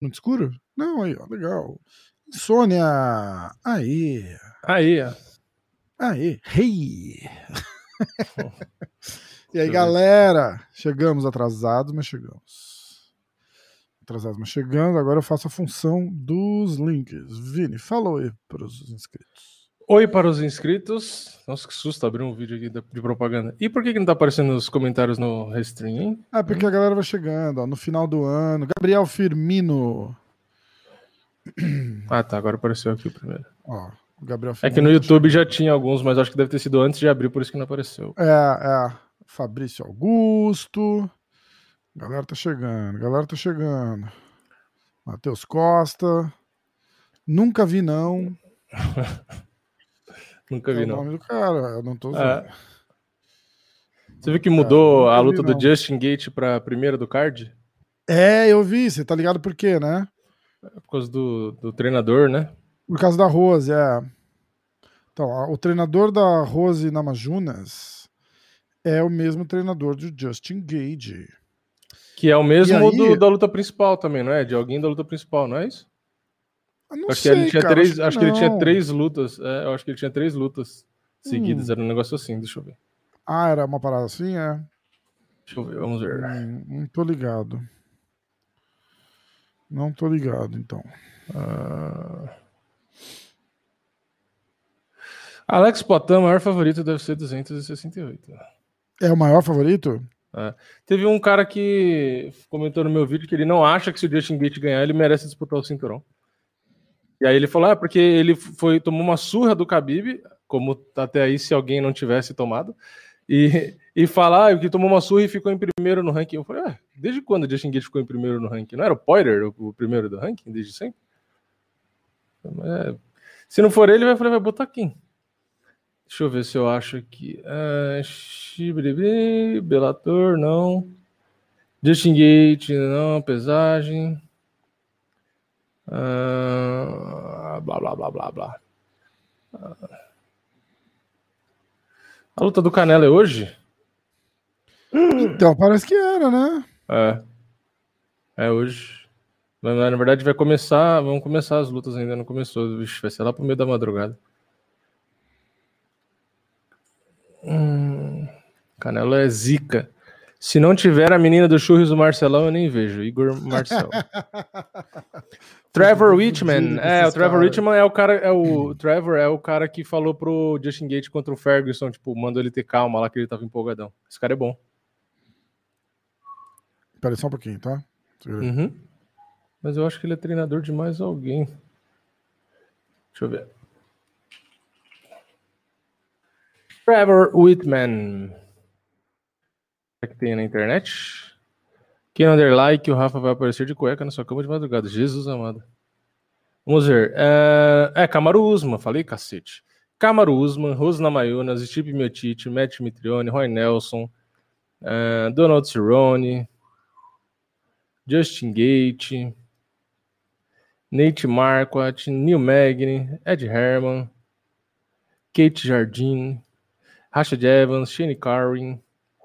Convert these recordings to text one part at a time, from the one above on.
Muito escuro? Não, aí, ó, legal. Insônia! Aí! Aí, ó. Aí! Hey! e aí, galera? Chegamos atrasados, mas chegamos. Atrasados, mas chegando. Agora eu faço a função dos links. Vini, fala aí para os inscritos. Oi para os inscritos. Nossa, que susto abrir um vídeo aqui de propaganda. E por que, que não tá aparecendo nos comentários no Restream, hein? Ah, porque a galera vai chegando, ó, no final do ano. Gabriel Firmino. Ah, tá. Agora apareceu aqui primeiro. Ó, o Gabriel É que no YouTube já tinha alguns, mas acho que deve ter sido antes de abrir, por isso que não apareceu. É, é. Fabrício Augusto. A galera tá chegando, a galera tá chegando. Matheus Costa. Nunca vi, não. Nunca É vi, o não. nome do cara, eu não tô É. Você viu que mudou nunca a vi, luta do não. Justin Gate pra primeira do card? É, eu vi, você tá ligado por quê, né? É por causa do, do treinador, né? Por causa da Rose, é. Então, o treinador da Rose Namajunas é o mesmo treinador do Justin Gage. Que é o mesmo aí- do, da luta principal também, não é? De alguém da luta principal, não é isso? Não acho sei, que ele tinha cara, três, acho que ele tinha três lutas. É, eu acho que ele tinha três lutas seguidas. Hum. Era um negócio assim, deixa eu ver. Ah, era uma parada assim, é. Deixa eu ver, vamos ver. Hum, não tô ligado. Não tô ligado, então. Ah. Alex Potan, maior favorito, deve ser 268. É o maior favorito? Teve um cara que comentou no meu vídeo que ele não acha que se o Justin Gate ganhar, ele merece disputar o cinturão. E aí ele falou, ah, porque ele foi tomou uma surra do Khabib, como até aí se alguém não tivesse tomado, e, e falar que tomou uma surra e ficou em primeiro no ranking. Eu falei, ah, desde quando o Justin Gate ficou em primeiro no ranking? Não era o Poirier o, o primeiro do ranking, desde sempre? É, se não for ele, vai, vai botar quem? Deixa eu ver se eu acho aqui. Ah, Xibribri, Bellator, não. Justin Gate, não. Pesagem. Ah, blá, blá, blá, blá, blá. Ah. A luta do Canelo é hoje? Então, parece que era, né? É. É hoje. Mas, na verdade, vai começar. Vão começar as lutas ainda, não começou. Vixe, vai ser lá pro meio da madrugada. Hum, Canelo é zica. Se não tiver a menina do Churros do Marcelão, eu nem vejo. Igor Marcel. Trevor Whitman. É, o Trevor Whitman é o cara. É o Trevor é o cara que falou pro Justin Gate contra o Ferguson, tipo, mandou ele ter calma lá que ele tava empolgadão. Esse cara é bom. Pera aí só um pouquinho, tá? Uhum. Mas eu acho que ele é treinador de mais alguém. Deixa eu ver. Trevor Whitman. O que tem na internet? Quem der like, o Rafa vai aparecer de cueca na sua cama de madrugada. Jesus amado. Vamos ver. É, é Kamaru Usman, falei cacete. Kamaru Usman, Rose Namajunas, Stipe Miocic, Matt Mitrione, Roy Nelson, é, Donald Cerrone, Justin Gate, Nate Marquardt, Neil Magny, Ed Herman, Kate Jardim, Rashad Evans, Shane Carwin,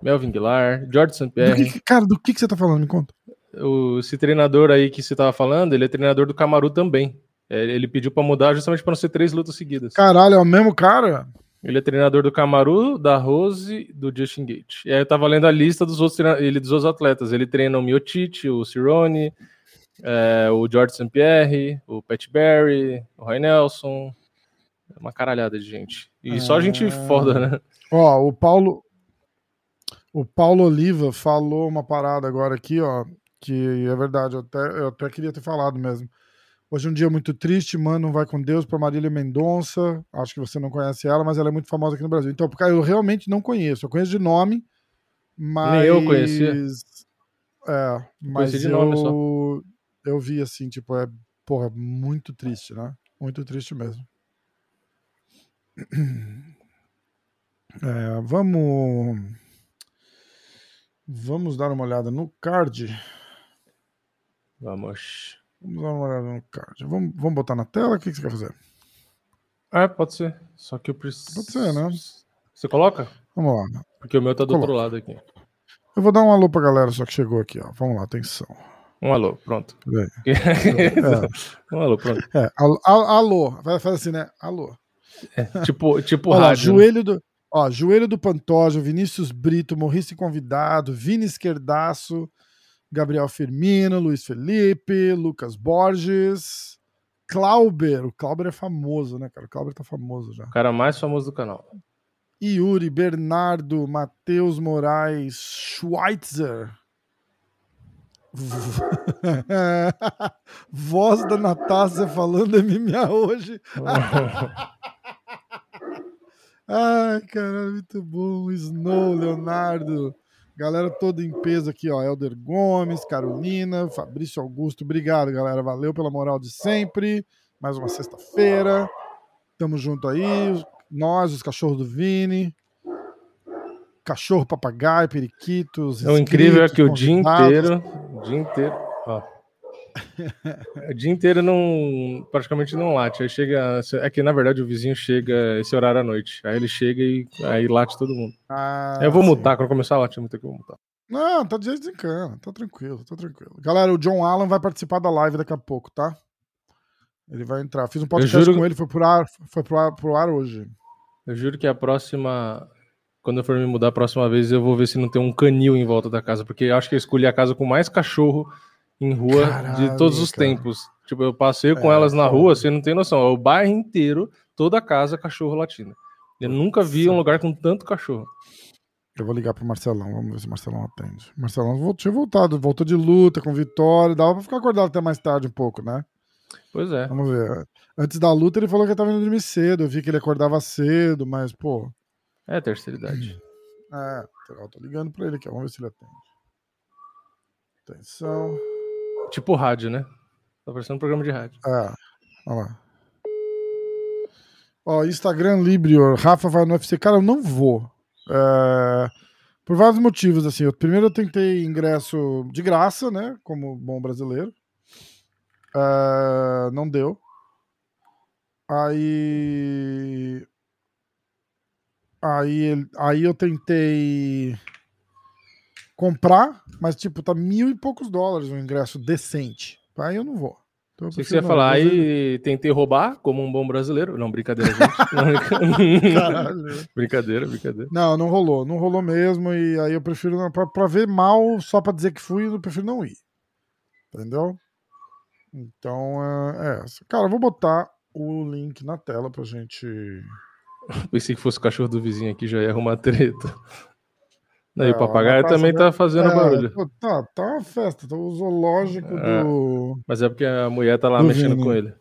Melvin Guilar, George St. Do Pierre. que, cara, do que, que você tá falando? Me conta. O, esse treinador aí que você tava falando, ele é treinador do Camaru também. É, Ele pediu pra mudar justamente para não ser três lutas seguidas. Caralho, é o mesmo cara? Ele é treinador do Camaru, da Rose, do Justin Gate. E aí eu tava lendo a lista dos outros, ele, dos outros atletas. Ele treina o Miotite, o Cirone, é, o George St. Pierre, o Pat Barry, o Roy Nelson. Uma caralhada de gente. E só gente Ah. foda, né? Ó, o Paulo. O Paulo Oliva falou uma parada agora aqui, ó, que é verdade, eu até, eu até queria ter falado mesmo. Hoje é um dia muito triste, mano, vai com Deus para Marília Mendonça. Acho que você não conhece ela, mas ela é muito famosa aqui no Brasil. Então, porque eu realmente não conheço. Eu conheço de nome, mas eu conhecia. É, mas Conheci de eu nome só. eu vi assim, tipo, é, porra, muito triste, né? Muito triste mesmo. É, vamos. Vamos dar uma olhada no card. Vamos. Vamos dar uma olhada no card. Vamos, vamos botar na tela? O que, que você quer fazer? Ah, pode ser. Só que eu preciso. Pode ser, né? Você coloca? Vamos lá. Porque o meu tá do outro Coloca. lado aqui. Eu vou dar um alô pra galera só que chegou aqui, ó. Vamos lá, atenção. Um alô, pronto. É. um alô, pronto. É, al- al- alô, faz assim, né? Alô. Tipo, tipo Olha lá, rádio. né? joelho do, ó, joelho do Pantoja, Vinícius Brito, Morrice Convidado, Vini Esquerdaço, Gabriel Firmino, Luiz Felipe, Lucas Borges, Clauber. O Clauber é famoso, né, cara? O Clauber tá famoso já. O cara mais famoso do canal. Yuri, Bernardo, Matheus Moraes, Schweitzer. Voz da Natácia falando MMA hoje. Ai, caralho, muito bom. Snow, Leonardo. Galera toda em peso aqui, ó. Helder Gomes, Carolina, Fabrício Augusto. Obrigado, galera. Valeu pela moral de sempre. Mais uma sexta-feira. Tamo junto aí. Nós, os cachorros do Vini. Cachorro, papagaio, periquitos. o incrível é que o dia inteiro. O dia inteiro. Ó. o dia inteiro não. Praticamente não late. Aí chega. É que na verdade o vizinho chega esse horário à noite. Aí ele chega e aí late todo mundo. Ah, eu vou sim. mutar. Quando começar a latir muito aqui, eu vou mutar. Não, tá de jeito de cana, tá tranquilo, tá tranquilo. Galera, o John Allen vai participar da live daqui a pouco, tá? Ele vai entrar. Fiz um podcast juro- com ele, foi pro ar, foi pro ar, pro ar hoje. Eu juro que a próxima. Quando eu for me mudar a próxima vez, eu vou ver se não tem um canil em volta da casa. Porque eu acho que eu escolhi a casa com mais cachorro em rua Caralho, de todos os cara. tempos. Tipo, eu passei com É, elas na rua, você não tem noção. É o bairro inteiro, toda a casa, cachorro latindo. Eu nunca vi um lugar com tanto cachorro. Eu vou ligar pro Marcelão, vamos ver se o Marcelão atende. Marcelão vol- tinha voltado, voltou de luta com vitória, dava pra ficar acordado até mais tarde um pouco, né? Pois é. Vamos ver. Antes da luta ele falou que ele tava indo dormir cedo, eu vi que ele acordava cedo, mas, pô, É terceira idade. é, eu tô ligando pra ele aqui, vamos ver se ele atende. Atenção. Tipo rádio, né? Tá parecendo um programa de rádio. É, olha lá. Ó, Instagram Librior, Rafa vai no UFC. Cara, eu não vou. É, por vários motivos, assim. Eu- primeiro eu tentei ingresso de graça, né? Como bom brasileiro. É, não deu. Aí. Aí, aí eu tentei comprar, mas tipo, tá mil e poucos dólares um ingresso decente. Aí eu não vou. Então, eu prefiro você ia falar, aí tentei roubar como um bom brasileiro. Não, brincadeira, gente. Brincadeira, brincadeira. Não, não rolou. Não rolou mesmo. E aí eu prefiro, não- pra, pra ver mal, só pra dizer que fui, eu prefiro não ir. Entendeu? Então, é, é essa. Cara, eu vou botar o link na tela pra gente. Pensei que fosse o cachorro do vizinho aqui, já ia arrumar treta. É, o papagaio Natasha, também tá fazendo É, barulho. Tá, tá uma festa. Tá o zoológico É. do. Mas é porque a mulher tá lá Do mexendo Vini. com ele.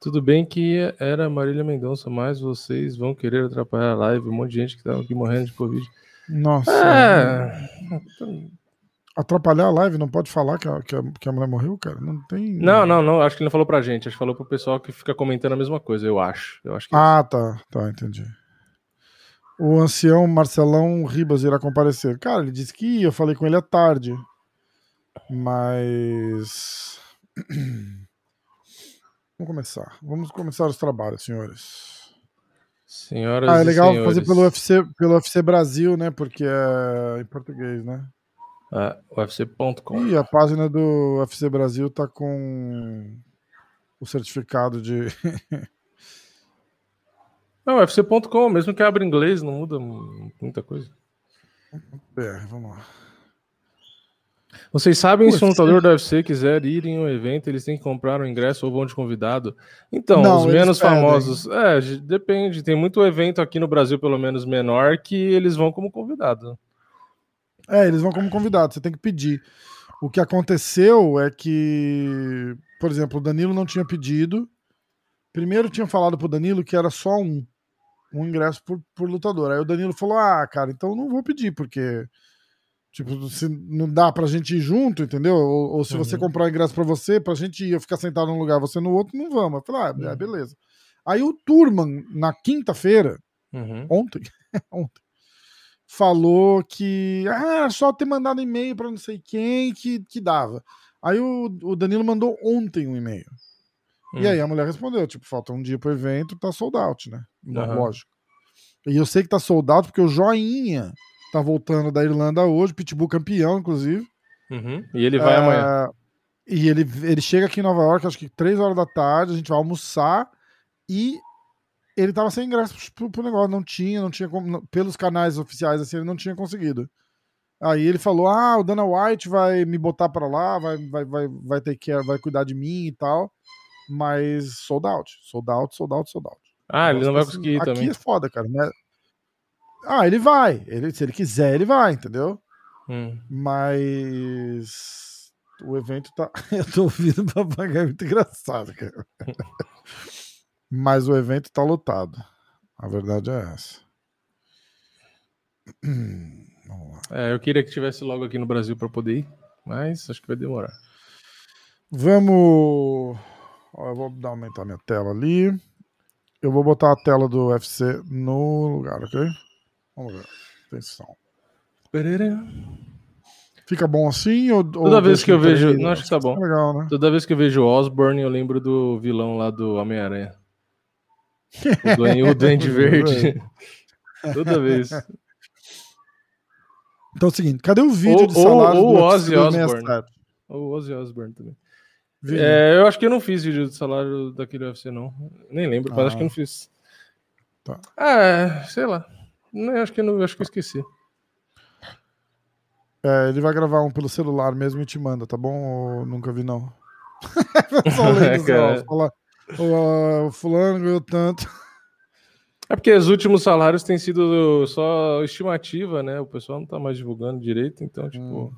Tudo bem que era Marília Mendonça, mas vocês vão querer atrapalhar a live. Um monte de gente que tá aqui morrendo de Covid. Nossa. É. Atrapalhar a live, não pode falar que a, que a, que a mulher morreu, cara? Não tem. Não, não, não. Acho que ele não falou pra gente. Acho que falou pro pessoal que fica comentando a mesma coisa, eu acho. Eu acho que é Ah, tá, tá, entendi. O ancião Marcelão Ribas irá comparecer. Cara, ele disse que ia, eu falei com ele à tarde. Mas. Vamos começar. Vamos começar os trabalhos, senhores. Senhoras Ah, é legal senhores. fazer pelo UFC, pelo UFC Brasil, né? Porque é em português, né? Ah, UFC.com. E a página do UFC Brasil tá com o certificado de. Não, UFC.com, mesmo que abra inglês, não muda muita coisa. É, vamos lá. Vocês sabem se um lutador do UFC quiser ir em um evento, eles têm que comprar um ingresso ou vão de convidado? Então, Não, os menos famosos. É, de- depende. Tem muito evento aqui no Brasil, pelo menos menor, que eles vão como convidado. É, eles vão como convidados, você tem que pedir. O que aconteceu é que, por exemplo, o Danilo não tinha pedido. Primeiro tinham falado pro Danilo que era só um, um ingresso por, por lutador. Aí o Danilo falou: Ah, cara, então não vou pedir, porque tipo, se não dá pra gente ir junto, entendeu? Ou, ou se você Uhum. comprar o ingresso pra você, pra gente ir, eu ficar sentado num lugar, você no outro, não vamos. Eu falei: Ah, é, Uhum. beleza. Aí o Turman, na quinta-feira, Uhum. ontem, ontem, falou que ah, só ter mandado e-mail para não sei quem que, que dava. Aí o, o Danilo mandou ontem um e-mail. E Hum. aí a mulher respondeu, tipo, falta um dia pro evento, tá sold out, né? Aham. Lógico. E eu sei que tá sold out porque o Joinha tá voltando da Irlanda hoje, Pitbull campeão, inclusive. Uhum. E ele vai É, amanhã. E ele, ele chega aqui em Nova York, acho que 3 horas da tarde, a gente vai almoçar e ele tava sem ingresso pro, pro negócio, não tinha, não tinha como, pelos canais oficiais assim, ele não tinha conseguido. Aí ele falou: "Ah, o Dana White vai me botar pra lá, vai vai vai vai ter que vai cuidar de mim e tal". Mas sold out, sold out, sold out, sold out. Ah, ele não vai Assim, conseguir ir aqui também. é foda, cara, né? Ah, ele vai. Ele, se ele quiser, ele vai, entendeu? Hum. Mas o evento tá. Eu tô ouvindo o papagaio é muito engraçado, cara. Mas o evento tá lotado. A verdade é essa. É, eu queria que tivesse logo aqui no Brasil pra poder ir, mas acho que vai demorar. Vamos. Ó, eu vou dar aumentar minha tela ali. Eu vou botar a tela do UFC no lugar, ok? Vamos ver. Atenção. Fica bom assim? Ou, Toda vez que eu vejo. Não, acho que tá bom. Legal, né? Toda vez que eu vejo Osborne, eu lembro do vilão lá do Homem-Aranha. O Duende, o Duende Verde. Toda vez. Então é o seguinte: cadê o vídeo Ou- de ou- salário ou do o UFC Ozzy 2067? Osbourne. O Ozzy Osbourne também. É, eu acho que eu não fiz vídeo de salário daquele UFC, não. Nem lembro, mas Ah. acho que eu não fiz. Tá. Ah, sei lá. Não, acho que eu não, acho que eu esqueci. É, ele vai gravar um pelo celular mesmo e te manda, tá bom? Ou nunca vi, não. Só lendo, fala, o, o fulano ganhou tanto. É porque os últimos salários têm sido só estimativa, né? O pessoal não tá mais divulgando direito, então, tipo. Hum.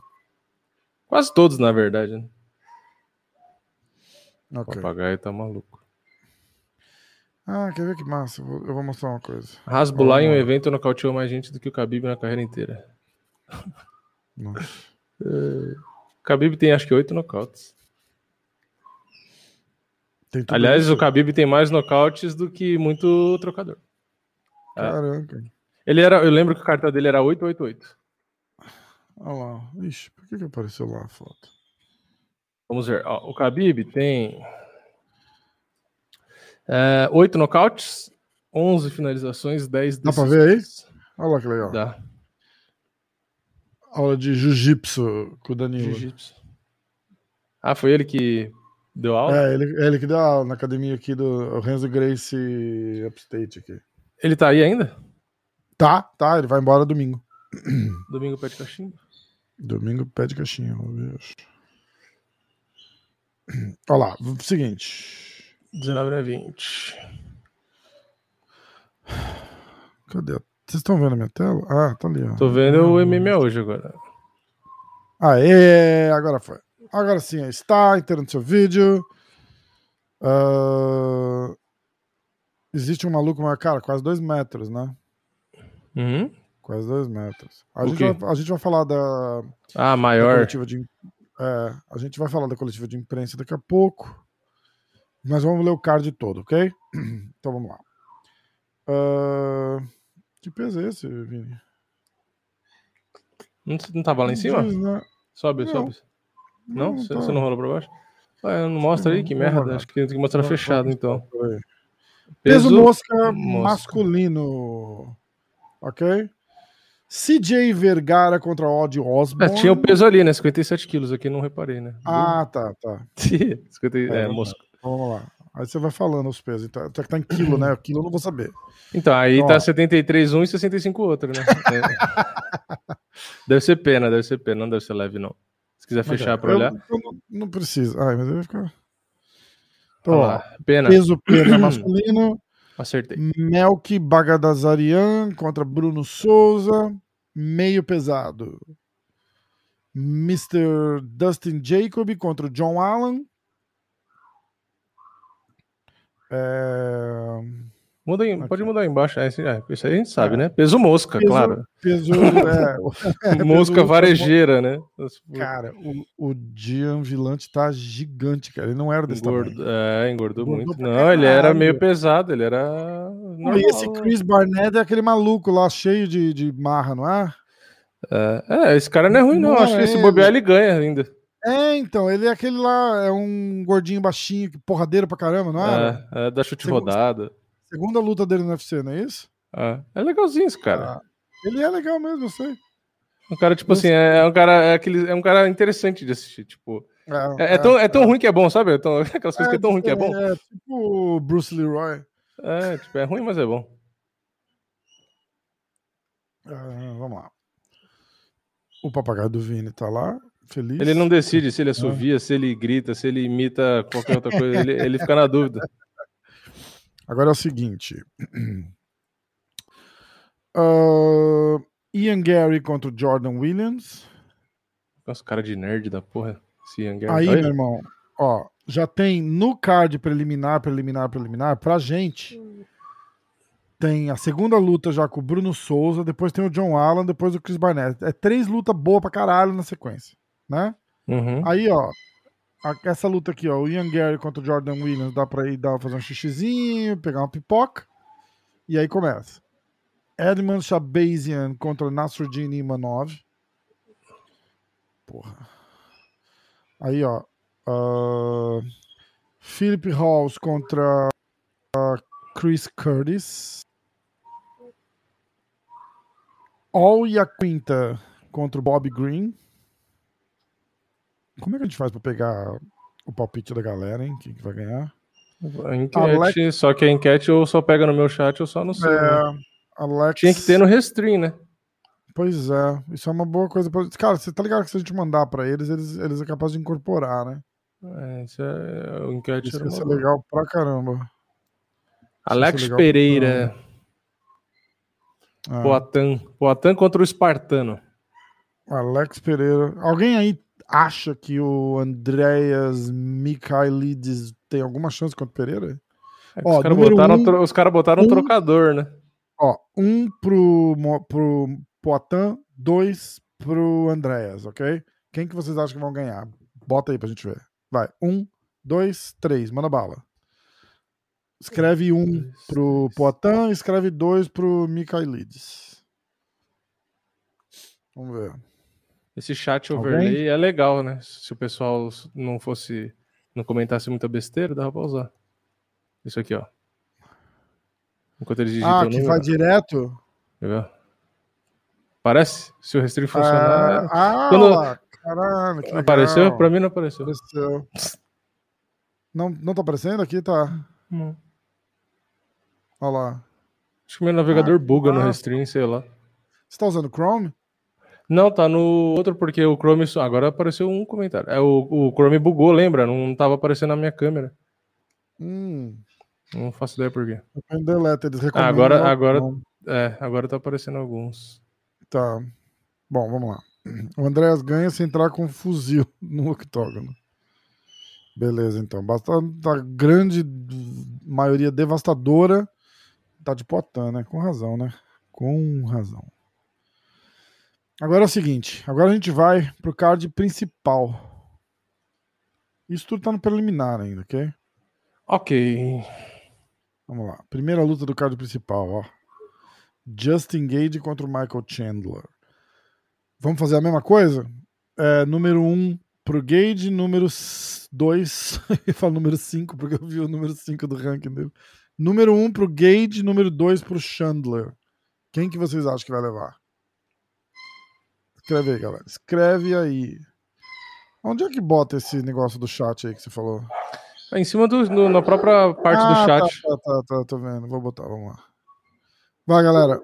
Quase todos, na verdade, né? O Ok. papagaio tá maluco. Ah, quer ver que massa? Eu vou, mostrar uma coisa. Hasbullah em um evento nocauteou mais gente do que o Khabib na carreira inteira. Nossa. O Khabib tem acho que oito nocautes. Aliás, isso? o Khabib tem mais nocautes do que muito trocador. Caraca. Ele era, eu lembro que o cartão dele era 888. Olha lá. Ixi, por que, que apareceu lá a foto? Vamos ver. Ó, o Khabib tem é, 8 nocautes, 11 finalizações, 10 Dá pra ver aí? Olha lá que legal. Dá. Aula de jiu-jitsu com o Danilo. Jiu-jitsu. Ah, foi ele que deu aula? É, ele, é ele que deu aula na academia aqui do Renzo Grace Upstate aqui. Ele tá aí ainda? Tá, tá, ele vai embora domingo. Domingo pé de cachimbo. Domingo pede caixinha, vamos ver. Olha lá, seguinte. 19 a 20. Cadê? Vocês estão vendo a minha tela? Ah, tá ali, ó. Tô vendo o MMA hoje agora. Aê, agora foi. Agora sim, está, no seu vídeo. Ah, existe um maluco, mas, cara, quase dois metros, né? Uhum. Quase dois metros. A, gente vai, a gente vai falar da, Ah, da maior. coletiva de. É, a gente vai falar da coletiva de imprensa daqui a pouco. Mas vamos ler o card todo, ok? Então vamos lá. Ah, que peso é esse, Vini? Não, não tava lá em cima? Diz, né? Sobe, Não. sobe. Não? Não, Você tá. você não rolou pra baixo? Ué, não mostra aí? Que merda. Acho que tem que mostrar fechado, então. peraí. Peso, mosca, mosca. masculino. Ok? CJ Vergara contra Odd É, Osborne. tinha o peso ali, né? 57 quilos aqui, não reparei, né? Ah, tá, tá. 50, é, É, mosca. Vamos lá. Aí você vai falando os pesos. Então, até que tá em quilo, né? Quilo eu não vou saber. Então, aí Ó. tá 73 um e 65 outro, né? É. deve ser pena, deve ser pena, não deve ser leve, não. Se quiser Mas fechar é, pra eu- olhar. Eu, não, não preciso. Ai, mas eu vai ficar. Então, Olha ó. Pena, peso pena masculino. Acertei. Melk Bagadazarian contra Bruno Souza. Meio pesado. Mr. Dustin Jacob contra John Allen. É, Muda aí, pode mudar aí embaixo. É, esse, é, isso aí a gente sabe, né? Peso mosca, Peso- claro. Peso. é, mosca varejeira, né? Cara, o, o Gian Villante tá gigante, cara. Ele não era desse tamanho. Engordo, é, engordou Engordou muito. Não, ele era meio pesado, ele era. Normal. e esse Chris Barnett é aquele maluco lá, cheio de, de marra, não é? É, é, esse cara não é ruim, não. Não Acho que é se ele. bobear, ele ganha ainda. É, então, ele é aquele lá, é um gordinho baixinho, que porradeiro pra caramba, não era? É, é, dá chute Você rodada. Segunda luta dele no UFC, não é isso? É, é legalzinho esse cara. Ah, ele é legal mesmo, eu sei. Um cara, tipo assim, é, é um cara, é, aquele, é um cara interessante de assistir, tipo. É, é, é tão, é tão ruim que é bom, sabe? É tão, aquelas coisas que é tão ruim que é bom. É, tipo Bruce Leroy. É, tipo, é ruim, mas é bom. Uh, vamos lá. O papagaio do Vini tá lá, feliz. Ele não decide se ele assovia, se ele grita, se ele imita qualquer outra coisa. ele, ele fica na dúvida. Agora é o seguinte. Uh, Ian Gary contra o Jordan Williams. Nossa, cara de nerd da porra. Esse Ian Gary. Aí, meu irmão, ó, já tem no card preliminar, preliminar, preliminar, pra gente. Tem a segunda luta já com o Bruno Souza, depois tem o John Allen, depois o Chris Barnett. É três lutas boas pra caralho na sequência, né? Uhum. Aí, ó, essa luta aqui, ó, o Ian Gary contra o Jordan Williams, dá pra ir dar, fazer um xixizinho, pegar uma pipoca, e aí começa. Edmund Shabazian contra Nasruddin Imanov. Porra. Aí, ó. Uh, Philip Halls contra uh, Chris Curtis. All Quinta contra Bob Green. Como é que a gente faz pra pegar o palpite da galera, hein? Quem que vai ganhar? A enquete, Alex... só que a enquete ou só pega no meu chat ou só no seu. É, né? Alex... Tinha que ter no Restream, né? Pois é, isso é uma boa coisa. Pra... Cara, você tá ligado que se a gente mandar pra eles, eles, eles é capaz de incorporar, né? É, isso é o enquete. Isso é legal pra caramba. Alex Pereira. Ah. Poatan. Poatan contra o Espartano. Alex Pereira. Alguém aí acha que o Andreas Mikhailides tem alguma chance contra o Pereira? É Ó, os caras botaram, um, os cara botaram um, um trocador, né? Ó, um pro, pro Poitin, dois pro Andreas, ok? Quem que vocês acham que vão ganhar? Bota aí pra gente ver. Vai, um, dois, três, manda bala. Escreve um dois, pro Poitin, escreve dois pro Mikhailides. Vamos ver. Esse chat overlay Alguém? é legal, né? Se o pessoal não fosse. não comentasse muita besteira, dava pra usar. Isso aqui, ó. Enquanto eles digitam Ah, que vai direto? Parece? Se o restring funcionar. É... Ah, Quando... caramba, que legal. Apareceu? Pra mim não apareceu. Apareceu. Não, não tá aparecendo aqui? Tá. Não. Olha lá. Acho que meu navegador ah, buga no restring, sei lá. Você tá usando Chrome? Não, tá no outro, porque o Chrome. Agora apareceu um comentário. É, o, o Chrome bugou, lembra? Não tava aparecendo na minha câmera. Hum. Não faço ideia por quê. Deleta, eles. Ah, agora, agora, é, agora tá aparecendo alguns. Tá. Bom, vamos lá. O Andréas ganha se entrar com um fuzil no octógono. Beleza, então. Basta a grande maioria devastadora tá de potã, né? Com razão, né? Com razão. Agora é o seguinte, agora a gente vai pro card principal. Isso tudo tá no preliminar ainda, ok? Ok. Vamos lá. Primeira luta do card principal, ó. Justin Gage contra o Michael Chandler. Vamos fazer a mesma coisa? É, número 1 um pro Gage, número 2. eu falo número 5 porque eu vi o número 5 do ranking dele. Número 1 um pro Gage, número 2 pro Chandler. Quem que vocês acham que vai levar? Escreve aí, galera. Escreve aí. Onde é que bota esse negócio do chat aí que você falou? É em cima do, no, na própria parte ah, do chat. Tá, tá, tá, tá, tô vendo. Vou botar, vamos lá. Vai, galera.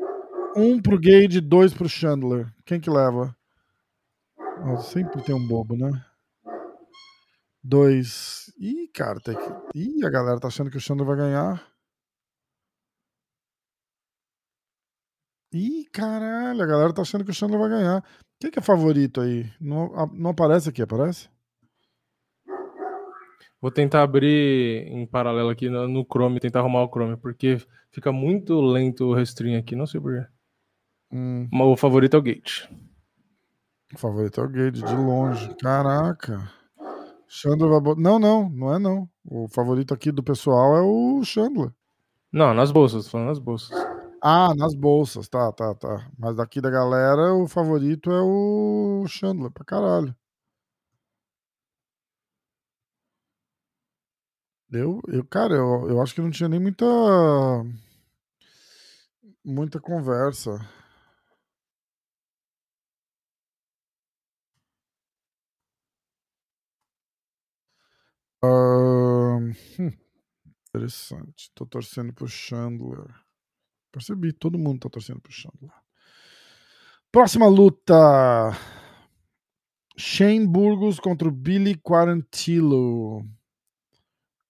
Um pro Gage, dois pro Chandler. Quem que leva? Nossa, sempre tem um bobo, né? Dois. Ih, cara, tem que. Ih, a galera tá achando que o Chandler vai ganhar. Ih, caralho, a galera tá achando que o Chandler vai ganhar. Quem que é favorito aí? Não, não aparece aqui, aparece? Vou tentar abrir em paralelo aqui no, Chrome, tentar arrumar o Chrome, porque fica muito lento o restring aqui, não sei porquê. Hum. O favorito é o Gate. O favorito é o Gate, de longe. Caraca. Chandler vai botar. Não, não, não é não. O favorito aqui do pessoal é o Chandler. Não, nas bolsas, falando nas bolsas. Ah, nas bolsas, tá, tá, tá. Mas daqui da galera, o favorito é o Chandler, pra caralho. Eu, eu cara, eu, eu acho que não tinha nem muita. muita conversa. Uh, hum, interessante. Tô torcendo pro Chandler. Percebi, todo mundo tá torcendo pro Chandler. Próxima luta. Shane Burgos contra o Billy Quarantillo.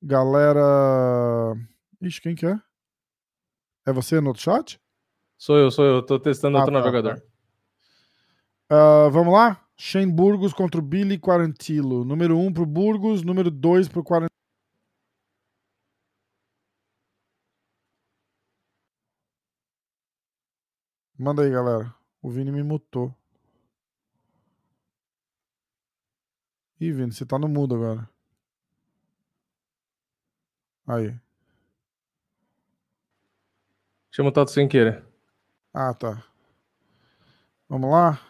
Galera. Ixi, quem que é? É você no outro chat? Sou eu, sou eu. Tô testando ah, outro tá, navegador. Tá. Uh, vamos lá? Shane Burgos contra o Billy Quarantillo. Número 1 um pro Burgos, número 2 pro Quarantillo. Manda aí, galera. O Vini me mutou. Ih, Vini, você tá no mudo agora. Aí. Tinha mutado sem querer. Ah, tá. Vamos lá?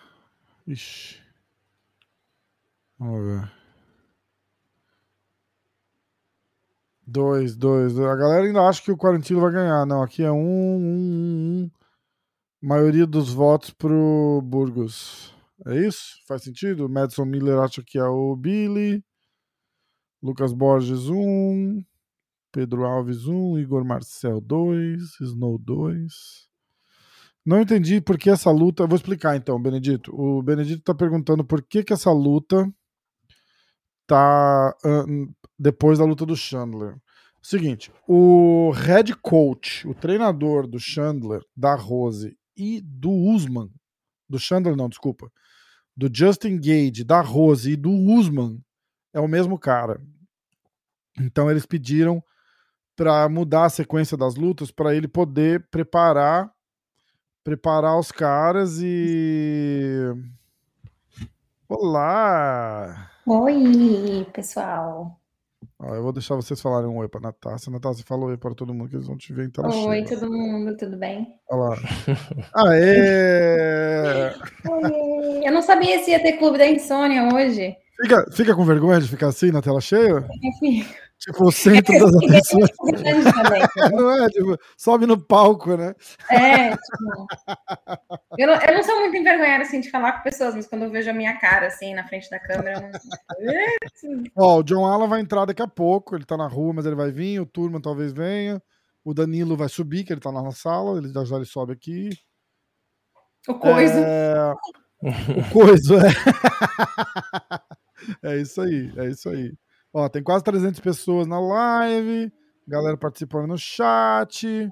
Ixi. Vamos ver. Dois, dois, dois. A galera ainda acha que o Quarantino vai ganhar. Não, aqui é um, um, um. Maioria dos votos pro Burgos. É isso? Faz sentido? Madison Miller acha que é o Billy. Lucas Borges, um. Pedro Alves, um. Igor Marcel, dois. Snow, dois. Não entendi por que essa luta. Vou explicar então, Benedito. O Benedito está perguntando por que, que essa luta tá uh, depois da luta do Chandler. Seguinte, o head coach, o treinador do Chandler, da Rose e do Usman, do Chandler não, desculpa, do Justin Gage, da Rose e do Usman é o mesmo cara. Então eles pediram para mudar a sequência das lutas para ele poder preparar preparar os caras e Olá! Oi, pessoal. Ah, eu vou deixar vocês falarem um oi para Natácia. Natácia, fala oi para todo mundo que eles vão te ver em tela Oi, cheia. todo mundo, tudo bem? Olha lá. Aê! Oi. Eu não sabia se ia ter clube da insônia hoje. Fica, fica com vergonha de ficar assim na tela cheia? Fico. Tipo, o centro das atenções. não é, tipo, sobe no palco, né? É, tipo. Eu não, eu não sou muito envergonhada assim de falar com pessoas, mas quando eu vejo a minha cara assim na frente da câmera. Não... Ó, o John Allen vai entrar daqui a pouco, ele tá na rua, mas ele vai vir, o Turman talvez venha. O Danilo vai subir, que ele tá lá na sala, ele já, já ele sobe aqui. O coisa. É... o coisa, é. é isso aí, é isso aí. Ó, tem quase 300 pessoas na live, galera participando no chat.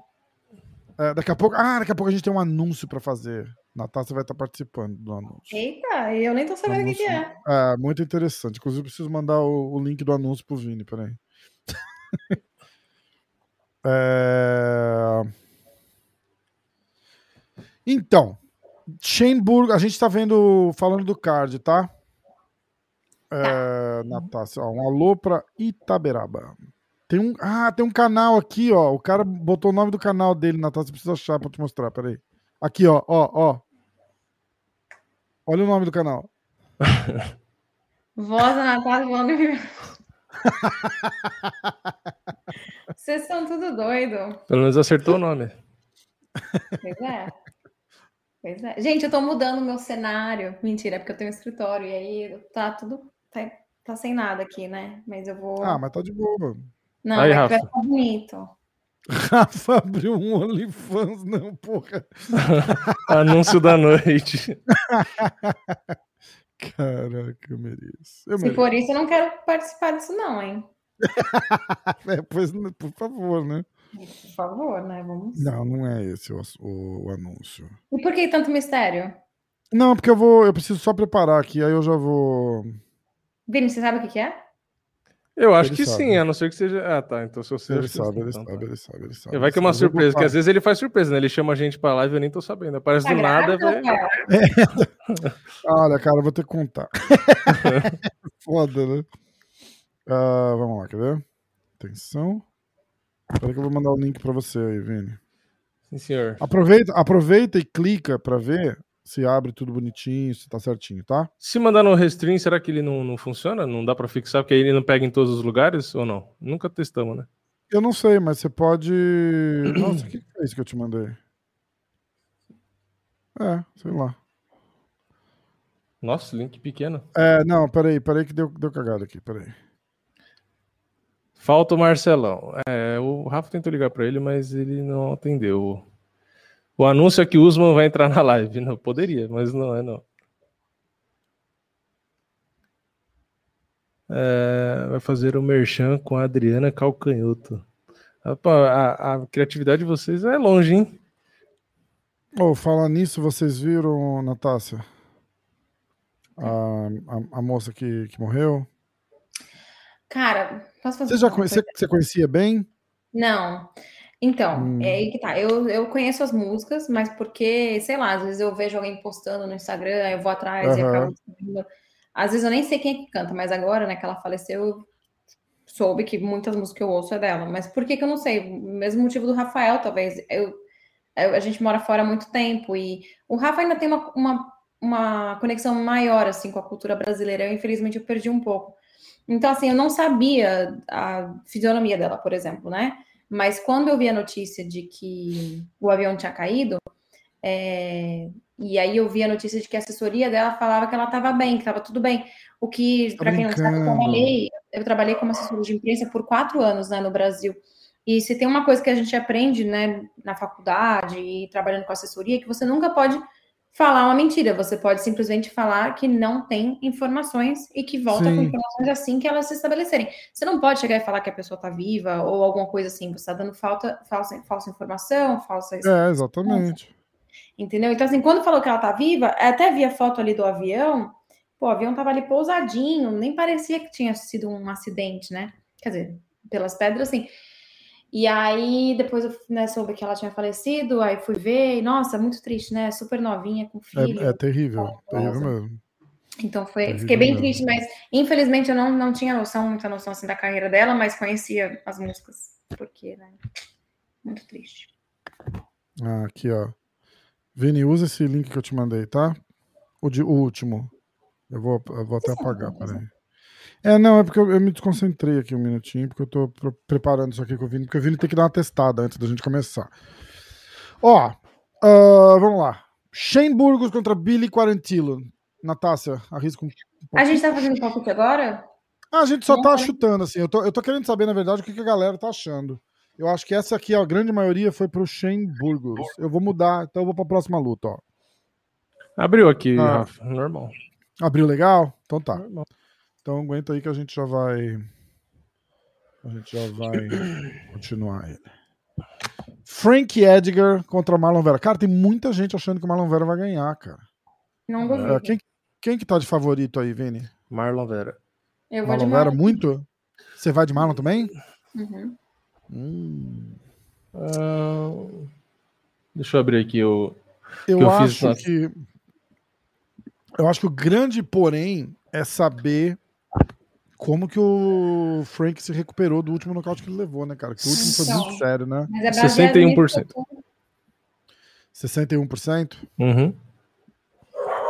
É, daqui a pouco, ah, daqui a pouco a gente tem um anúncio para fazer. Natácia vai estar participando do anúncio. Eita, eu nem tô sabendo o que, é. É, muito interessante. Inclusive, preciso mandar o, o link do anúncio pro Vini, peraí. é... Então, Schemburg, a gente tá vendo, falando do card, tá? É, Natácia, ó, um alô pra Itaberaba. Tem um, ah, tem um canal aqui, ó. O cara botou o nome do canal dele, Natácia. Precisa achar pra te mostrar, peraí. Aqui, ó, ó, ó. Olha o nome do canal. Voz da Natália falando. Vocês são tudo doido. Pelo menos acertou o nome. Pois é. Pois é. Gente, eu tô mudando o meu cenário. Mentira, é porque eu tenho um escritório e aí tá tudo Tá, tá sem nada aqui, né? Mas eu vou. Ah, mas tá de boa. Não, Aí, Rafa. vai ficar bonito. Rafa abriu um OnlyFans, não, porra. Anúncio da noite. Caraca, eu mereço. Eu Se mereço. for isso, eu não quero participar disso, não, hein? é, pois, por favor, né? Por favor, né? Vamos. Não, não é esse o, o, o anúncio. E por que tanto mistério? Não, porque eu vou. Eu preciso só preparar aqui, aí eu já vou. Vini, você sabe o que, que é? Eu acho ele que sabe. sim, a não ser que seja. Ah, tá. Então, se você. Ele sabe, ele, então, sabe tá. ele sabe, ele sabe, Vai que é uma surpresa, porque às vezes ele faz surpresa, né? Ele chama a gente pra live e eu nem tô sabendo. Aparece tá do nada. Véio... É. Olha, cara, eu vou ter que contar. Foda, né? Uh, vamos lá, quer ver? Atenção. Espera que eu vou mandar o link pra você aí, Vini. Sim, senhor. Aproveita, aproveita e clica pra ver se abre tudo bonitinho, se tá certinho, tá? Se mandar no restring, será que ele não, não funciona? Não dá para fixar, porque aí ele não pega em todos os lugares ou não? Nunca testamos, né? Eu não sei, mas você pode. Nossa, o que é isso que eu te mandei? É, sei lá. Nossa, link pequeno. É, não, peraí, peraí que deu, deu cagada aqui, peraí. Falta o Marcelão. É, o Rafa tentou ligar para ele, mas ele não atendeu. O anúncio é que o Usman vai entrar na live. Não, poderia, mas não é não. É, vai fazer o merchan com a Adriana Calcanhoto. A, a, a criatividade de vocês é longe, hein? Oh, falar nisso, vocês viram, Natácia? A, a, a moça que, que morreu? Cara, posso fazer Você já conhecia, você conhecia bem? Não. Então, hum. é aí que tá. Eu, eu conheço as músicas, mas porque, sei lá, às vezes eu vejo alguém postando no Instagram, eu vou atrás uhum. e acabo Às vezes eu nem sei quem é que canta, mas agora, né, que ela faleceu, eu soube que muitas músicas que eu ouço é dela. Mas por que que eu não sei? O mesmo motivo do Rafael, talvez. Eu, eu a gente mora fora há muito tempo e o Rafa ainda tem uma, uma, uma conexão maior, assim, com a cultura brasileira. Eu, infelizmente, eu perdi um pouco. Então, assim, eu não sabia a fisionomia dela, por exemplo, né? Mas quando eu vi a notícia de que o avião tinha caído, é, e aí eu vi a notícia de que a assessoria dela falava que ela estava bem, que estava tudo bem. O que, para quem não sabe, eu trabalhei, eu trabalhei como assessora de imprensa por quatro anos né, no Brasil. E se tem uma coisa que a gente aprende né, na faculdade e trabalhando com assessoria, é que você nunca pode falar uma mentira. Você pode simplesmente falar que não tem informações e que volta Sim. com informações assim que elas se estabelecerem. Você não pode chegar e falar que a pessoa está viva ou alguma coisa assim. Você está dando falta, falsa, falsa informação, falsa. É, exatamente. Entendeu? Então, assim, quando falou que ela está viva, até vi a foto ali do avião. Pô, o avião estava ali pousadinho, nem parecia que tinha sido um acidente, né? Quer dizer, pelas pedras, assim. E aí, depois eu né, soube que ela tinha falecido, aí fui ver, e nossa, muito triste, né? Super novinha, com filho. É, é terrível, terrível mesmo. Então foi, terrível fiquei bem mesmo. triste, mas infelizmente eu não, não tinha noção, muita noção assim da carreira dela, mas conhecia as músicas, porque, né? Muito triste. Ah, aqui, ó. Vini, usa esse link que eu te mandei, tá? O, de, o último. Eu vou, eu vou até apagar, peraí. É, não, é porque eu, eu, me desconcentrei aqui um minutinho, porque eu tô preparando isso aqui com o Vini, porque o Vini tem que dar uma testada antes da gente começar. Ó, uh, vamos lá. Shane Burgos contra Billy Quarantillo. Natácia, arrisca um. A gente tá fazendo palpite agora? Ah, a gente só tá chutando, assim. Eu tô, eu tô querendo saber, na verdade, o que, que a galera tá achando. Eu acho que essa aqui, a grande maioria, foi pro Shane Burgos. Eu vou mudar, então eu vou pra próxima luta, ó. Abriu aqui, ah. Rafa. Normal. Abriu legal? Então tá. Normal. Então aguenta aí que a gente já vai. A gente já vai continuar ele. Frank Edgar contra Marlon Vera. Cara, tem muita gente achando que o Marlon Vera vai ganhar, cara. Não duvido. É, quem, quem que tá de favorito aí, Vini? Marlon Vera. Eu vou Marlon de Vera, muito? Você vai de Marlon também? Uhum. Hum. Uh, deixa eu abrir aqui o. Eu, eu acho que. Eu acho que o grande porém é saber como que o Frank se recuperou do último nocaute que ele levou, né, cara? Que o último foi muito sério, né? Mas é 61%. 61%? Uhum.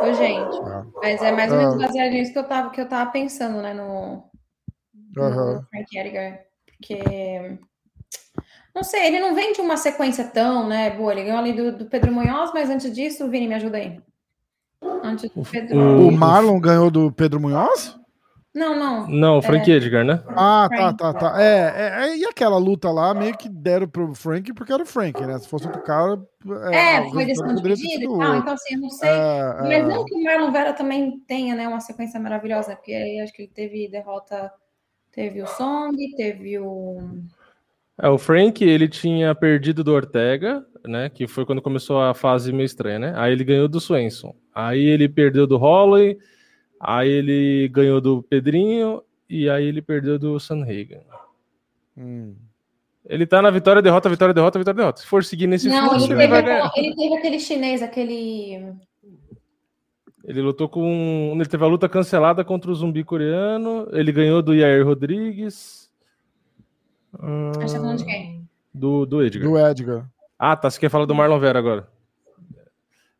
Ô, gente, ah. mas é mais ou menos ah. baseado nisso que eu tava, que eu tava pensando, né, no, uhum. no Frank Edgar. Porque, não sei, ele não vem de uma sequência tão, né, boa. Ele ganhou ali do, do Pedro Munhoz, mas antes disso, Vini, me ajuda aí. Antes do Pedro... O Marlon ganhou do Pedro Munhoz? Não, não. Não, o Frank é... Edgar, né? Ah, tá, tá, tá. É, é, é, e aquela luta lá, meio que deram pro Frank porque era o Frank, né? Se fosse outro cara. É, é foi decisão de pedido e tal, então assim, eu não sei. É, Mas é. não que o Marlon Vera também tenha, né, uma sequência maravilhosa, porque aí acho que ele teve derrota. Teve o Song, teve o. É, o Frank, ele tinha perdido do Ortega, né? Que foi quando começou a fase meio estranha, né? Aí ele ganhou do Swenson. Aí ele perdeu do Holloway. Aí ele ganhou do Pedrinho e aí ele perdeu do Sanhagen. Hum. Ele tá na vitória, derrota, vitória, derrota, vitória, derrota. Se for seguir nesse Não, fluxo, ele, ele, teve, ele teve aquele chinês, aquele. Ele lutou com. Ele teve a luta cancelada contra o zumbi coreano. Ele ganhou do Yair Rodrigues. Hum... Acho que falando de quem? Do, do Edgar. Do Edgar. Ah, tá. Você quer falar do Marlon Vera agora?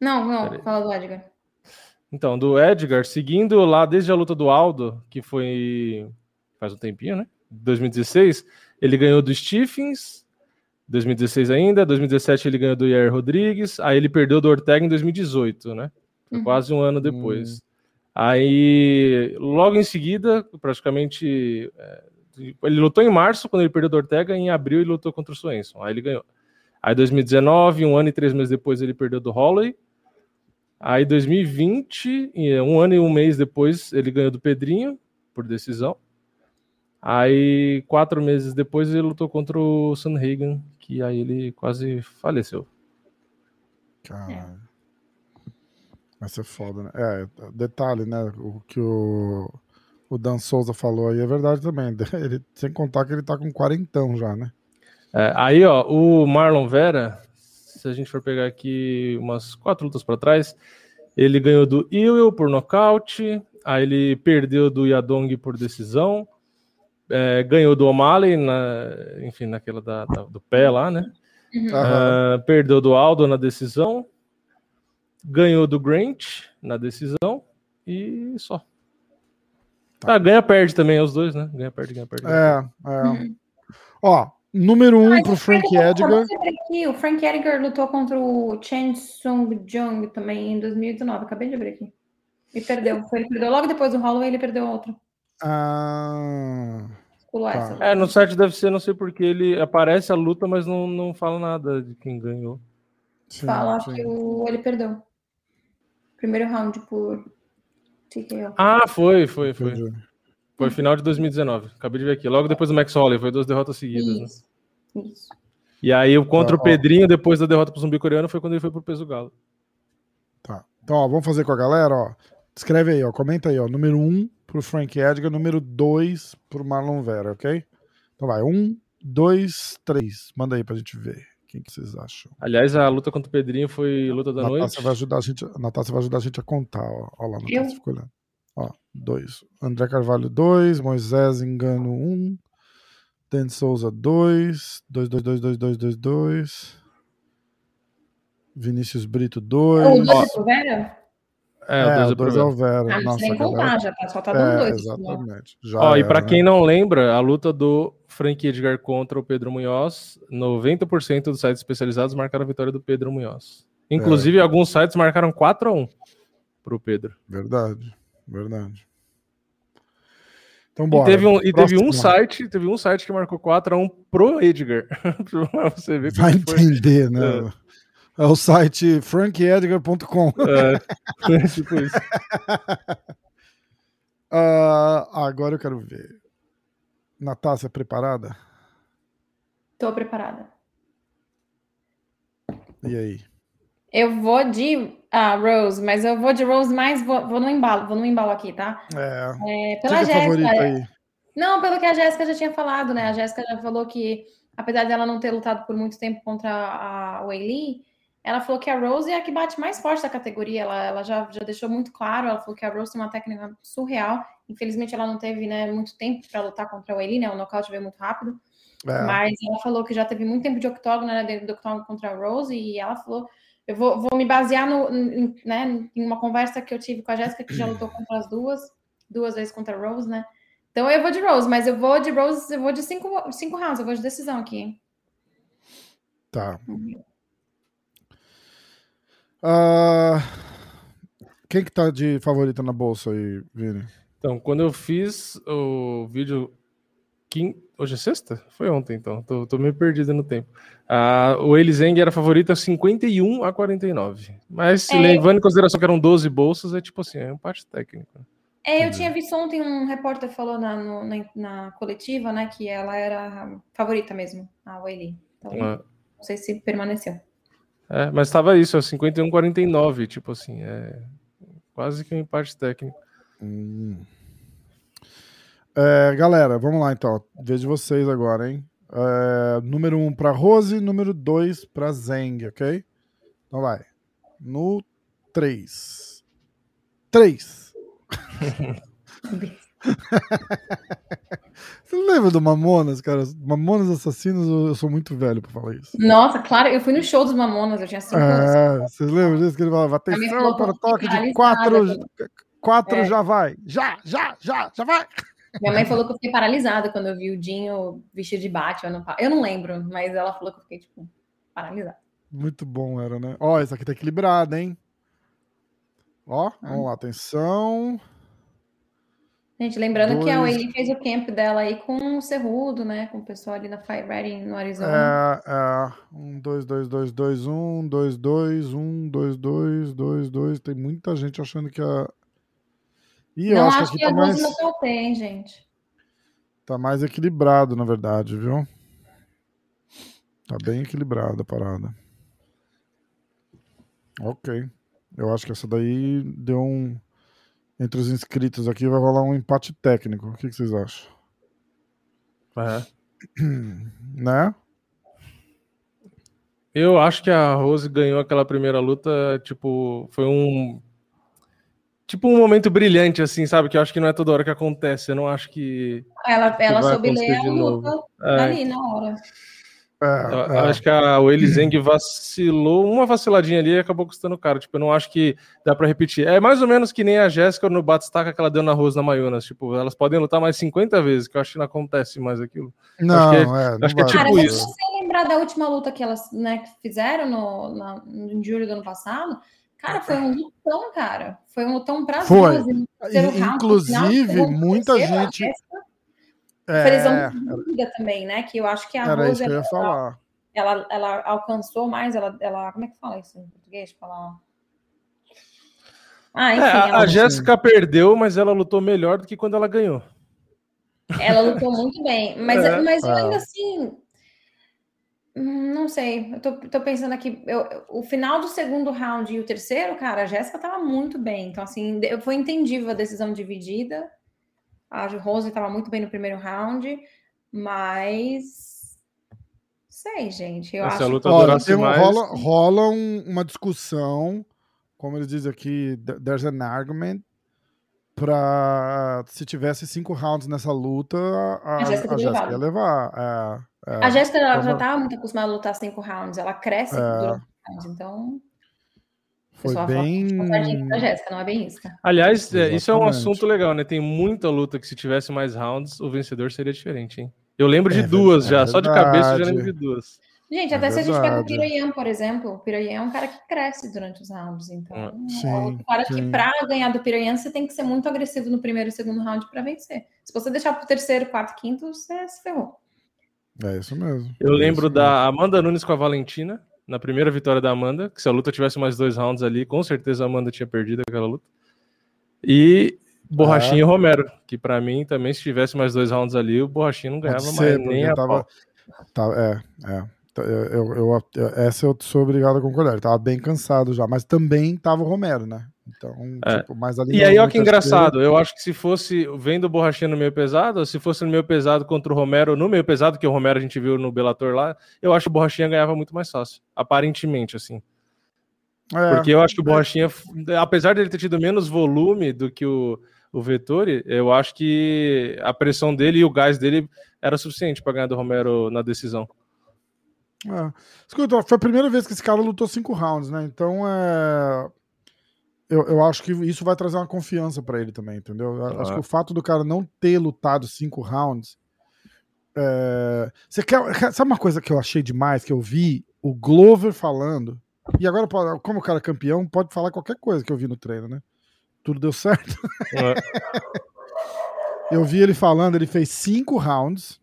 Não, não, fala do Edgar. Então, do Edgar, seguindo lá desde a luta do Aldo, que foi faz um tempinho, né? 2016, ele ganhou do Stephens, 2016 ainda, 2017 ele ganhou do Yair Rodrigues, aí ele perdeu do Ortega em 2018, né? Uhum. Quase um ano depois. Uhum. Aí, logo em seguida, praticamente é, Ele lutou em março, quando ele perdeu do Ortega, em abril ele lutou contra o Swenson. Aí ele ganhou. Aí 2019, um ano e três meses depois, ele perdeu do Holloway. Aí 2020, um ano e um mês depois, ele ganhou do Pedrinho, por decisão. Aí, quatro meses depois, ele lutou contra o Sanhagen, que aí ele quase faleceu. Cara. Vai ser foda, né? É, detalhe, né? O que o, o Dan Souza falou aí é verdade também. Ele, sem contar que ele tá com quarentão já, né? É, aí, ó, o Marlon Vera, se a gente for pegar aqui umas quatro lutas para trás, ele ganhou do Ewell por nocaute, aí ele perdeu do Yadong por decisão, é, ganhou do O'Malley, na, enfim, naquela da, da, do pé lá, né? Uhum. Uh, perdeu do Aldo na decisão, ganhou do Grant na decisão e só. Tá. Ah, ganha, perde também, os dois, né? Ganha, perde, ganha, perde. Ganha, é, é. Uhum. Ó, número um Mas, pro Frank Edgar. Aqui, o Frank Edgar lutou contra o Chen Sung Jung também em 2019. Acabei de abrir aqui. E perdeu. Ele perdeu logo depois do Holloway, ele perdeu outro. Ah. Tá. É, no site deve ser, não sei porque ele aparece a luta, mas não, não fala nada de quem ganhou. Sim, fala sim. que o, ele perdeu. Primeiro round por TKO. Ah, foi, foi, foi. Foi final de 2019. Acabei de ver aqui. Logo depois do Max Holloway, foi duas derrotas seguidas. Né? Isso. Né? Isso. E aí, contra o Pedrinho, depois da derrota pro zumbi coreano, foi quando ele foi pro peso galo. Tá. Então, ó, vamos fazer com a galera, ó. Escreve aí, ó. Comenta aí, ó. Número 1 um pro Frank Edgar, número 2 pro Marlon Vera, ok? Então vai, 1, 2, 3. Manda aí pra gente ver. Quem que vocês acham? Aliás, a luta contra o Pedrinho foi luta da Natácia noite. Vai ajudar a gente, a Natácia vai ajudar a gente a contar. Ó, ó lá, Natácia ficou olhando. Ó, dois. André Carvalho, dois. Moisés Engano, um. Dan Souza, dois. Dois, dois, dois, dois, dois, dois, dois. Vinícius Brito, dois. O dois é Vera? É, é, o dois é o Vera. Ah, Nossa, nem contar, já tá, só tá dando é, dois. Exatamente. Já Ó, era, e para né? quem não lembra, a luta do Frank Edgar contra o Pedro Munhoz, 90% dos sites especializados marcaram a vitória do Pedro Munhoz. Inclusive, é. alguns sites marcaram 4 a 1 pro Pedro. Verdade, verdade. Então, bora. E teve um, e teve um site, teve um site que marcou 4 a 1 pro Edgar. você ver Vai entender, foi. né? É. É o site frankedgar.com. É, é, tipo isso. uh, agora eu quero ver. Natácia, preparada? Tô preparada. E aí? Eu vou de ah, Rose, mas eu vou de Rose mais, vou, vou no embalo, vou no embalo aqui, tá? É. é pela Jéssica. Não, pelo que a Jéssica já tinha falado, né? A Jéssica já falou que, apesar dela não ter lutado por muito tempo contra a Weili, ela falou que a Rose é a que bate mais forte da categoria. Ela, ela já, já deixou muito claro. Ela falou que a Rose tem uma técnica surreal. Infelizmente, ela não teve né, muito tempo para lutar contra a Eli, né? O nocaute veio muito rápido. É. Mas ela falou que já teve muito tempo de octógono, né? Dentro do octógono contra a Rose. E ela falou: eu vou, vou me basear no, em, né, em uma conversa que eu tive com a Jéssica, que já lutou contra as duas, duas vezes contra a Rose, né? Então eu vou de Rose, mas eu vou de Rose, eu vou de cinco, cinco rounds, eu vou de decisão aqui. Tá. Uh, quem que tá de favorita na bolsa aí, Vini? Então, quando eu fiz o vídeo. Quim... Hoje é sexta? Foi ontem, então. Tô, tô meio perdido no tempo. Uh, o Elizeng era favorita 51 a 49. Mas, é... levando em consideração que eram 12 bolsas, é tipo assim, é um parte técnico. É, eu tinha visto ontem um repórter falou na, no, na, na, coletiva, né, que ela era favorita mesmo, a Weili. Então, ah. não sei se permaneceu. É, mas estava isso, é 51-49, tipo assim, é quase que um empate técnico. Hum. É, galera, vamos lá então. Vejo vocês agora, hein? É, número 1 um para Rose, número 2 para Zeng, ok? Então vai. No 3. 3. Você lembra do Mamonas, cara? Mamonas Assassinos, eu sou muito velho pra falar isso. Nossa, claro, eu fui no show dos Mamonas, eu tinha 5 é, anos. Vocês lembram disso? Que ele falava, atenção para o toque de 4, 4 é. já vai. Já, já, já, já vai. Minha mãe falou que eu fiquei paralisada quando eu vi o Dinho vestido de Batman. Eu não lembro, mas ela falou que eu fiquei, tipo, paralisada. Muito bom era, né? Ó, essa aqui tá equilibrada, hein? Ó, vamos lá, atenção. Gente, lembrando dois... que a Wayne fez o camp dela aí com o Cerrudo, né? Com o pessoal ali na Fire Riding no Arizona. É, é. Um, dois, dois, dois, dois, um, dois, dois, um, dois, dois, dois, dois. Tem muita gente achando que a. Ih, eu Não acho, acho que, que tá a mais... no hein, gente. Tá mais equilibrado, na verdade, viu? Tá bem equilibrada a parada. Ok. Eu acho que essa daí deu um entre os inscritos aqui vai rolar um empate técnico. O que, que vocês acham? É. Né? Eu acho que a Rose ganhou aquela primeira luta, tipo, foi um tipo um momento brilhante, assim, sabe? Que eu acho que não é toda hora que acontece. Eu não acho que. Ela, ela soube ler a luta é. ali na hora. É, é. Acho que a Willy Zeng vacilou, uma vaciladinha ali e acabou custando caro. Tipo, eu não acho que dá para repetir. É mais ou menos que nem a Jéssica no Batistaca que ela deu na Rose na Mayunas. Tipo, elas podem lutar mais 50 vezes, que eu acho que não acontece mais aquilo. Não, acho que é, é acho que é tipo Cara, isso. Se você lembrar da última luta que elas né, fizeram no, na, em julho do ano passado, Cara, foi um lutão, cara. Foi um lutão pra Foi. Inclusive, round, muita gente. É, Felizão vida também, né? Que eu acho que a Era Rose, isso que eu ia falar. Ela, ela alcançou mais, ela, ela. Como é que fala isso em português? Falar. Ah, enfim, é, a Jéssica perdeu, mas ela lutou melhor do que quando ela ganhou. Ela lutou muito bem, mas, é, mas eu ainda assim. Não sei, eu tô, tô pensando aqui. Eu, o final do segundo round e o terceiro, cara, a Jéssica tava muito bem. Então, assim, foi entendível a decisão dividida. A Rose estava muito bem no primeiro round, mas sei, gente. Eu Essa acho luta Olha, tem, mais... rola, rola um, uma discussão, como eles dizem aqui, there's an argument para se tivesse cinco rounds nessa luta, a, a Jéssica ia levar. É, é, a Jéssica já estava muito acostumada a lutar cinco rounds, ela cresce é, durante rounds, então. Foi bem. Da Jéssica, não é bem isso. Aliás, é, isso é um assunto legal, né? Tem muita luta que se tivesse mais rounds, o vencedor seria diferente, hein? Eu lembro de é duas já, só de cabeça eu já lembro de duas. Gente, até é se a gente pega o Piroyan, por exemplo, o Piroyan é um cara que cresce durante os rounds, então ah, sim, é cara sim. que para ganhar do Piroyan você tem que ser muito agressivo no primeiro e segundo round para vencer. Se você deixar pro terceiro, quarto, quinto, você se ferrou. É isso mesmo. Eu é lembro da Amanda Nunes com a Valentina, na primeira vitória da Amanda, que se a luta tivesse mais dois rounds ali, com certeza a Amanda tinha perdido aquela luta. E Borrachinha e Romero, que para mim também, se tivesse mais dois rounds ali, o Borrachinha não ganhava ser, mais nem a tava, tava, É, é. Eu, eu, eu, essa eu sou obrigado a concordar. Ele tava bem cansado já, mas também tava o Romero, né? Então, é. tipo, mais ali. E aí, olha que engraçado. Eu acho que se fosse vendo o Borrachinha no meio pesado, se fosse no meio pesado contra o Romero no meio pesado, que o Romero a gente viu no Bellator lá, eu acho que o Borrachinha ganhava muito mais fácil. Aparentemente, assim. É, Porque eu acho que o Borrachinha, apesar dele ter tido menos volume do que o, o Vettori, eu acho que a pressão dele e o gás dele era suficiente para ganhar do Romero na decisão. É. Escuta, foi a primeira vez que esse cara lutou cinco rounds, né? Então é eu, eu acho que isso vai trazer uma confiança para ele também, entendeu? Eu Acho que o fato do cara não ter lutado cinco rounds. É... Você quer. Sabe uma coisa que eu achei demais, que eu vi o Glover falando. E agora, como o cara é campeão, pode falar qualquer coisa que eu vi no treino, né? Tudo deu certo. É. eu vi ele falando, ele fez cinco rounds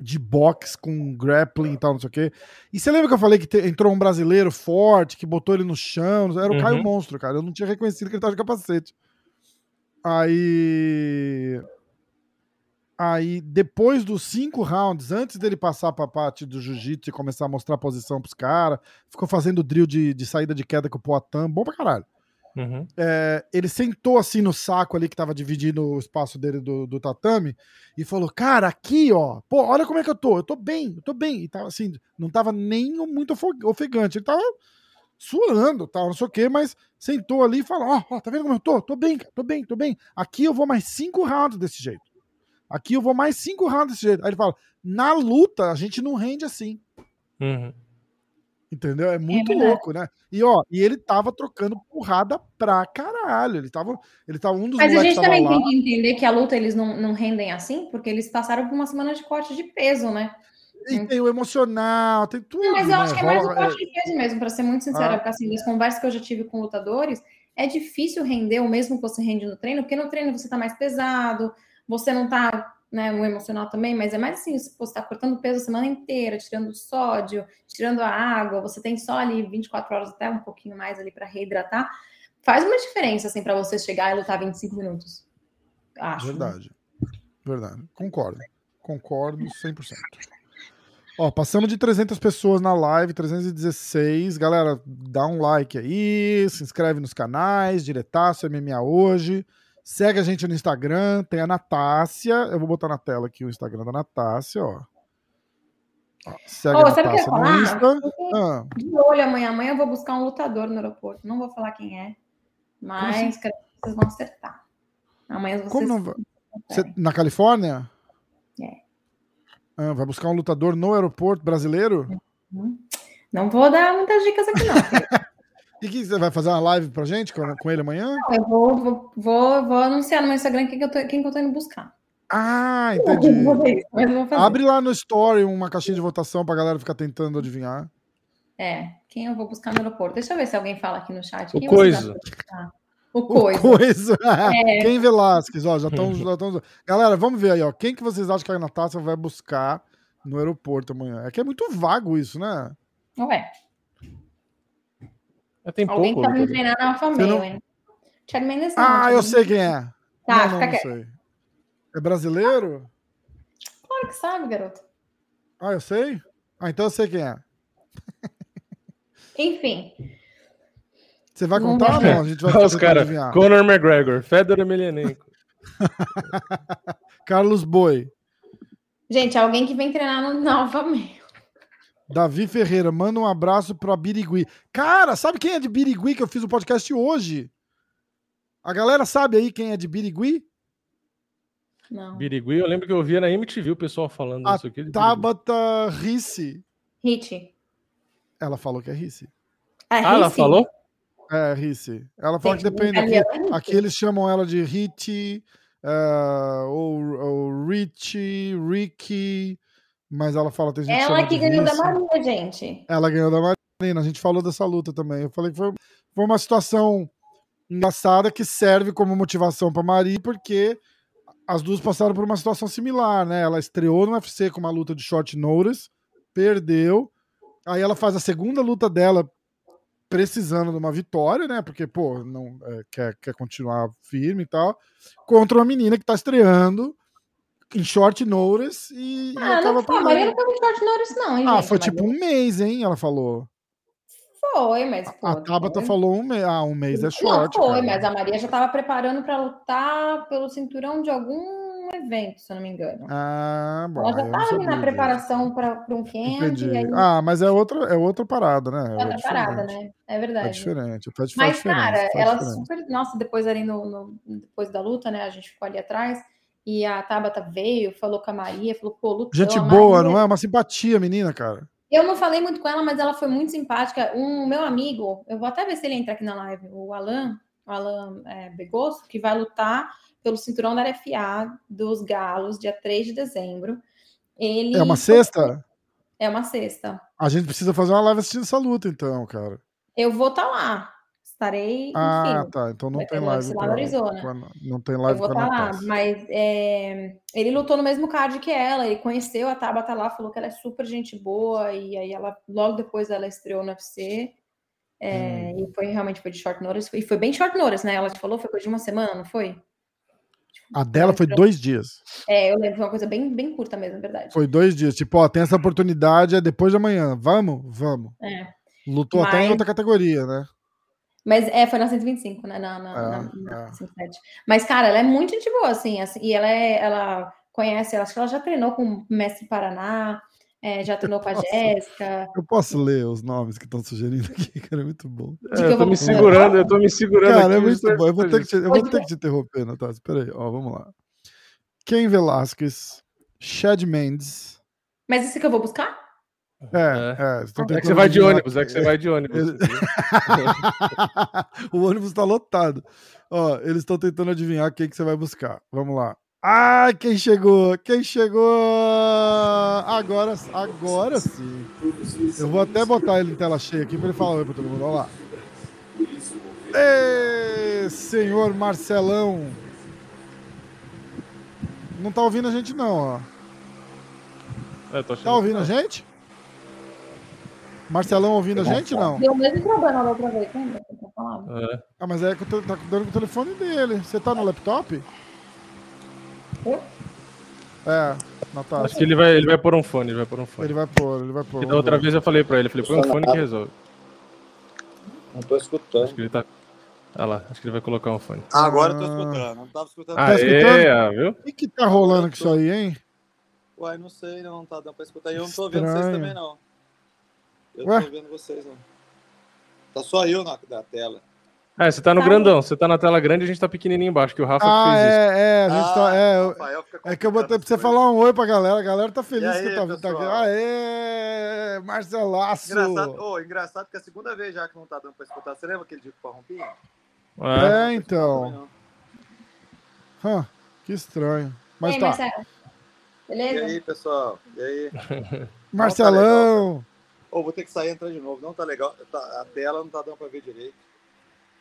de boxe com grappling e tal, não sei o quê. E você lembra que eu falei que te, entrou um brasileiro forte, que botou ele no chão? Era o uhum. Caio Monstro, cara. Eu não tinha reconhecido que ele tava de capacete. Aí. Aí, depois dos cinco rounds, antes dele passar pra parte do jiu-jitsu e começar a mostrar a posição pros caras, ficou fazendo drill de, de saída de queda com o Poitin, bom pra caralho. Uhum. É, ele sentou assim no saco ali que tava dividindo o espaço dele do, do, tatame e falou: Cara, aqui, ó, pô, olha como é que eu tô, eu tô bem, eu tô bem. E tava assim, não tava nem muito ofegante, ele tava suando, tal, não sei o que, mas sentou ali e falou: Ó, oh, tá vendo como eu tô? Tô bem, tô bem, tô bem. Aqui eu vou mais cinco rounds desse jeito. Aqui eu vou mais cinco rounds desse jeito. Aí ele fala: Na luta, a gente não rende assim. Uhum. Entendeu? É muito é louco, né? E ó, e ele tava trocando porrada pra caralho. Ele tava, ele tava um dos Mas a gente também lá. tem que entender que a luta eles não, não rendem assim, porque eles passaram por uma semana de corte de peso, né? E hum. tem o emocional, tem tudo. Não, mas eu né? acho que é mais o corte de peso mesmo, para ser muito sincera, ah. porque assim, das conversas que eu já tive com lutadores, é difícil render o mesmo que você rende no treino, porque no treino você tá mais pesado, você não tá né, no emocional também, mas é mais assim, se você está cortando peso a semana inteira, tirando sódio, tirando a água, você tem só ali 24 horas até um pouquinho mais ali para reidratar, faz uma diferença assim para você chegar e lutar 25 minutos. Acho. Verdade. Verdade. Concordo. Concordo 100%. Ó, passamos de 300 pessoas na live, 316. Galera, dá um like aí, se inscreve nos canais, diretaço MMA hoje. Segue a gente no Instagram, tem a Natácia. Eu vou botar na tela aqui o Instagram da Natácia, ó. segue oh, a Natácia no Insta. Ah. De olho amanhã. Amanhã eu vou buscar um lutador no aeroporto. Não vou falar quem é, mas assim? vocês vão acertar. Amanhã vocês... Como não vai? na Califórnia? É. Ah, vai buscar um lutador no aeroporto brasileiro? Uhum. Não vou dar muitas dicas aqui, não. E que você vai fazer uma live pra gente com, com ele amanhã? Não, eu vou, vou, vou, vou, anunciar no meu Instagram quem que, eu tô, quem que eu tô indo buscar. Ah, entendi. Abre lá no story uma caixinha de votação pra galera ficar tentando adivinhar. É, quem eu vou buscar no aeroporto? Deixa eu ver se alguém fala aqui no chat. O coisa. O coisa. O coisa. É. Quem Velasquez, ó, já estão. já Galera, vamos ver aí, ó. Quem que vocês acham que a Natácia vai buscar no aeroporto amanhã? É que é muito vago isso, né? Ué. Tem Alguém pouco, tá me treinando na Alfa não... hein? Thiago Mendes não. Ah, eu sei quem é. Tá, não, não, não sei. É brasileiro? Claro que sabe, garoto. Ah, eu sei? Ah, então eu sei quem é. Enfim. Você vai contar ou não? A gente vai Os caras, Conor McGregor, Fedor Emelianenko. Carlos Boi. Gente, alguém que vem treinar no Nova Meio. Davi Ferreira, manda um abraço para Birigui. Cara, sabe quem é de Birigui que eu fiz o podcast hoje? A galera sabe aí quem é de Birigui? Não. Birigui, eu lembro que eu via na MTV o pessoal falando a isso aqui. Tabata Risse. Hit. Ela falou que é Risse. Ah, ah ela falou? É, Risse. Ela falou que depende. Aqui, é aqui, eles chamam ela de Hit, uh, ou, ou Rich, Ricky. Mas ela fala, tem gente Ela que ganhou da Marina, gente. Ela ganhou da Marina. A gente falou dessa luta também. Eu falei que foi, foi uma situação engraçada que serve como motivação para Maria, porque as duas passaram por uma situação similar, né? Ela estreou no UFC com uma luta de short notice, perdeu. Aí ela faz a segunda luta dela precisando de uma vitória, né? Porque, pô, não é, quer, quer continuar firme e tal. Contra uma menina que tá estreando em short notice e, ah, e não foi, a Maria não foi em short notice, não, hein, Ah, gente, foi tipo um mês, hein? Ela falou. Foi, mas. Pô, a Tabata foi. falou um mês. Ah, um mês é short. Não, foi, cara. mas a Maria já estava preparando para lutar pelo cinturão de algum evento, se eu não me engano. Ah, bom. Ela já estava na preparação para um camp. Aí... Ah, mas é outra, é outra parada, né? É outra é parada, né? É verdade. É diferente. Faz, mas, cara, ela diferente. super. Nossa, depois ali no, no, depois da luta, né? A gente ficou ali atrás. E a Tabata veio, falou com a Maria, falou, pô, lutou. Gente boa, Maria... não é? Uma simpatia, menina, cara. Eu não falei muito com ela, mas ela foi muito simpática. Um meu amigo, eu vou até ver se ele entra aqui na live, o Alan, o Alan é, Begosso, que vai lutar pelo cinturão da RFA dos Galos, dia 3 de dezembro. Ele... É uma sexta? É uma sexta. A gente precisa fazer uma live assistindo essa luta, então, cara. Eu vou estar tá lá. Estarei. Ah, enfim, tá. Então não tem live. Lá Arizona. não tem live. Eu vou estar tá lá. Mas é, ele lutou no mesmo card que ela. Ele conheceu a Tabata lá, falou que ela é super gente boa. E aí ela, logo depois, ela estreou no UFC. É, hum. E foi realmente foi de short notice. E foi bem short notice, né? Ela te falou, foi coisa de uma semana, não foi? A dela foi dois dias. É, eu lembro, foi uma coisa bem, bem curta mesmo, verdade. Foi dois dias. Tipo, ó, tem essa oportunidade, é depois de amanhã. Vamos? Vamos. É. Lutou Mas... até em outra categoria, né? Mas é, foi na 125, né? Na, na, ah, na, na ah. 107. Mas, cara, ela é muito gente boa, assim, assim e ela é, ela conhece, acho que ela já treinou com o Mestre Paraná, é, já treinou eu com a Jéssica. Eu posso ler os nomes que estão sugerindo aqui, cara, é muito bom. É, eu, tô me segurando, eu tô me segurando. Cara, aqui, é muito bom. Eu vou ter que te, eu vou ter que te interromper, Natália. Espera aí, ó, vamos lá. Ken Velasquez, Chad Mendes. Mas esse que eu vou buscar? É, é. é, é que você vai de ônibus, é que você vai de ônibus. o ônibus tá lotado. Ó, eles estão tentando adivinhar quem que você vai buscar. Vamos lá. Ah, quem chegou? Quem chegou? Agora, agora sim. Eu vou até botar ele em tela cheia aqui para ele falar oi para todo mundo. Olha lá. Ê, senhor Marcelão. Não tá ouvindo a gente não, ó. É, tá ouvindo a gente? Marcelão ouvindo a gente, não? Deu o mesmo problema da outra vez, lembra? É. Ah, mas é que eu tô, tá dando o telefone dele. Você tá no laptop? Eu? É, Natália. Acho que ele vai, ele vai pôr um fone, ele vai pôr um fone. Ele vai pôr, ele vai pôr. E da outra vez eu falei pra ele, falei, põe um fone que resolve. Não tô escutando. Acho que ele tá. Olha lá, acho que ele vai colocar um fone. Ah, agora eu tô escutando. Não tava escutando. Tá escutando? Ah, viu? O que, que tá rolando com isso aí, hein? Uai, não sei, não, não tá dando pra escutar. E eu não tô vendo vocês também, não. Eu Ué? não tô vendo vocês, não. Tá só eu na, na tela. É, você tá no grandão, você tá na tela grande e a gente tá pequenininho embaixo, que o Rafa ah, fez é, isso. É, a gente ah, tá. É, Rafael é que eu botei pra você falar um oi pra galera. A galera tá feliz aí, que tá vindo. Tá aqui. Aê, Marcelaço! Engraçado, oh, engraçado que é a segunda vez já que não tá dando pra escutar. Você lembra aquele dia que eu rompi? É, é então. Hum, que estranho. Mas Ei, tá. Marcelo. Beleza? E aí, pessoal? E aí? Marcelão! Oh, vou ter que sair e entrar de novo. Não tá legal. Tá, a tela não tá dando pra ver direito.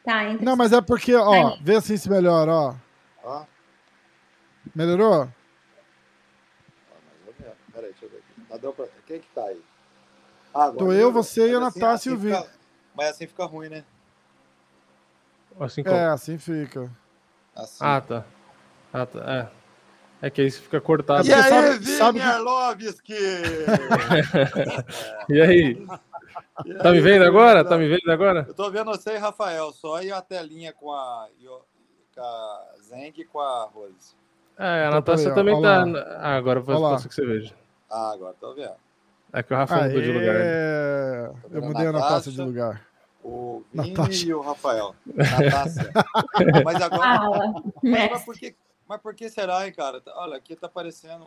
Tá, entra. Não, mas é porque, ó, vê assim se melhora, ó. Ó. Melhorou? Ah, mais ou menos. Peraí, deixa eu ver aqui. Tá dando pra... Quem que tá aí? Ah, agora Tô eu, você e a Natácia e o Vitor. Mas assim fica ruim, né? Assim É, assim fica. Assim. Ah, tá. Ah, tá. É. É que aí você fica cortado. E aí, sabe. Arlovski? e aí? E tá aí, me vendo agora? Tá... tá me vendo agora? Eu tô vendo você e Rafael só e a telinha com a, com a Zeng e com a Rose. É, a Natácia aí, também tá. Ah, agora eu posso que você veja. Ah, agora tô vendo. É que o Rafa mudou de lugar. É, eu mudei a Natácia de lugar. O Vini Natasha. e o Rafael. Natácia. mas agora. Ah, mas, mas, por que, mas por que será, hein, cara? Olha, aqui tá aparecendo.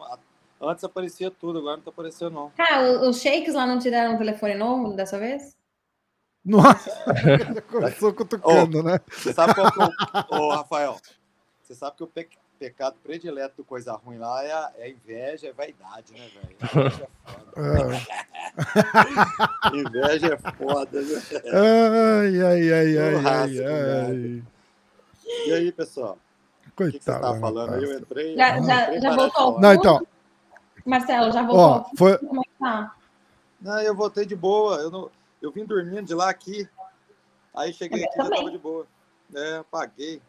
Antes aparecia tudo, agora não tá aparecendo, não. Ah, os shakes lá não te deram um telefone novo dessa vez? Nossa! Começou cutucando, oh, né? Você sabe qual que é o. Ô, Rafael, você sabe que o pe pecado predileto do coisa ruim lá é a, é a inveja, é vaidade, né, velho? Inveja é foda. inveja é foda, né? Ai, ai, ai, ai, ai, ai. E aí, pessoal? Coitado. O que, que você tava falando aí? Eu entrei. Já, já, entrei já voltou? Não, então. Marcelo, já voltou? Ó, foi... Como é que tá? Não, eu voltei de boa. Eu, não... eu vim dormindo de lá aqui. Aí cheguei Eu aqui e já tava de boa. É, paguei.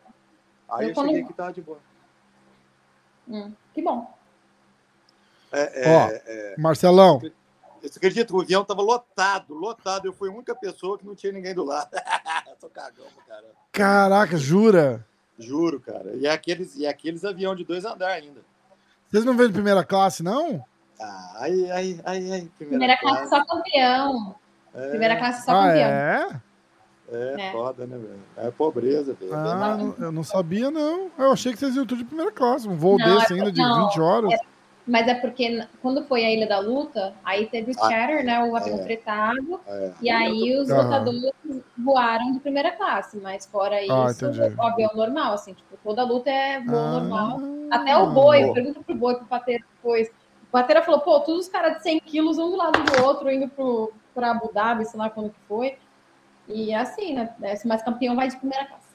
Aí Eu eu, cheguei aqui e tava de boa. Hum, que bom. É, é, Ó. é... Marcelão, Você acredita que o avião tava lotado, lotado. Eu fui a única pessoa que não tinha ninguém do lado. Tô cagão, cara. caraca, jura? Juro, cara. E é aqueles, e é aqueles avião de dois andares ainda. Vocês não vêm de primeira classe, não? Ah, aí, aí, aí, aí. Primeira classe só campeão. É, Primeira classe só ah, campeão. é? é, É. foda, né, velho? É pobreza, velho. Ah, não- eu não sabia, não. Eu achei que vocês iam tudo de primeira classe. Um voo Não, desse é- ainda de não, 20 horas. Mas é porque quando foi a Ilha da Luta, aí teve o Ah, chatter, né? O avião é. fretado. É. E aí os lutadores voaram de primeira classe. Mas fora isso, Ah, o avião normal, assim. Tipo, toda luta é voo Ah. normal. Até o boi, Boa. pergunto pro boi, pro Patera depois. O Patera falou, pô, todos os caras de 100 quilos, um do lado do outro, indo pro, pra Abu Dhabi, sei lá quando que foi. E é assim, né? Esse mais campeão vai de primeira classe.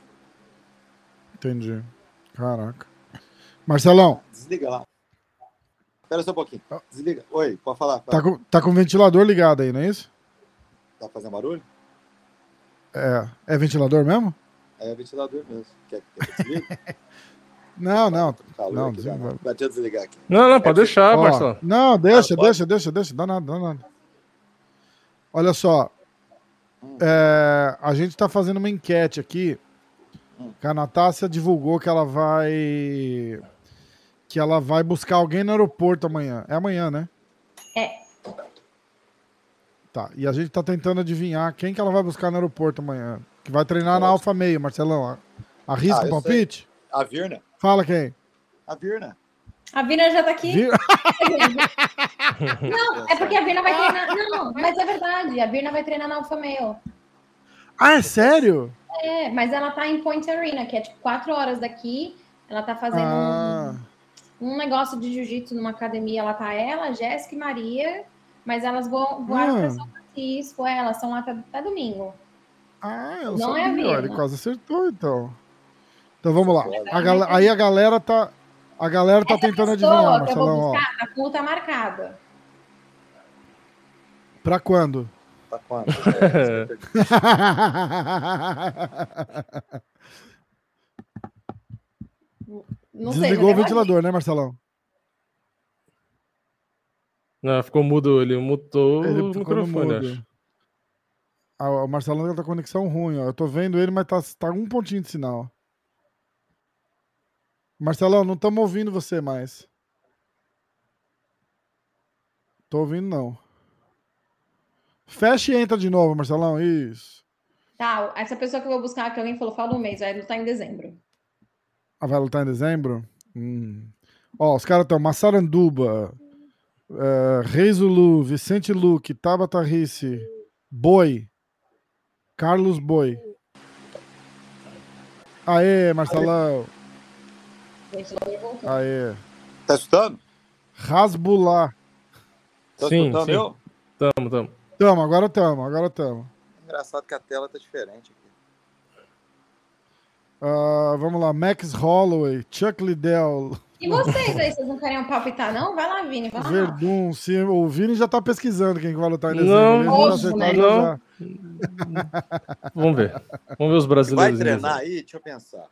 Entendi. Caraca. Marcelão, Desliga lá. Espera só um pouquinho. Ah. Desliga. Oi, pode falar. tá com, tá com o ventilador ligado aí, não é isso? Tá fazendo barulho? É. É ventilador mesmo? É ventilador mesmo. Quer, quer que eu desligue? Não, não. Calor Não, aqui, não. Deixa eu desligar aqui. Não, não, pode deixar, Ó, Marcelo. não, deixa, Ah, pode? deixa, deixa, deixa. Dá nada, dá nada. Olha só. Hum. É, a gente tá fazendo uma enquete aqui. Hum. Que a Natácia divulgou que ela vai. Que ela vai buscar alguém no aeroporto amanhã. É amanhã, né? É. Tá. E a gente tá tentando adivinhar quem que ela vai buscar no aeroporto amanhã. Que vai treinar na Nossa. Alfa Meio, Marcelão. Arrisca Ah, o palpite? A Virna? Fala quem. A Virna. A Vina já tá aqui. Vi- Não, é porque a Virna vai treinar. Não, mas é verdade. A Virna vai treinar na Alfa Male. Ah, é sério? É, mas ela tá em Point Arena, que é tipo quatro horas daqui. Ela tá fazendo Ah, um, um negócio de jiu-jitsu numa academia. Ela tá ela, Jéssica e Maria, mas elas vão voaram Ah. pra São Francisco. É, elas são lá até, até domingo. Ah, eu não, é sabia. É ele quase acertou, então. Então vamos lá. A Aí a galera tá. A galera tá Essa tentando adivinhar, Marcelão. Eu vou buscar, a conta marcada. Pra quando? Pra quando? Não Desligou sei, o ventilador, né, Marcelão? Não, ficou mudo, ele mutou ele o microfone, acho. Ah, o Marcelão tá com conexão ruim, ó. Eu tô vendo ele, mas tá, tá um pontinho de sinal. Marcelão, não estamos ouvindo você mais. Tô ouvindo, não. Fecha e entra de novo, Marcelão. Isso. Tá, essa pessoa que eu vou buscar, que alguém falou, fala um mês, vai lutar em dezembro. Ah, vai lutar em dezembro? Hum. Ó, os caras estão Massaranduba, uh, Reis Vicente Luque, Tabata Risse, Boi, Carlos Boi. Aê, Marcelão. Aê. Tá escutando? Rasbular. Tá sim, escutando sim. eu? Tamo, tamo. Tamo, agora tamo, agora tamo. Engraçado que a tela tá diferente aqui. Uh, vamos lá, Max Holloway, Chuck Liddell. E vocês aí, vocês não querem palpitar, não? Vai lá, Vini, vai lá. Verdun, sim, o Vini já tá pesquisando quem vai lutar em dezembro. Não, óbvio, né? não. Vamos ver. Vamos ver os brasileiros. Vai treinar aí? Deixa eu pensar.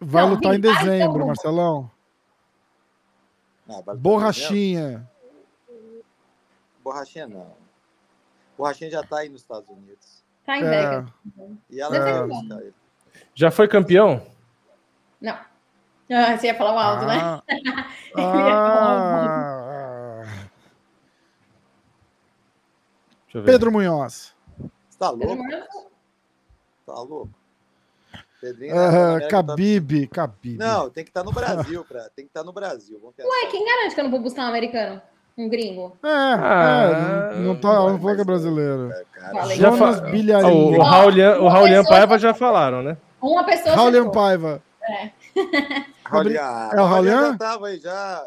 Vai não, lutar em dezembro, Marcelão. Não, Borrachinha. Borrachinha não. Borrachinha já tá aí nos Estados Unidos. Tá em é. E ela é. Já foi campeão? Não. Ah, você ia falar o alto, né? ah. né? Ah. Pedro Munhoz. Você tá louco? Tá louco? Pedrinho. Uh, Khabib, tá... Khabib. Não, tem que estar tá no Brasil, pra... tem que estar tá no Brasil. Ué, quem garante que eu não vou buscar um americano? Um gringo? É, ah, é não, tá, não falou que é brasileiro. É, já fa... O, o Raulian, o Raulian Paiva já falaram, né? Uma pessoa. Raulian Paiva. É. Raulian, é o Raulian? Já tava aí, já.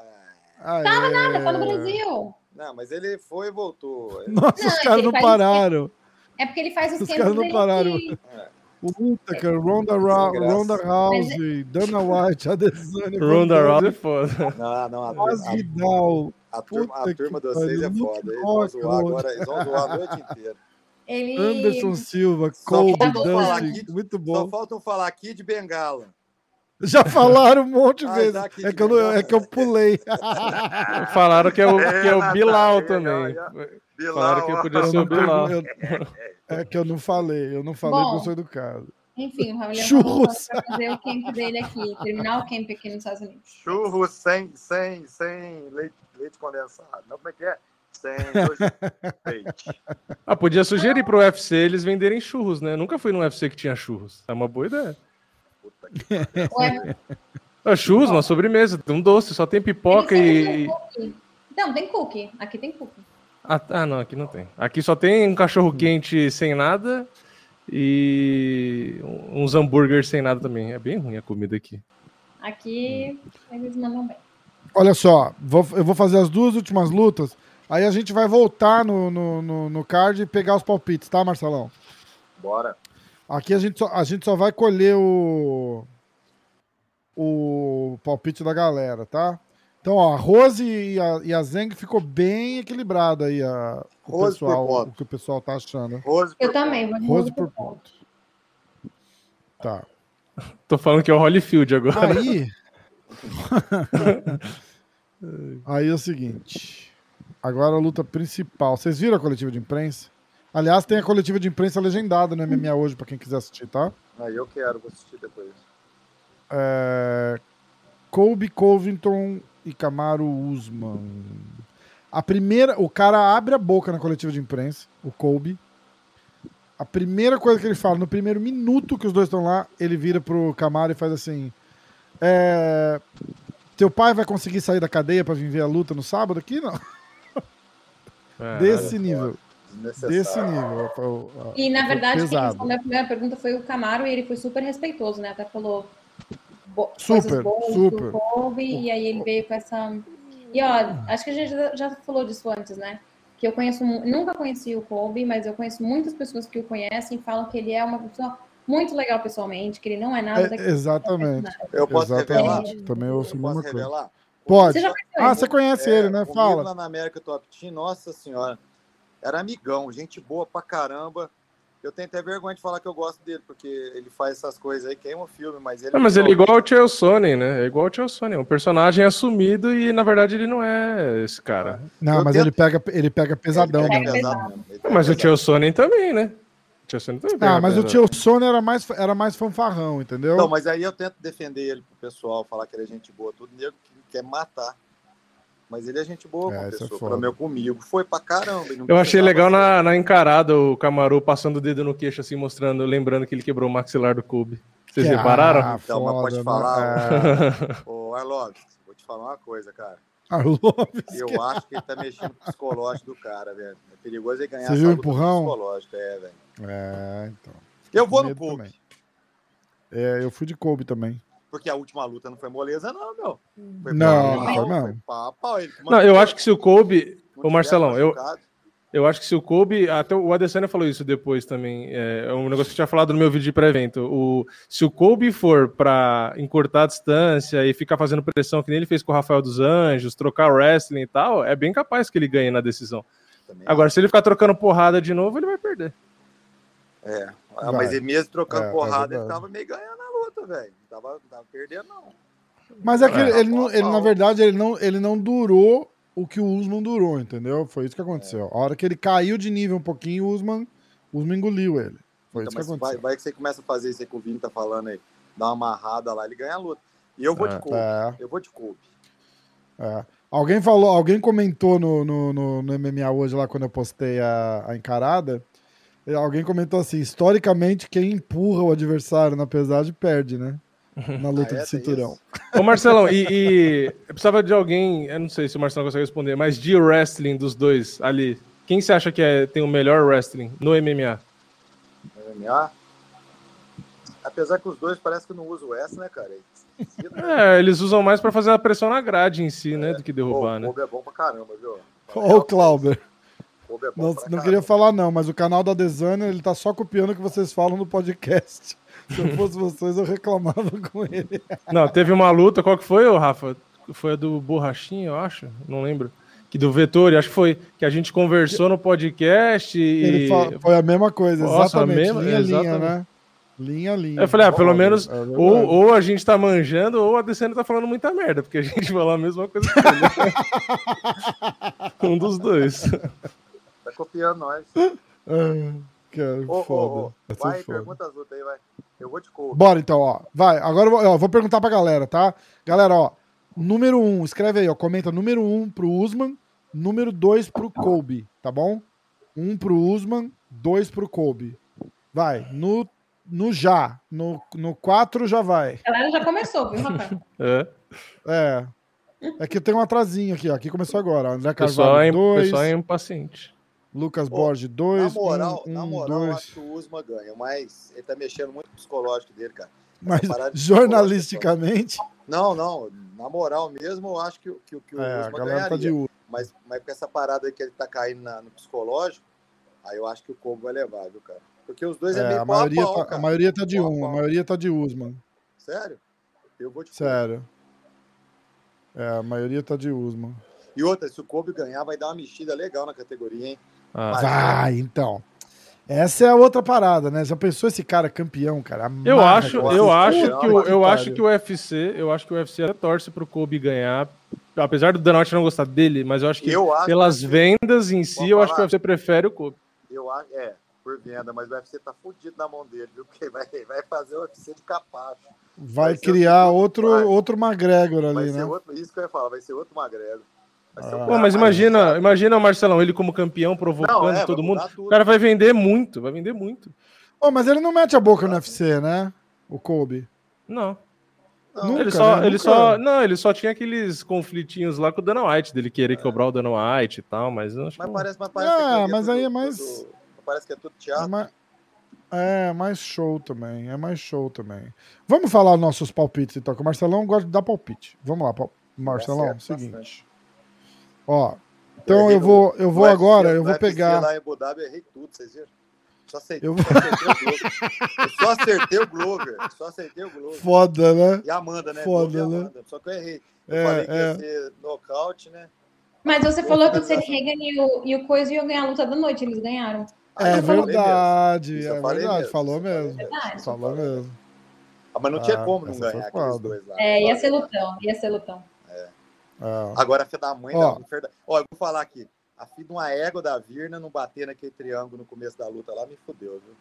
Ah, tava nada, tá no Brasil. Não, mas ele foi e voltou. Nossa, não, os caras não pararam. É porque ele faz os Os caras não pararam. Aqui. É. Whittaker, Ronda, Ra Ronda House, Dana White, Adesanya. Ronda Rousey é foda. Não, não, a, a, Vidal. A, turma, a turma de vocês é foda. Eles vão zoar agora, eles vão zoar a noite inteira. Ele... Anderson Silva, Colby, Dusty, muito bom. Só faltam falar aqui de Bengala. Já falaram um monte de ah, vezes. É que, eu é que eu pulei. falaram que é o, que é o Bilal também. Bilal, falaram que podia ser o Bilal. É que eu não falei, eu não falei Bom, que eu sou educado. Enfim, o Raul Churros. vai fazer o camp dele aqui, terminar o camp aqui nos Estados Unidos. Churros sem, sem, sem leite, leite condensado. Não, como é que é? Leite. Ah, podia sugerir pro UFC eles venderem churros, né? Nunca fui num UFC que tinha churros. É uma boa ideia. Puta que é, churros, uma sobremesa, um doce, só tem pipoca e. Não, tem cookie. Aqui tem cookie. Ah, ah, não, aqui não tem. Aqui só tem um cachorro hum. quente sem nada e uns hambúrgueres sem nada também. É bem ruim a comida aqui. Aqui eles mandam bem. Olha só, vou, eu vou fazer as duas últimas lutas. Aí a gente vai voltar no, no, no, no card e pegar os palpites, tá, Marcelão? Bora. Aqui a gente só, a gente só vai colher o, o palpite da galera, tá? Então, ó, a Rose e a, e a Zeng ficou bem equilibrado aí a, o Rose pessoal, o que o pessoal tá achando. Rose Eu também, vou Rose por ponto. ponto. Tá. Tô falando que é o Holyfield agora. Aí. aí é o seguinte. Agora a luta principal. Vocês viram a coletiva de imprensa? Aliás, tem a coletiva de imprensa legendada no MMA hoje, para quem quiser assistir, tá? Ah, eu quero, vou assistir depois. É... Colby Covington e Camaro Usman. A primeira, o cara abre a boca na coletiva de imprensa, o Colby. A primeira coisa que ele fala, no primeiro minuto que os dois estão lá, ele vira pro Camaro e faz assim: é, Teu pai vai conseguir sair da cadeia para vir ver a luta no sábado aqui? Não. É, Desse nível. Desse nível. E na verdade, quem respondeu a primeira pergunta foi o Camaro e ele foi super respeitoso, né? Até falou super, super. Kobe, e aí ele veio com essa. E ó, acho que a gente já falou disso antes, né? que eu conheço, nunca conheci o Kobe, mas eu conheço muitas pessoas que o conhecem e falam que ele é uma pessoa muito legal pessoalmente, que ele não é nada. É, exatamente. Eu posso exatamente. revelar? Também ouço eu posso coisa. revelar? Pode. Você ah, você conhece é, ele, né? Fala. lá na América Top Team, nossa senhora, era amigão, gente boa pra caramba. Eu tenho até vergonha de falar que eu gosto dele, porque ele faz essas coisas aí, queima o filme, mas ele. É, mas ele é igual o Chael Sonnen, né? É igual o Chael Sonnen, é um personagem assumido e na verdade ele não é esse cara. Não, eu mas tento... ele pega, ele pega pesadão. Ele pega né? pesado. mas o Chael Sonnen também, né? O Chael Sonnen também Ah, mas pesado. o Chael Sonnen era mais, era mais fanfarrão, entendeu? Não, mas aí eu tento defender ele pro pessoal, falar que ele é gente boa, tudo nego que quer matar. Mas ele é gente boa, é, pessoa. É pra meu comigo. Foi pra caramba. Eu achei legal na, na, encarada o Camaru passando o dedo no queixo, assim, mostrando, lembrando que ele quebrou o maxilar do Kobe. Vocês que repararam? Ah, então, mas pode né? falar. É... Ô, Arlov, vou te falar uma coisa, cara. Arlovski. Eu acho que ele tá mexendo no psicológico do cara, velho. É perigoso ele ganhar Você viu o empurrão? psicológico, é, velho. É, então. Eu vou no Kobe. Também. É, eu fui de Kobe também. Porque a última luta não foi moleza, não, meu. Foi não, não foi não. Pau, pau, não, eu acho que se o Kobe. Ô, Marcelão, eu, eu acho que se o Kobe. Até o Adesanya falou isso depois também. É, é um negócio que eu tinha falado no meu vídeo de pré-evento. O, se o Kobe for para encurtar a distância e ficar fazendo pressão que nem ele fez com o Rafael dos Anjos, trocar wrestling e tal, é bem capaz que ele ganhe na decisão. Também Agora, se ele ficar trocando porrada de novo, ele vai perder. É, mas ele mesmo trocando é, é porrada, é ele tava meio ganhando luta, velho. Não tava, tava perdendo, não. Mas é que é, ele, não, ele, na verdade, ele não, ele não durou o que o Usman durou, entendeu? Foi isso que aconteceu. É. A hora que ele caiu de nível um pouquinho, o Usman, Usman engoliu ele. Foi então, isso que aconteceu. Vai, vai, que você começa a fazer isso aí que o Vini tá falando aí. Dá uma amarrada lá, ele ganha a luta. E eu vou é. de Kobe. É. Eu vou de Kobe. É. Alguém falou, alguém comentou no, no, no, no, MMA hoje lá quando eu postei a, a encarada Alguém comentou assim: historicamente, quem empurra o adversário na pesagem perde, né? Na luta ah, é, de cinturão. Ô, Marcelão, e, e eu precisava de alguém, eu não sei se o Marcelão consegue responder, mas de wrestling dos dois ali, quem você acha que é, tem o melhor wrestling no MMA? No MMA? Apesar que os dois parece que não usam o S, né, cara? É, eles usam mais para fazer a pressão na grade em si, né, é. do que derrubar, Pô, né? O é bom pra caramba, viu? Ô, o Clauber. É não, não queria falar, não, mas o canal da Desânia, ele tá só copiando o que vocês falam no podcast. Se eu fosse vocês, eu reclamava com ele. Não, teve uma luta, qual que foi, Rafa? Foi a do Borrachinho, eu acho, não lembro. Que do Vettori, acho que foi, que a gente conversou no podcast e... Ele fala, foi a mesma coisa, Nossa, exatamente, mesma, linha, exatamente. linha, né? Linha, linha. Eu falei, ah, pelo menos, é ou, ou a gente tá manjando, ou a DCN tá falando muita merda, porque a gente falou a mesma coisa que ele. um dos dois copiando nós. Cara, ô, foda. Ô, ô. Vai, foda. pergunta as outras aí, vai. Eu vou de cor. Bora então, ó. Vai, agora eu vou, ó, vou perguntar pra galera, tá? Galera, ó. Número um, escreve aí, ó. Comenta número um pro Usman, número dois pro Kobe, tá bom? Um pro Usman, dois pro Kobe. Vai, no, no já. No, no quatro já vai. A galera já começou, viu, Rafael? É. É. É que tem um atrasinho aqui, ó. Aqui começou agora. André Carvalho, 2. O pessoal é impaciente. Lucas Pô, Borges, 2. Na moral, um, na moral dois. eu acho que o Usma ganha, mas ele tá mexendo muito no psicológico dele, cara. Mas jornalisticamente. Não, não. Na moral mesmo, eu acho que, que, que o é, Usma tá ganharia. Tá de mas, mas com essa parada aí que ele tá caindo na, no psicológico, aí eu acho que o Combo vai levar, viu, cara? Porque os dois é, é meio a maioria, pau, tá, a maioria tá de pau, um, pau. a maioria tá de Usman. Sério? Eu vou te Sério. É, a maioria tá de Usman. E outra, se o Kobe ganhar, vai dar uma mexida legal na categoria, hein? Ah. Vai, então. Essa é a outra parada, né? Já pensou esse cara campeão, cara? Eu acho, eu acho que o, eu acho que o UFC, eu acho que o UFC até torce pro Kobe ganhar, apesar do Dana White não gostar dele, mas eu acho que eu pelas acho vendas em si, eu acho que o UFC prefere o Kobe. Eu acho, é, por venda, mas o UFC tá fudido na mão dele, viu? Porque vai, vai fazer o UFC de capacho. Vai, vai criar outro, outro McGregor ali, né? Outro, isso que eu ia falar, vai ser outro McGregor. Ah. Pô, mas imagina, imagina o Marcelão, ele como campeão, provocando não, é, todo mundo. O cara vai vender muito, vai vender muito. Pô, mas ele não mete a boca no UFC, né? O Kobe. Não. Não, nunca, ele só, né? ele nunca... só, não, ele só tinha aqueles conflitinhos lá com o Dana White, dele querer é. cobrar o Dana White e tal, mas não acho mas parece, mas parece é, é mas tudo, aí é mais tudo, parece que é tudo teatro. É mais, é mais show também, é mais show também. Vamos falar nossos palpites então, que o Marcelão gosta de dar palpite. Vamos lá, Marcelão, seguinte. Bastante. Ó, Então eu, eu vou, eu vou agora, eu vou pegar. lá em Abu Dhabi, eu errei tudo, vocês viram? Só acertei, eu... só acertei o Glover. Eu só acertei o Glover. Foda, né? E a Amanda, né? Foda, né? Amanda. Só que eu errei. Eu é, falei que é. ia ser nocaute, né? Mas você falou que o Seth e o, e o Coisa iam ganhar a luta da noite, eles ganharam. Ah, é verdade, é verdade, mesmo. falou mesmo. Verdade. Falou mesmo. Ah, mas não tinha ah, como não ganhar aqueles dois lá. É, ia ser lutão, ia ser lutão. É. Agora a filha da mãe Ó. da Ó, eu vou falar aqui. A filha de uma égua da Virna não bater naquele triângulo no começo da luta lá me fudeu, viu?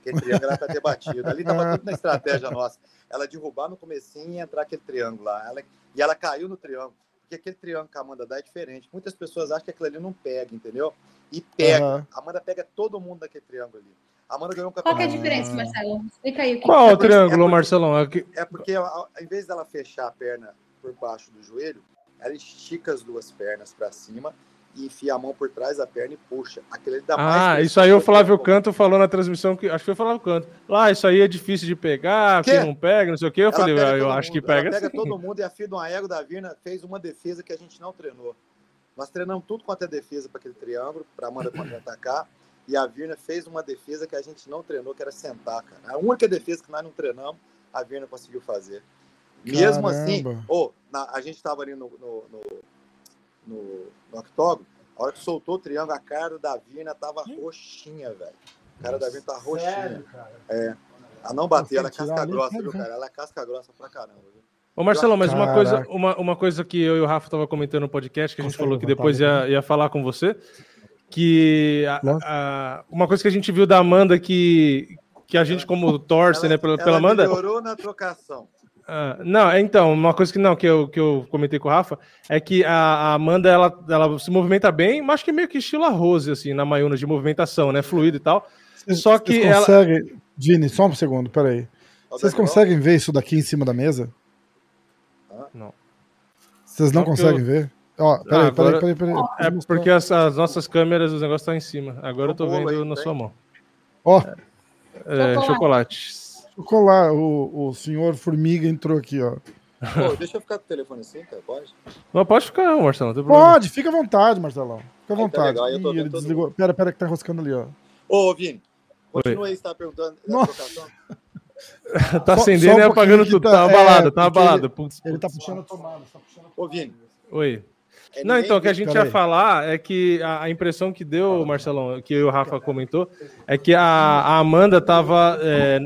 Aquele triângulo era pra ter batido. Ali tava tudo na estratégia nossa. Ela derrubar no comecinho e entrar aquele triângulo lá. Ela... E ela caiu no triângulo. Porque aquele triângulo que a Amanda dá é diferente. Muitas pessoas acham que aquilo ali não pega, entendeu? E pega. Uhum. A Amanda pega todo mundo daquele triângulo ali. A Amanda ganhou um campeonato. Qual é a diferença, Marcelo? Explica aí. O que Qual é o triângulo, é Marcelão? É, é porque, ao invés dela fechar a perna por baixo do joelho, ela estica as duas pernas para cima e enfia a mão por trás da perna e puxa. Aquele dá ah, isso aí o Flávio Canto falou na transmissão que acho que foi o Flávio Canto. Lá, isso aí é difícil de pegar, que não pega, não sei o que. Eu ela falei, ah, eu acho mundo. que pega. Ela pega sim. todo mundo e a filha do Aego da Virna fez uma defesa que a gente não treinou. Nós treinamos tudo quanto é defesa para aquele triângulo, para Amanda contra-atacar. E a Virna fez uma defesa que a gente não treinou, que era sentar, cara. A única defesa que nós não treinamos, a Virna conseguiu fazer. Mesmo assim, Caramba. assim, oh, na, a gente estava ali no, no, no, no, no octógono, a hora que soltou o triângulo, a cara da Virna tava roxinha, velho. A cara da Virna tá roxinha. Sério, cara? É. Ela não bateu, ela é casca grossa, viu, cara? Ela é casca grossa pra caramba, viu? Ô Marcelo, mas uma coisa, uma, uma coisa que eu e o Rafa tava comentando no podcast, que a gente falou que depois ia, ia falar com você, que a, a, uma coisa que a gente viu da Amanda que, que a gente como torce, ela, né, pela, pela Amanda... melhorou na trocação. Ah, não, é, então, uma coisa que não, que eu, que eu comentei com o Rafa, é que a, a Amanda, ela, ela se movimenta bem, mas acho que meio que estilo a Rose, assim, na Mayuna de movimentação, né, fluido e tal. Vocês, Só que vocês conseguem... ela... Vini, só um segundo, peraí. Vocês conseguem ver isso daqui em cima da mesa? Não. Vocês não, conseguem eu... ver? Ó, peraí, ah, agora... peraí, peraí, peraí, É porque as, as, nossas câmeras, os negócios estão em cima. Agora eu tô vendo aí, na sua mão. Ó. É, é, chocolate. Chocolate. O, o senhor Formiga entrou aqui, ó. Pô, deixa eu ficar com o telefone assim, cara, pode? Não, pode ficar, Marcelo. Pode, fica à vontade, Marcelão. Fica à vontade. Tá Ih, ele desligou. Pera, pera, que tá enroscando ali, ó. Ô, Vini, continua aí, você tá perguntando tá acendendo e apagando tudo. Tá, tá abalado, é, tá abalado. Ele, ele tá puxando a tomada. Tá puxando a tomada. Ô, Vini. Oi. É não, então, o que a gente ia falar é que a, a, impressão que deu, Marcelão, que o Rafa comentou, é que a, a Amanda tava. É,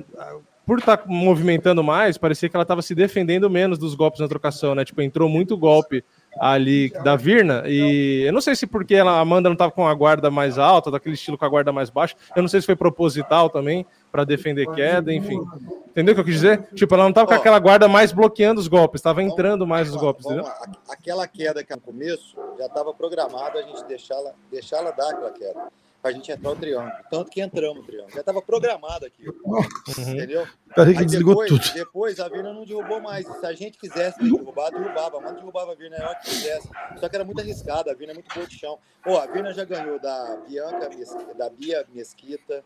por estar tá movimentando mais, parecia que ela estava se defendendo menos dos golpes na trocação, né? Tipo, entrou muito golpe ali da Virna, e eu não sei se porque ela, a Amanda não estava com a guarda mais alta, daquele estilo com a guarda mais baixa, eu não sei se foi proposital também, para defender queda, enfim. Entendeu o que eu quis dizer? Tipo, ela não estava com aquela guarda mais bloqueando os golpes, estava entrando mais os golpes, entendeu? Aquela queda que no começo já estava programada a gente deixá-la deixá, -la, dar aquela queda pra gente entrar no triângulo. Tanto que entramos no triângulo. Já estava programado aqui. Uhum. Entendeu? Peraí que desligou depois, tudo. Depois a Virna não derrubou mais. Se a gente quisesse derrubar, derrubava. Mas derrubava a Virna na hora que quisesse. Só que era muito arriscado. A Virna é muito boa de chão. Pô, a Virna já ganhou da Bianca, da Bia Mesquita.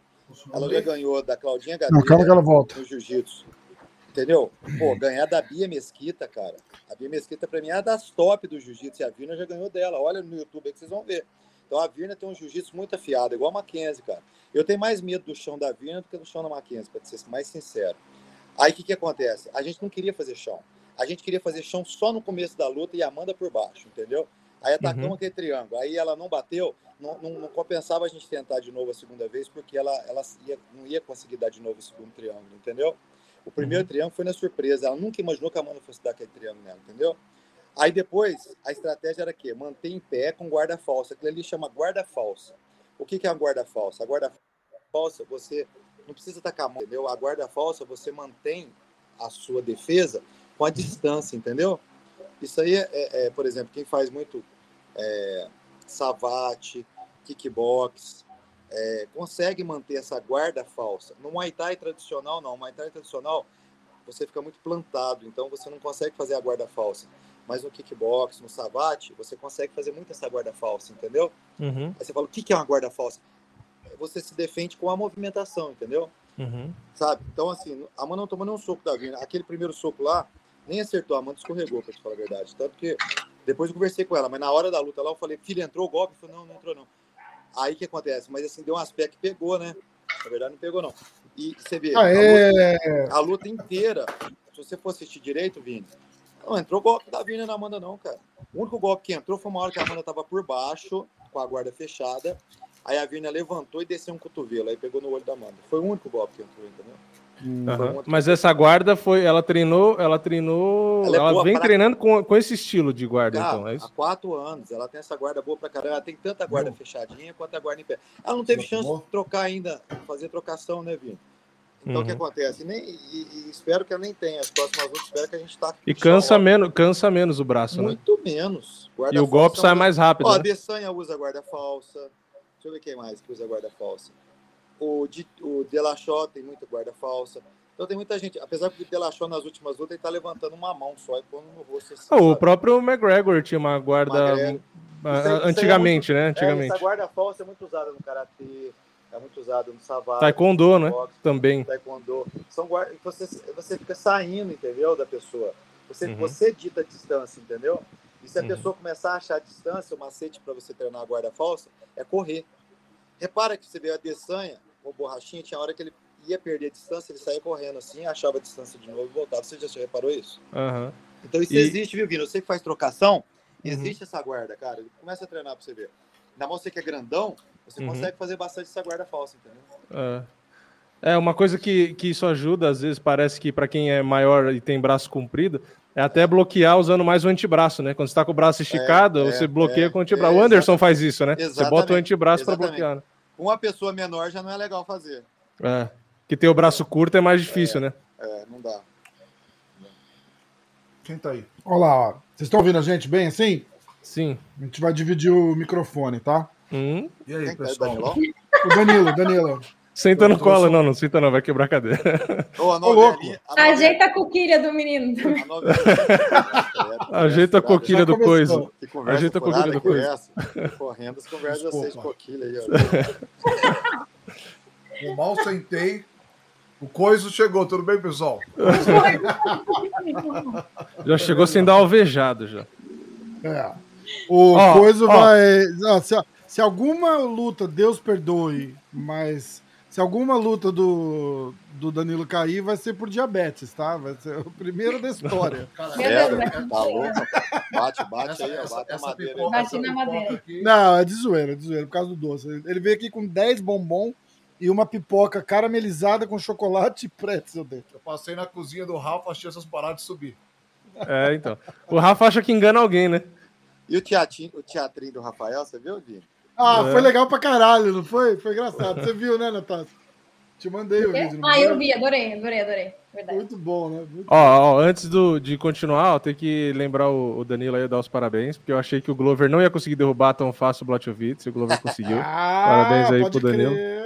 Ela já ganhou da Claudinha Gadelha. Não, calma que ela volta. No jiu-jitsu. Entendeu? Pô, ganhar da Bia Mesquita, cara. A Bia Mesquita, pra mim, é das top do jiu-jitsu. E a Virna já ganhou dela. Olha no YouTube aí que vocês vão ver. Então a Virna tem um jiu-jitsu muito afiado, igual a Mackenzie, cara. Eu tenho mais medo do chão da Virna do que do chão da Mackenzie, para ser mais sincero. Aí o que, que acontece? A gente não queria fazer chão. A gente queria fazer chão só no começo da luta e a Amanda por baixo, entendeu? Aí atacamos uhum. aquele triângulo. Aí ela não bateu, não, não, não, compensava a gente tentar de novo a segunda vez, porque ela, ela ia, não ia conseguir dar de novo o segundo triângulo, entendeu? O primeiro uhum. triângulo foi na surpresa. Ela nunca imaginou que a Amanda fosse dar aquele triângulo nela, entendeu? Aí depois, a estratégia era que manter em pé com guarda falsa. Aquilo ali chama guarda falsa. O que, que é a guarda falsa? A guarda falsa, você não precisa tacar a mão, entendeu? A guarda falsa, você mantém a sua defesa com a distância, entendeu? Isso aí é, é, é por exemplo, quem faz muito é, savate, kickbox, é, consegue manter essa guarda falsa. No Muay Thai tradicional, não. No Muay Thai tradicional, você fica muito plantado, então você não consegue fazer a guarda falsa. Mas no kickbox, no savate, você consegue fazer muito essa guarda falsa, entendeu? Uhum. Aí você fala, o que é uma guarda falsa? Você se defende com a movimentação, entendeu? Uhum. Sabe? Então, assim, a mão não tomou nenhum soco da Vina. Aquele primeiro soco lá, nem acertou, a mão escorregou, pra te falar a verdade. Tanto que Depois eu conversei com ela, mas na hora da luta lá eu falei, filha, entrou o golpe? Eu falei, não, não entrou não. Aí que acontece? Mas assim, deu um aspecto que pegou, né? Na verdade, não pegou, não. E você vê, ah, a, é... luta, a, luta, inteira, se você for assistir direito, Vini, não entrou golpe da Vini na Amanda, não, cara. O único golpe que entrou foi uma hora que a Amanda tava por baixo, com a guarda fechada. Aí a Vina levantou e desceu um cotovelo, aí pegou no olho da Amanda. Foi o único golpe que entrou, entendeu? Uhum. Mas essa guarda foi, ela treinou, ela treinou, ela, é ela vem pra... treinando com, com esse estilo de guarda, Cara, então, é isso? Há quatro anos, ela tem essa guarda boa pra caramba, ela tem tanta guarda fechadinha quanto a guarda em pé. Ela não teve chance de trocar ainda, fazer trocação, né, Vini? Então uhum. o que uhum. acontece? Nem, e, e, espero que ela nem tenha. As próximas lutas, espero que a gente tá. E cansa menos, cansa menos o braço, Muito né? menos. Guarda e o golpe sai mais rápido. Ó, né? a usa guarda falsa. Deixa eu ver quem mais que usa guarda falsa. O, de, o Delachó tem muita guarda falsa. Então tem muita gente, apesar que o Delachó nas últimas lutas ele tá levantando uma mão só e pondo no rosto assim, oh, O próprio McGregor tinha uma guarda McGregor. antigamente, é muito, né? Antigamente. É, essa guarda falsa é muito usada no karatê, é muito usada no savate. Taekwondo, né? Boxe, Também. Taekwondo. São guarda, você, você fica saindo, entendeu, da pessoa. Você, uhum. você dita a distância, entendeu? E se a uhum. pessoa começar a achar a distância, o macete para você treinar a guarda falsa é correr. Repara que você vê a Dessanha, o borrachinha, tinha hora que ele ia perder a distância, ele saía correndo assim, achava a distância de novo e voltava. Você já reparou isso? Uhum. Então isso e... existe, viu, Guino? Você que faz trocação, uhum. existe essa guarda, cara. Começa a treinar pra você ver. Ainda mais você que é grandão, você uhum. consegue fazer bastante essa guarda falsa, entendeu? É. é, uma coisa que, que isso ajuda, às vezes parece que para quem é maior e tem braço comprido, é até bloquear usando mais o antebraço, né? Quando você tá com o braço esticado, é, você bloqueia é, com o antebraço. É, o Anderson faz isso, né? Exatamente, você bota o antebraço para bloquear. Né? Uma pessoa menor já não é legal fazer. É. Que ter o braço curto é mais difícil, é, né? É, não dá. Quem tá aí? Olá, ó. Vocês estão ouvindo a gente bem assim? Sim. A gente vai dividir o microfone, tá? Hum? E aí, Quem pessoal? o Danilo, Danilo. Senta no colo, não, não senta não, vai quebrar a cadeira. Ô, a novelinha, a Ajeita a coquilha do menino. Ajeita a coquilha do coisa. Ajeita a coquilha do coisa. Correndo, as conversas vocês coquilha aí, ó. O mal sentei. O coiso chegou, tudo bem, pessoal? já chegou sem dar alvejado já. É. O oh, coiso oh. vai. Se, se alguma luta, Deus perdoe, mas se alguma luta do, do Danilo cair, vai ser por diabetes, tá? Vai ser o primeiro da história. é, tá louco. Bate, bate essa, aí, essa, bate essa madeira. Pipoca, bate na madeira. Não, é de zoeira, é de zoeira, por causa do doce. Ele veio aqui com 10 bombom e uma pipoca caramelizada com chocolate e pretzel dentro. Eu passei na cozinha do Rafa, achei essas paradas de subir. É, então. O Rafa acha que engana alguém, né? E o teatrinho, o teatrinho do Rafael, você viu, Gui? Ah, é. foi legal pra caralho, não foi? Foi engraçado. Você viu, né, Natália? Te mandei o vídeo. Ah, eu vi, adorei, adorei, adorei. Verdade. Muito bom, né? Muito ó, ó, antes do, de continuar, ó, tem que lembrar o, o Danilo aí dar os parabéns, porque eu achei que o Glover não ia conseguir derrubar tão fácil o Blachowicz, e o Glover conseguiu. ah, parabéns aí pro Danilo. Crer.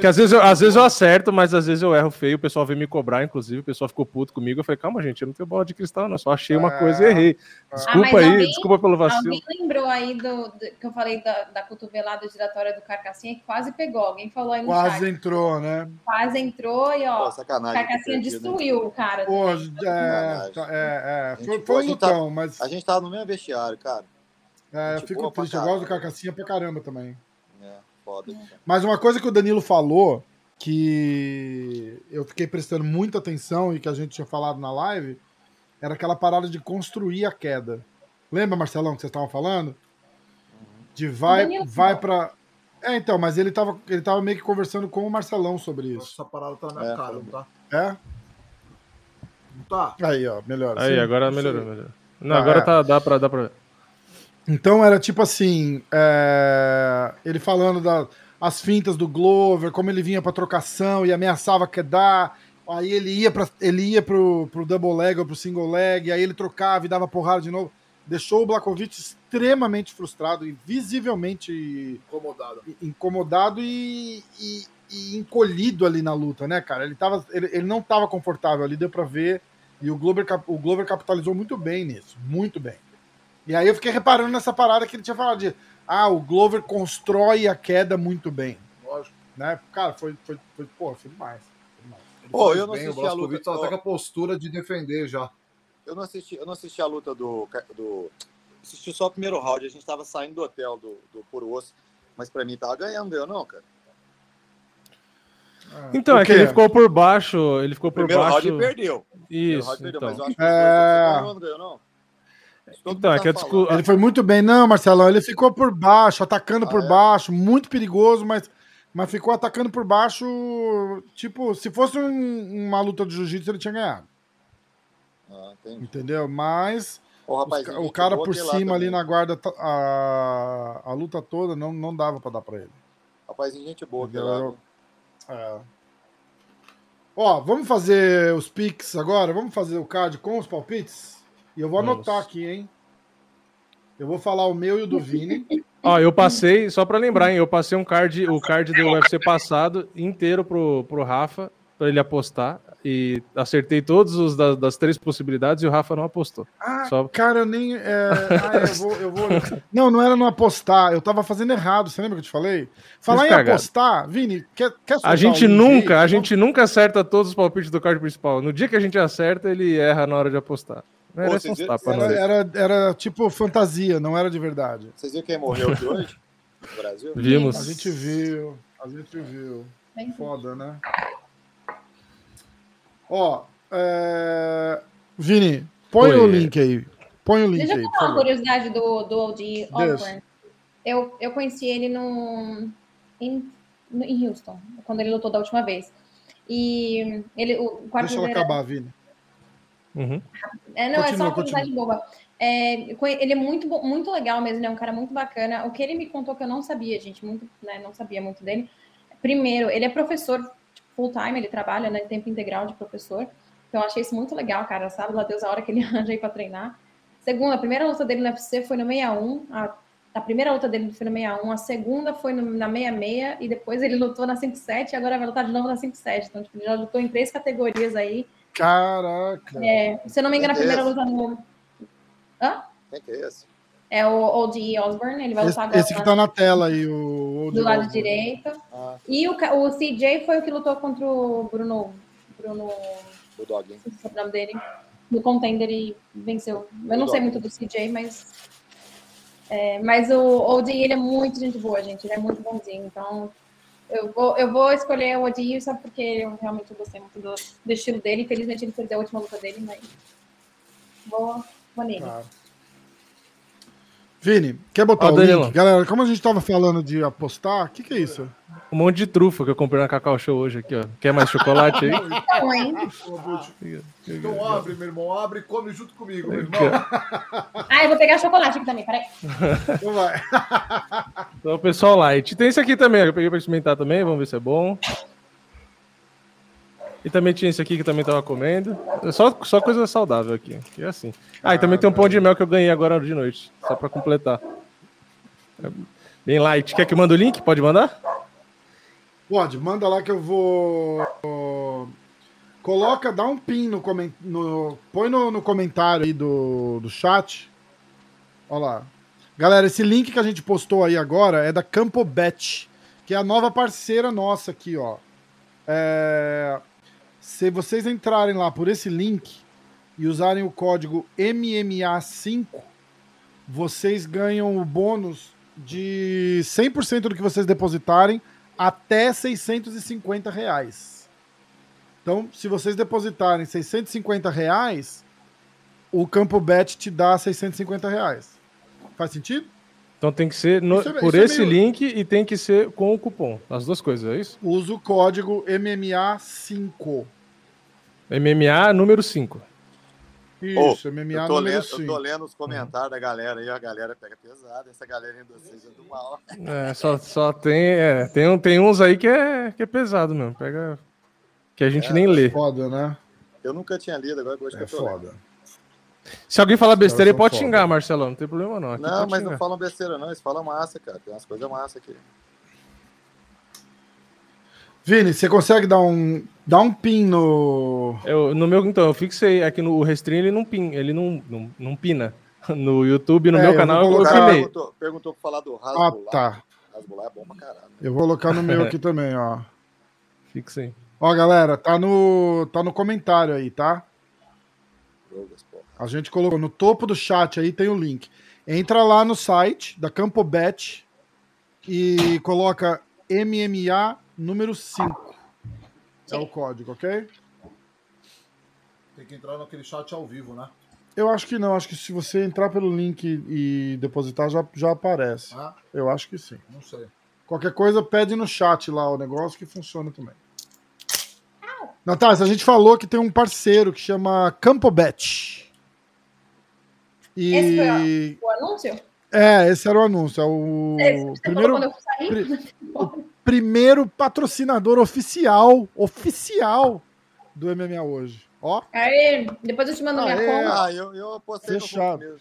Que às vezes, eu, às vezes eu acerto, mas às vezes eu erro feio. O pessoal vem me cobrar, inclusive. O pessoal ficou puto comigo. Eu falei, calma, gente, eu não tenho bola de cristal, não. Eu só achei uma coisa e errei. Ah, desculpa ah, aí, alguém, desculpa pelo vacilo. Alguém lembrou aí do, do que eu falei da, da cotovelada giratória do Carcassinha que quase pegou. Alguém falou aí no Quase chat. entrou, né? Quase entrou e, ó, Pô, Carcassinha? Destruiu o cara. Pô, é, é, é, foi, foi então, tá, mas. A gente tava no mesmo vestiário, cara. É, eu fico triste. Eu gosto do Carcassinha pra caramba também. É, foda. Mas uma coisa que o Danilo falou que eu fiquei prestando muita atenção e que a gente tinha falado na live era aquela parada de construir a queda. Lembra, Marcelão, que vocês estavam falando? De vai, vai para É, então, mas ele tava, ele tava meio que conversando com o Marcelão sobre isso. Essa parada tá na minha é, cara, não tá? É? Tá? Aí, ó, melhor. Aí, Sim, agora melhorou, melhorou. Não, ah, agora é. tá, dá pra, dá pra ver. Então era tipo assim, é... ele falando da, as fintas do Glover, como ele vinha para trocação e ameaçava quedar. Aí ele ia para ele ia pro, pro double leg ou pro single leg, aí ele trocava e dava porrada de novo. Deixou o Blakovic extremamente frustrado e visivelmente incomodado, incomodado e, e, e, encolhido ali na luta, né, cara? Ele, tava, ele, ele não estava confortável ali, deu para ver. E o Glover, o Glover capitalizou muito bem nisso, muito bem. E aí eu fiquei reparando nessa parada que ele tinha falado de ah, o Glover constrói a queda muito bem. Lógico. Né? Cara, foi, foi, foi, pô, foi demais. Pô, eu não bem, assisti a luta. Tá até com a postura de defender já. Eu não assisti, eu não assisti a luta do, do assisti só o primeiro round. A gente tava saindo do hotel do, do Puro Osso. Mas pra mim tava ganhando, deu não, cara. Ah, então, é que ele ficou por baixo. Ele ficou por primeiro baixo. Round perdeu. Isso. Round perdeu, então. mas eu acho que é... ganhou, não ganhou, não. Então, é que discu... Ele foi muito bem, não, Marcelão. Ele ficou por baixo, atacando ah, por é? baixo, muito perigoso, mas, mas ficou atacando por baixo. Tipo, se fosse um, uma luta de jiu-jitsu, ele tinha ganhado. Ah, Entendeu? Mas rapaz, os, o cara por cima ali na guarda, a, a luta toda, não, não dava para dar para ele. Rapazinho, gente boa, é. Ó, vamos fazer os picks agora? Vamos fazer o card com os palpites? E eu vou anotar Nossa. aqui, hein? Eu vou falar o meu e o do Vini. Ó, eu passei, só para lembrar, hein? Eu passei um card, o card do UFC passado inteiro pro, pro Rafa, para ele apostar e acertei todos os das, das, três possibilidades e o Rafa não apostou. Ah, Só... cara, eu nem. É... Ah, eu vou, eu vou... Não, não era não apostar, eu tava fazendo errado. Você lembra que eu te falei? Falar em apostar, Vini, quer, quer A gente nunca, aí? a gente nunca acerta todos os palpites do card principal. No dia que a gente acerta, ele erra na hora de apostar. Não era, Pô, era, era, era, tipo fantasia, não era de verdade. Vocês viram quem morreu aqui hoje? No Brasil? Vimos. A gente viu, a gente viu. Foda, né? Ó, é... Vini, põe Oi. o link aí. Põe o link Deixa aí. Deixa eu falar uma curiosidade do, do Oldie Osborne. Eu, eu conheci ele no, em, em Houston, quando ele lutou da última vez. E ele, o quarto Deixa eu acabar, era... Vini. Uhum. É, não, continua, é só uma curiosidade boba. É, ele é muito, muito legal mesmo, ele é um cara muito bacana. O que ele me contou que eu não sabia, gente, muito, né, não sabia muito dele. Primeiro, ele é professor full time, ele trabalha né, tempo integral de professor. Então eu achei isso muito legal, cara. Sabe lá Deus a hora que ele arranja aí para treinar. Segunda, a primeira luta dele no UFC foi no 61. A, a primeira luta dele foi no 61, a segunda foi no, na 66 e depois ele lutou na 57 e agora vai lutar de novo na 57. Então, tipo, ele já lutou em três categorias aí. Caraca! É, se eu não me engano, a primeira luta no. Hã? Quem que é esse? É o O.D. Osborne, ele vai lutar agora. Esse que tá na tela aí, o Do lado direito. Ah. E o, o CJ foi o que lutou contra o Bruno. Bruno. O Dog. Não sei se é o nome dele. No contender e venceu. Eu não sei muito do CJ, mas. É, mas o O.D. ele é muito gente boa, gente. Ele é muito bonzinho. Então, eu vou, eu vou escolher o O.D. só porque eu realmente gostei muito do, do estilo dele. Infelizmente, ele perdeu a última luta dele, mas. Vou, vou nele. Claro. Vini, quer botar o link? Galera, como a gente tava falando de apostar, o que, que é isso? Um monte de trufa que eu comprei na Cacau Show hoje aqui, ó. Quer mais chocolate aí? então abre, meu irmão, abre e come junto comigo, meu irmão. Ah, eu vou pegar chocolate aqui também, peraí. Então vai. Então, pessoal, light. Tem esse aqui também, eu peguei pra experimentar também, vamos ver se é bom. E também tinha esse aqui que também tava comendo. Só, só coisa saudável aqui. Que é assim. Ah, e também tem um pão de mel que eu ganhei agora de noite. Só para completar. É bem light. Quer que eu mande o link? Pode mandar? Pode, manda lá que eu vou. Coloca, dá um pin no comentário. Põe no, no comentário aí do, do chat. Olha lá. Galera, esse link que a gente postou aí agora é da Campobet, que é a nova parceira nossa aqui, ó. É, se vocês entrarem lá por esse link e usarem o código MMA5, vocês ganham o bônus de 100% do que vocês depositarem até 650 reais. Então, se vocês depositarem 650 reais, o Campo Bet te dá 650 reais. Faz sentido? Então tem que ser no, é, por esse é meio... link e tem que ser com o cupom. As duas coisas, é isso? Usa o código MMA5. MMA número 5. Isso, oh, MMA número lendo, 5. Eu tô lendo os comentários da galera aí, a galera pega pesado, essa galera ainda seja do mal. É, só, só tem, é, tem, tem uns aí que é, que é pesado mesmo, pega que a gente é, nem lê. É foda, né? Eu nunca tinha lido, agora hoje é que eu tô foda. Lendo. Se alguém falar besteira, ele pode foda. xingar, Marcelão. Não tem problema, não. Aqui não, mas xingar. não falam besteira, não. Eles falam massa, cara. Tem umas coisas massa aqui. Vini, você consegue dar um, dar um pin no. Eu, no meu, então, eu fixei aqui no Restream, ele não pin, ele não, não, não pina. No YouTube, no é, meu canal, eu colocar... Perguntou, perguntou pra falar do Rasbular. Ah, tá. Rasbular é bom pra caralho. Eu vou colocar no meu aqui também, ó. Fixei. Ó, galera, tá no, tá no comentário aí, tá? A gente colocou no topo do chat aí, tem o link. Entra lá no site da Campobet e coloca MMA número 5. É o código, ok? Tem que entrar naquele chat ao vivo, né? Eu acho que não. Acho que se você entrar pelo link e depositar, já, já aparece. Ah? Eu acho que sim. Não sei. Qualquer coisa, pede no chat lá o negócio que funciona também. Natália, a gente falou que tem um parceiro que chama Campobet. E... Esse foi o anúncio? É, esse era o anúncio. É o é, primeiro, pri... o primeiro patrocinador oficial, oficial do MMA hoje. Ó. Aí, depois eu te mando ah, minha conta. Ah, eu, eu apostei Fechado. no.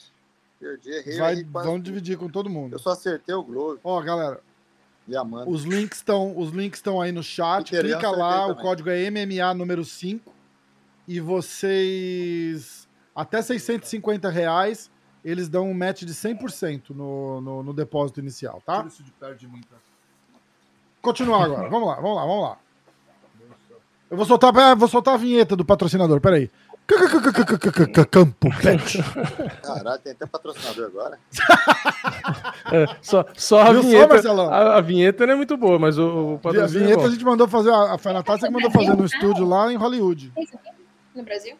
Perdi, errei. Vai, vamos dividir com todo mundo. Eu só acertei o Globo. Ó, galera. Os links estão os links estão aí no chat. Clica lá, o código é MMA número 5. E vocês até 650 reais eles dão um match de 100% no, no, no depósito inicial, tá? isso de perto de mim, tá? Continuar agora. vamos lá, vamos lá, vamos lá. Eu vou soltar, vou soltar a vinheta do patrocinador, peraí. Campo Pet. Caralho, tem até patrocinador agora. É, só, só a vinheta. Só, a, a, vinheta não é muito boa, mas o, o A vinheta é a gente mandou fazer, a, a Fanatácia que mandou fazer no estúdio lá em Hollywood. No Brasil?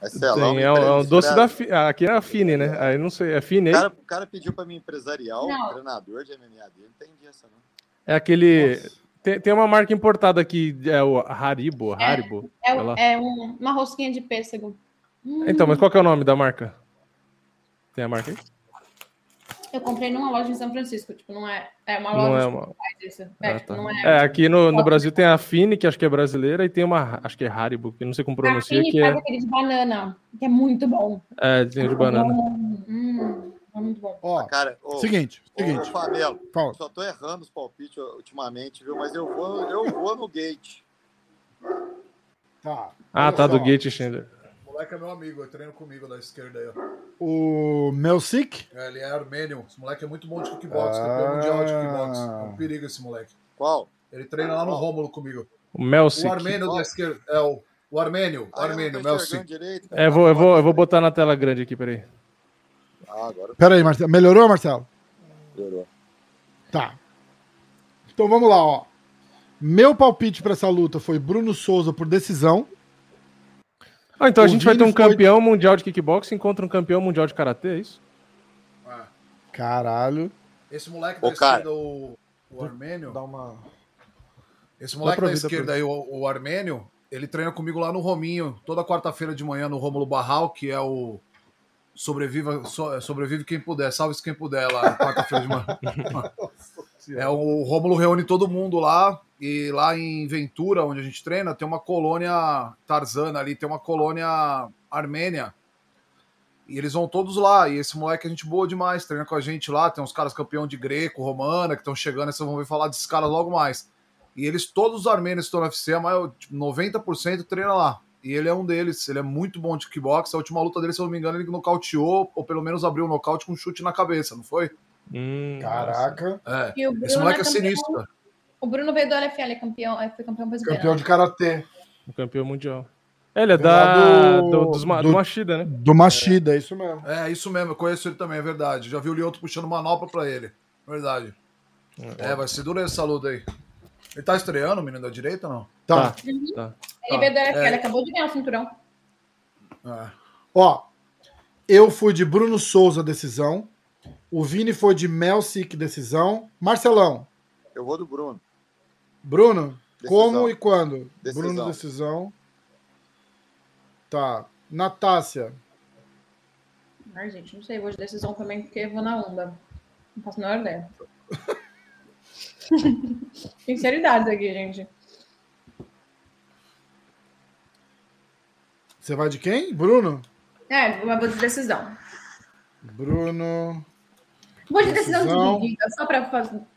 Marcelão, Sim, é, um, é um doce da. Ah, aqui é a Fine, né? Aí não sei, é Fine. O cara, o cara pediu pra mim empresarial, não. treinador de MMA dele, não entendi essa não. É aquele. Tem, tem uma marca importada aqui, é o Haribo, é, Haribo. É, é, é um, uma rosquinha de pêssego. Hum. Então, mas qual que é o nome da marca? Tem a marca aí? Eu comprei numa loja em São Francisco, tipo, não é, é uma loja não é uma... isso. É, ah, tá. não é, é, aqui no, no Brasil tem a Fini, que acho que é brasileira, e tem uma, acho que é Haribo, que não sei como pronunciar. A Fini que faz é... aquele de banana, que é muito bom. É, tem de banana. Hum, é muito bom. Ó, cara, ô, seguinte, ô, seguinte. Ô, Fabelo, só tô errando os palpites ultimamente, viu? Mas eu vou, eu vou no gate. Tá. Ah, tá, só. do gate, Schindler moleque é meu amigo, ele treina comigo da esquerda aí, ó. O Melsik? É, ele é armênio. Esse moleque é muito bom de kickbox, ah. campeão mundial de kickbox. É um perigo esse moleque. Qual? Ele treina lá no Qual? Rômulo comigo. O Melsik. O armênio Qual? da esquerda. É o, o armênio. O ah, armênio, Melsik. É, vou, eu, vou, eu vou botar na tela grande aqui, peraí. Ah, agora. Peraí, Marcelo. Melhorou, Marcelo? Melhorou. Tá. Então vamos lá, ó. Meu palpite para essa luta foi Bruno Souza por decisão. Ah, então o a gente Vini vai ter um foi... campeão mundial de kickboxing contra um campeão mundial de karatê, é isso? Ah. Caralho. Esse moleque da Ô, esquerda, o, o Armênio. Dá uma. Esse moleque da esquerda aí, o, o Armênio, ele treina comigo lá no Rominho, toda quarta-feira de manhã no Rômulo Barral, que é o Sobreviva, so, Sobrevive Quem Puder, salve-se quem puder lá, quarta-feira de manhã. é o Rômulo reúne todo mundo lá, e lá em Ventura, onde a gente treina, tem uma colônia Tarzana ali, tem uma colônia armênia. E eles vão todos lá. E esse moleque é gente boa demais, treina com a gente lá. Tem uns caras campeão de greco, romana, que estão chegando, e vocês vão ver falar desses caras logo mais. E eles, todos os armênios que estão no UFC, a maior, tipo, 90% treina lá. E ele é um deles, ele é muito bom de kickbox. A última luta dele, se eu não me engano, ele nocauteou, ou pelo menos abriu o um nocaute com um chute na cabeça, não foi? Hum, Caraca. É. Esse moleque é sinistro. O Bruno veio do LFL, é campeão, é, foi campeão brasileiro. Campeão de karatê. O campeão mundial. Ele é da, do, do, do, do Machida, né? Do Machida, é. é isso mesmo. É, isso mesmo, eu conheço ele também, é verdade. Já vi o Lioto puxando manopla pra ele. Verdade. É, é vai ser dura essa luta aí. Ele tá estreando, o menino da direita ou não? Tá. Uhum. tá. Ele veio do LFL, é. acabou de ganhar o cinturão. É. Ó, eu fui de Bruno Souza, decisão. O Vini foi de Melsic, decisão. Marcelão. Eu vou do Bruno. Bruno, decisão. como e quando? Decisão. Bruno, decisão. Tá. Natácia. Ai, gente, não sei. Vou de decisão também, porque vou na onda. Não faço a menor ideia. Sinceridade aqui, gente. Você vai de quem? Bruno? É, vou de decisão. Bruno. Vou de decisão, decisão. dividida, só para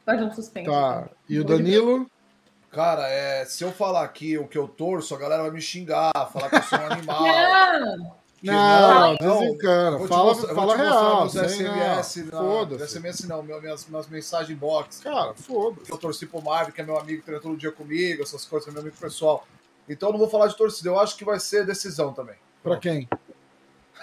fazer um suspense. Tá. E o Danilo? Cara, é, se eu falar aqui o que eu torço, a galera vai me xingar, falar que eu sou um animal. não! Não, não, desencana. Fala, mostrar, fala real. SMS, foda-se. SMS não, minhas, minhas mensagens box. Cara, foda-se. Eu torci pro Marvin, que é meu amigo, treina todo dia comigo, essas coisas, é meu amigo pessoal. Então eu não vou falar de torcida, eu acho que vai ser decisão também. Pra quem?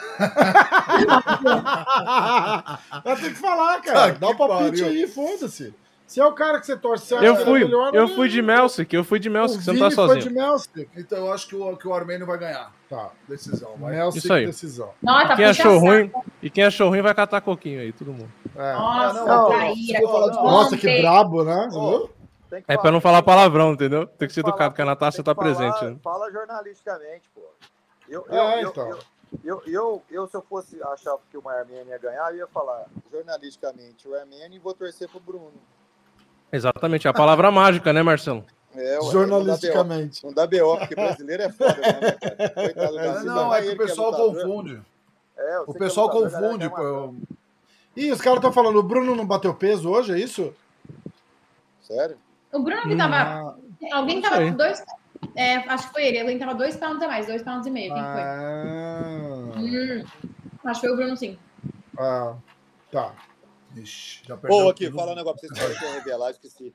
Vai ter que falar, cara. Dá o um palpite aí, foda-se. Se é o cara que você torce, você eu fui, é melhor, eu fui de Melsic, eu fui de Melsic, você não tá sozinho. Foi de Melsic. Então eu acho que o, que o Armênio vai ganhar. Tá, decisão. Vai. Melsic, Isso aí. decisão. Nossa, e, quem achou ruim, e quem achou ruim vai catar coquinho aí, todo mundo. É. Nossa, não, Nossa, que brabo, né? Oh, é pra não falar palavrão, entendeu? Tem que ser educado, porque a Natasha tá falar, presente. Né? Fala jornalisticamente, pô. Eu, eu, é, então. eu, eu, eu, eu, se eu fosse achar que o Armênio ia ganhar, eu ia falar jornalisticamente o Armênio e vou torcer pro Bruno. Exatamente, a palavra mágica, né, Marcelo? É, Jornalisticamente. Não dá BO, porque brasileiro é foda, né, cara? Coitado, é, não, é que o pessoal que é confunde. É, o pessoal é confunde, pô. Eu... Ih, os caras estão falando, o Bruno não bateu peso hoje, é isso? Sério? O Bruno que tava. Hum, alguém tava com dois. É, acho que foi ele. Alguém tava dois pounds a mais, dois pounds e meio. Quem foi? Ah. Hum, acho que foi o Bruno, sim. Ah, tá. Ixi, já Pô, aqui, tudo. falar um negócio pra vocês que eu revelar, esqueci.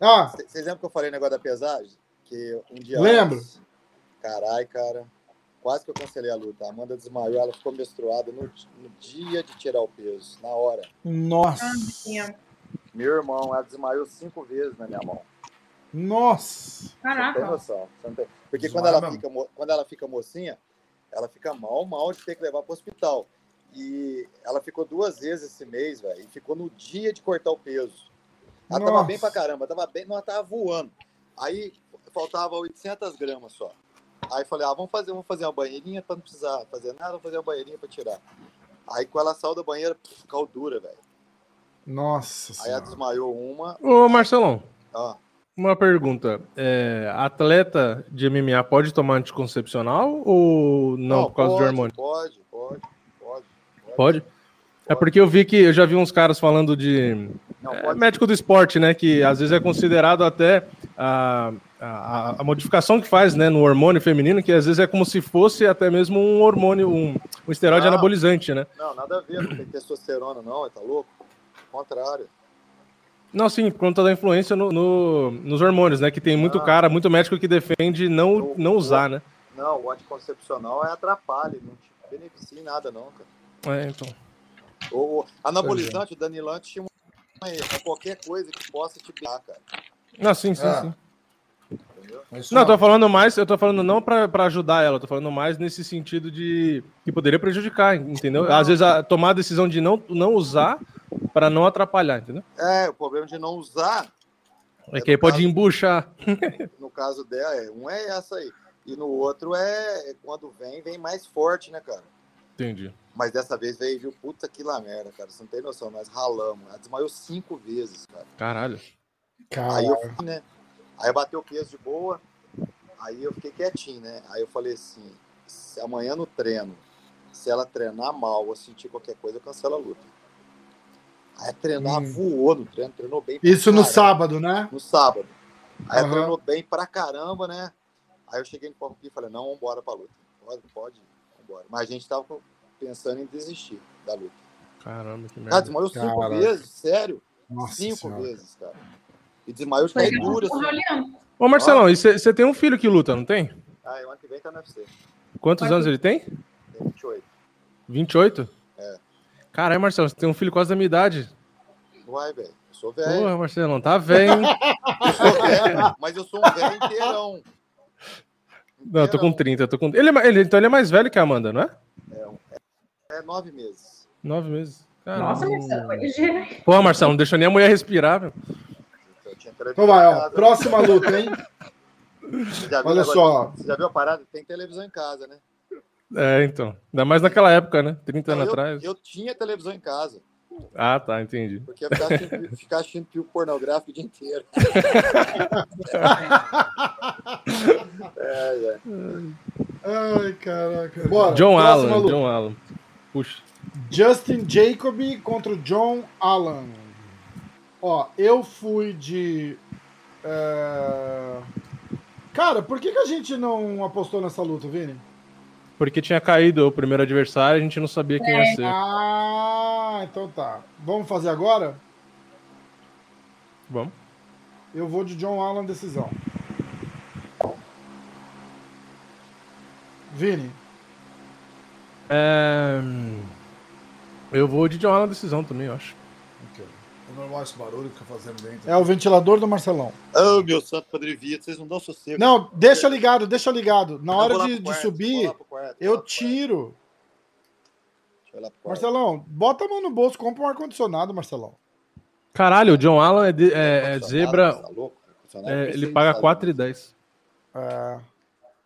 Ah. Vocês lembram que eu falei negócio da pesagem? Que um dia. Lembro. Carai, cara. Quase que eu cancelei a luta. A Amanda desmaiou, ela ficou menstruada no, no dia de tirar o peso, na hora. Nossa. Meu irmão, ela desmaiou cinco vezes na minha mão. Nossa. Caraca. Você tem noção. Porque quando ela, fica, quando ela fica mocinha, ela fica mal, mal de ter que levar para o hospital. E ela ficou duas vezes esse mês, velho. E ficou no dia de cortar o peso. Ela Nossa. tava bem pra caramba, tava bem, não, ela tava voando. Aí faltava 800 gramas só. Aí falei, ah, vamos fazer, vamos fazer uma banheirinha para não precisar fazer nada, vamos fazer uma banheirinha para tirar. Aí quando ela saiu da banheira, ficou dura, velho. Nossa Aí ela desmaiou uma. Ô, Marcelão. Ah. Uma pergunta. É, atleta de MMA pode tomar anticoncepcional ou não, não por causa pode, do hormônio? Pode, pode. Pode? É porque eu vi que eu já vi uns caras falando de Não, é, médico do esporte, né? Que às vezes é considerado até a, a, a, modificação que faz né, no hormônio feminino, que às vezes é como se fosse até mesmo um hormônio, um, um esteroide não, anabolizante, né? Não, nada a ver, não tem testosterona, não, tá louco? Contrário. Não, sim, por conta da influência no, no, nos hormônios, né? Que tem muito ah, cara, muito médico que defende não, não usar, né? Não, o anticoncepcional é atrapalha, não te beneficia em nada, não, cara. É, então. O anabolizante, o danilante, tinha uma, qualquer coisa que possa te piar, cara. Não, sim, sim, é. sim. Não, eu tô falando mais, eu tô falando não para ajudar ela, eu tô falando mais nesse sentido de que poderia prejudicar, entendeu? Às vezes a, tomar a decisão de não, não usar para não atrapalhar, entendeu? É, o problema de não usar é, é que aí pode caso, embuchar. No caso dela, é, um é essa aí. E no outro é, é quando vem, vem mais forte, né, cara? Entendi. Mas dessa vez veio, viu? Puta que lá merda, cara. Você não tem noção, nós ralamos. Ela desmaiou cinco vezes, cara. Caralho. Caralho. Aí eu fui, né? Aí bateu o peso de boa. Aí eu fiquei quietinho, né? Aí eu falei assim: se amanhã no treino, se ela treinar mal ou sentir qualquer coisa, eu cancelo a luta. Aí treinar hum. voou no treino, treinou bem. Isso no sábado, né? No sábado. Aí uhum. treinou bem pra caramba, né? Aí eu cheguei no palco e falei: não, vambora pra luta. Pode, pode, vambora. Mas a gente tava com pensando em desistir da luta. Caramba, que merda. Cara, desmaiou cinco Caraca. vezes, sério. Nossa cinco senhora. vezes, cara. E desmaiou de cair dura. Assim. Ô, Marcelão, e você tem um filho que luta, não tem? Ah, o ano que vem tá no UFC. Quantos anos ele tem? Tem 28. 28? É. Caralho, Marcelo, você tem um filho quase da minha idade. Uai, velho. Eu sou velho. Porra, Marcelão, tá velho, hein? eu sou velho, mas eu sou um velho inteirão. Não, eu tô com 30. Eu tô com... Ele, é ele, então ele é mais velho que a Amanda, não é? É, é nove meses. Nove meses. Caramba. Nossa, Marcelo, foi ligeiro. Pô, Marcelo, não deixou nem a mulher respirar, meu. Então vai, ó. Próxima luta, hein? Olha só. Você já viu a parada? Tem televisão em casa, né? É, então. Ainda mais naquela época, né? 30 anos eu, atrás. Eu tinha televisão em casa. Ah, tá, entendi. Porque ficar assistindo, ficar assistindo filme pornográfico o dia inteiro. é, é. Ai, caraca. Bora, John Allen. John Allen. Puxa. Justin Jacoby contra John Allen. Ó, eu fui de. É... Cara, por que, que a gente não apostou nessa luta, Vini? Porque tinha caído o primeiro adversário, a gente não sabia quem ia ser. Ah, então tá. Vamos fazer agora? Vamos. Eu vou de John Allen decisão. Vini. É... Eu vou de John Allen decisão também, eu acho. É normal esse barulho que fica fazendo dentro. É o ventilador do Marcelão. Ô, oh, meu santo Padre Vito, vocês não dão sossego. Não, deixa ligado, deixa ligado. Na hora de, de subir, quarto, eu tiro. Marcelão, bota a mão no bolso, compra um ar-condicionado, Marcelão. Caralho, o John Allen é, de, é, é zebra. Tá louco, é, ele paga 4,10. É.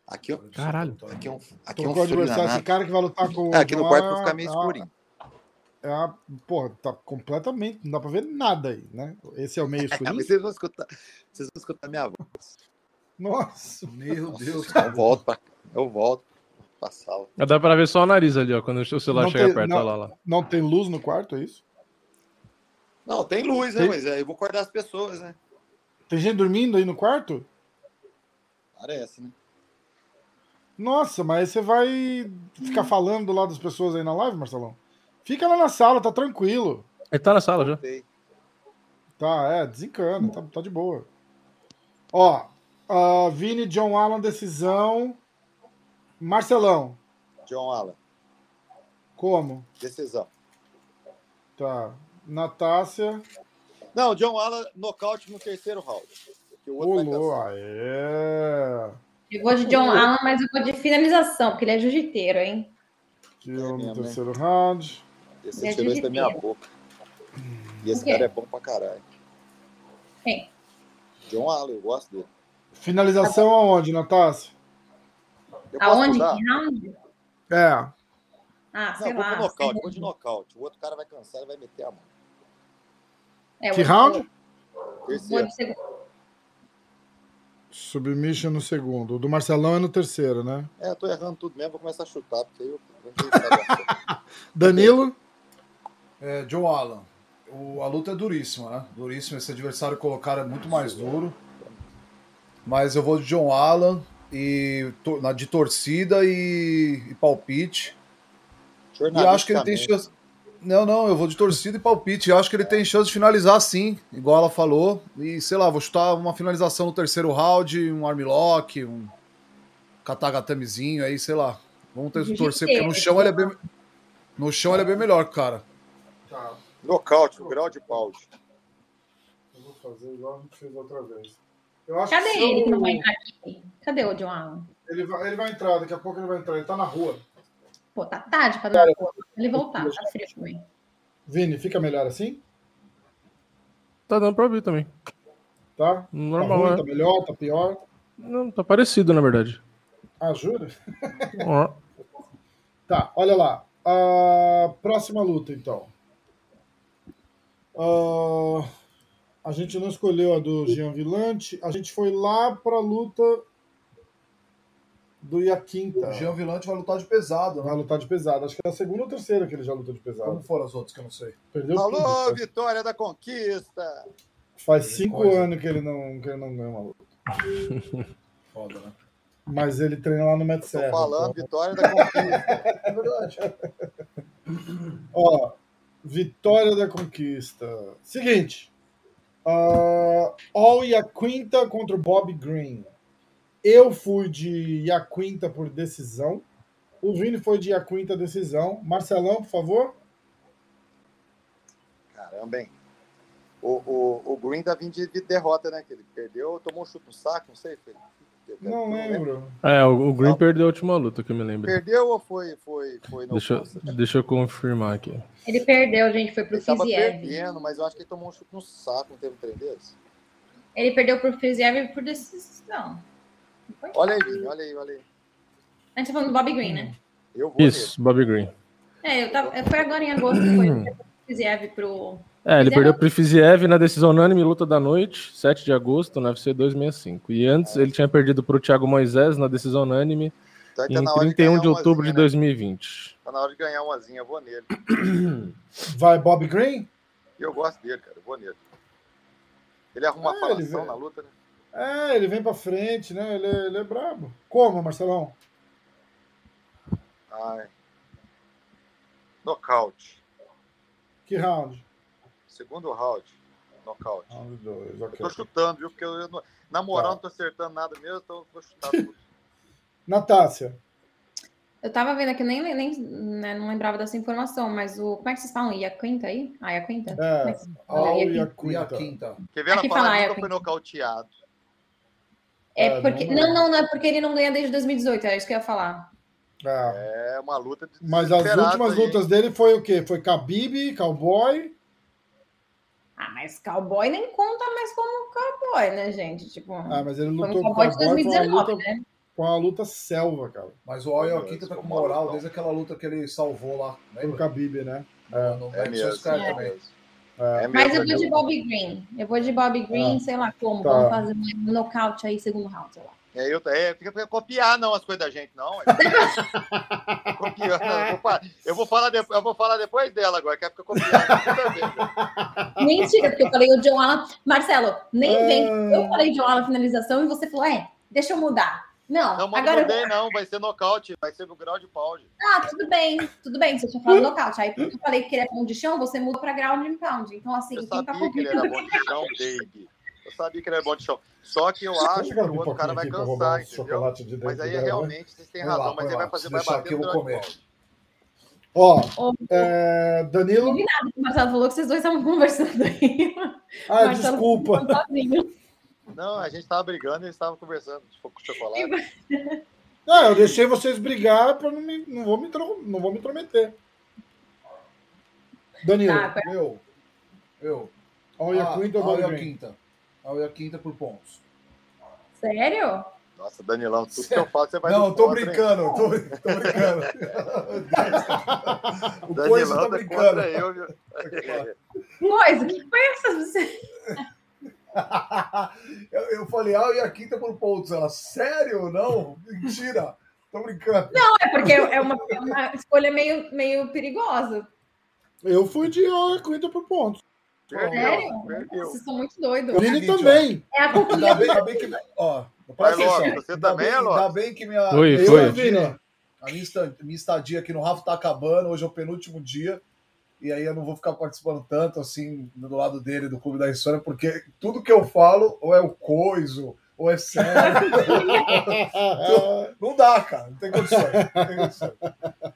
Aqui, ó. Caralho. Aqui é um, aqui é um adversário, esse cara que vai lutar com. É, aqui no quarto vai ficar meio escurinho. É a, porra, tá completamente. Não dá pra ver nada aí, né? Esse é o meio escurinho. vocês, vão escutar, vocês vão escutar minha voz. Nossa, meu Deus. Eu volto pra, eu volto pra sala. Dá pra ver só o nariz ali, ó. Quando o celular não chega tem, perto, não, lá, lá. Não tem luz no quarto, é isso? Não, tem luz, né? tem... né? Mas aí eu vou acordar as pessoas, né? Tem gente dormindo aí no quarto? Parece, né? Nossa, mas você vai ficar falando do lado das pessoas aí na live, Marcelão? Fica lá na sala, tá tranquilo. Ele tá na sala já. Tá, é, desencana, tá, tá de boa. Ó, uh, Vini, John Allen, decisão. Marcelão. John Allen. Como? Decisão. Tá. Natácia. Não, John Allen, nocaute no terceiro round. Outro é. Eu vou de John Allen, mas eu vou de finalização, porque ele é jiu-jiteiro, hein? Que é no terceiro round. É tirou isso da minha boca. E esse cara é bom pra caralho. Quem? John Allen, eu gosto dele. Finalização aonde, Natácia? Aonde? Que round? É. Ah, sei Não, lá. Vou, nocaute, vou de nocaute. O outro cara vai cansar e vai meter a mão. É, que round? Terceiro. Submission no segundo. O do Marcelão é no terceiro, né? É, eu tô errando tudo mesmo, vou começar a chutar, porque aí eu. Danilo? É, Joe Allen. O, a luta é duríssima, né? Duríssima. Esse adversário colocar é muito mais duro. Mas eu vou de John Allen e na de torcida e, e palpite. E acho que ele tem chance. Não, não, eu vou de torcida e palpite. Eu acho que ele tem chance de finalizar sim, igual ela falou. E sei lá, vou chutar uma finalização no terceiro round, um armlock, um katagatamezinho aí, sei lá. Vamos ter que torcer, porque no chão ele é bem. No chão ele é bem melhor, cara. Tá. Nocaute, o grau de pause. Eu vou fazer igual a gente fez outra vez. Cadê ele que não vai entrar aqui? Cadê o John Allen? Ele vai, ele vai entrar, daqui a pouco ele vai entrar. Ele tá na rua. Pô, tá tarde pra dar uma Ele voltar, tá frio também. Vini, fica melhor assim? Tá dando pra ouvir também. Tá? Normal, tá, ruim, é. tá melhor, tá pior? Não, tá parecido, na verdade. Ah, jura? tá, olha lá. A próxima luta, então. Uh, a gente não escolheu a do Jean Villante. A gente foi lá pra luta do Iaquinta. O Jean Villante vai lutar de pesado, né? Vai lutar de pesado. Acho que é a segunda ou terceira que ele já luta de pesado. Como foram as outras que eu não sei? Perdeu Alô, tudo, vitória da conquista! Faz cinco coisa. anos que ele não, que ele não ganha uma luta. Foda, né? Mas ele treina lá no Met Tô falando, então... vitória da conquista. é verdade. Ó, vitória da conquista. Seguinte. Uh, All Iaquinta contra o Bob Green. Eu fui de Iaquinta por decisão. O Vini foi de Iaquinta decisão. Marcelão, por favor. Caramba, hein? O, o, o Green tá vindo de, de, derrota, né? Que ele perdeu, tomou um chute no saco, não sei. Foi, não lembro. É, o, o Green não. perdeu a última luta, que eu me lembro. Perdeu ou foi, foi, foi no deixa, deixa eu confirmar aqui. Ele perdeu, gente, foi pro ele Fiziev. Ele perdendo, mas eu acho que ele tomou um chute no saco, não teve um trem desse? Ele perdeu pro Fiziev por decisão. Olha aí, olha aí, olha aí. A gente tá falando do Bobby Green, né? Eu vou Isso, Bobby Green. É, eu tava, foi agora em agosto que foi o Fiziev pro. É, ele perdeu pro Fiziev na decisão unânime luta da noite, 7 de agosto, no UFC 265. E antes é. ele tinha perdido pro Thiago Moisés na decisão unânime então, em 31 de, de outubro de 2020. Né? Tá na hora de ganhar umazinha, eu vou nele. Vai Bob Green? Eu gosto dele, cara, eu vou nele. Ele arruma é, uma falação na luta, né? É, ele vem pra frente, né? Ele é, ele é brabo. Como, Marcelão? Ai. Nocaute. Que round? Segundo round. Nocaute. Round dois, okay. Eu tô chutando, viu? Porque eu, eu na moral, tá. não tô acertando nada mesmo, então vou chutar tudo. Natácia. Eu tava vendo aqui, nem, nem né, não lembrava dessa informação, mas o. Como é que vocês falam? Iaquinta aí? Ah, Iaquinta? É, é Iaquinta. Quer ver ela Aqui falar que foi nocauteado? É, é porque. Não, não, não, é porque ele não ganha desde 2018, era isso que eu ia falar. É, é uma luta. Mas as últimas aí. lutas dele foi o quê? Foi Khabib, Cowboy. Ah, mas cowboy nem conta mais como cowboy, né, gente? Tipo, ah, mas ele lutou com cowboy de 2019, luta, né? Com a luta selva, cara. Mas o Oil Akita tá com moral desde aquela luta que ele salvou lá. Lembra? O Khabib, né? É, no é mesmo, é. também. É. é mas eu vou de Bob Green. Eu vou de Bob Green, sei lá como. Tá. Vamos fazer um nocaute aí, segundo round, sei lá. É, eu, é, fica copiar não as coisas da gente, não. eu, vou, eu, vou falar de, eu vou falar depois dela agora, que é porque copiar. Mentira, porque eu falei o John Allen. Marcelo, nem vem. Ah. Eu falei John Allen finalização e você falou, é, deixa eu mudar. Não, não agora mudei, eu... não, vai ser nocaute, vai ser no grau de pound. Ah, tudo bem, tudo bem, você tinha falado nocaute. Aí porque eu falei que ele é bom de chão, você muda para grau de pound. Então, assim, eu quem tá sabia que ele era bom de chão, baby. Eu sabia que ele era bom de chão. Só que eu acho que o outro cara vai cansar, entendeu? Mas aí realmente vocês têm razão, mas ele vai fazer, vai bater no de Ó, é, Danilo. Não vi nada que o Marcelo falou que vocês dois estavam conversando aí. Ah, desculpa. Não, a gente estava brigando e eles estavam conversando com chocolate. Não, eu deixei vocês brigar para não, me, não, vou me, não vou me intrometer. Danilo. Tá, eu. Eu. Olha a quinta ou a quinta? Olha a quinta por pontos. Sério? Nossa, Danilão, tudo que eu faço você vai Não, tô brincando, tô, tô, brincando. o Danilão tá, tá brincando. Eu, viu? Coisa, o que foi essa? eu, eu falei, ah, e a quinta por pontos. Ela, sério? Não? Mentira. Tô brincando. Não, é porque é uma, é uma escolha meio, meio perigosa. Eu fui de a quinta por pontos. Sério? Vocês são muito doidos. Ele também. É a cultura. Ainda bem, que. Ó, Vai, Lopes, você também, Lopes? Ainda bem que minha. Foi, eu, foi. A minha, minha estadia aqui no Rafa tá acabando. Hoje é o penúltimo dia e aí eu não vou ficar participando tanto assim do lado dele do Clube da Insônia, porque tudo que eu falo ou é o coiso, ou é sério. não dá, cara, não tem condição. Não tem condição.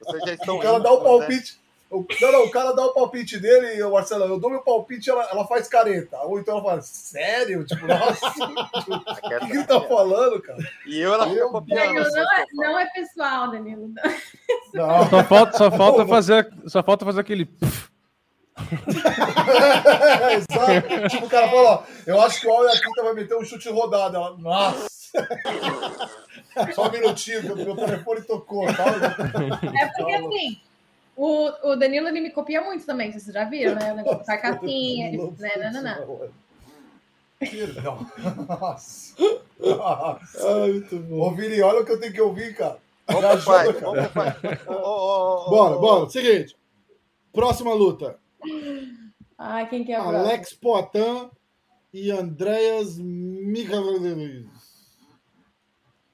Vocês já estão o cara dá o um palpite. Né? O, não, não, o cara dá o palpite dele, e o Marcelo, eu dou meu palpite ela, ela faz careta. Ou então ela fala, sério? Tipo, nossa, o que, que ele tá falando, cara? E eu, ela fica copiando. Não, é, não é pessoal, Danilo. Não. Só falta, só falta, fazer, só falta fazer aquele. Exato. Tipo, o cara fala, ó, eu acho que o Al Quinta vai meter um chute rodado. Ela, nossa! Só um minutinho, que o meu telefone tocou. Tá? É porque assim o, o Danilo ele me copia muito também, vocês já viram, né? O negócio da cartinha, né? Não, não, não. Nossa. Nossa. Ai, muito bom. Ô, Vini, olha o que eu tenho que ouvir, cara. Vamos, pai, vamos, pai. bora, bora. Seguinte. Próxima luta. Ai, quem que é Alex Poitin e Andreas Mikhailovich.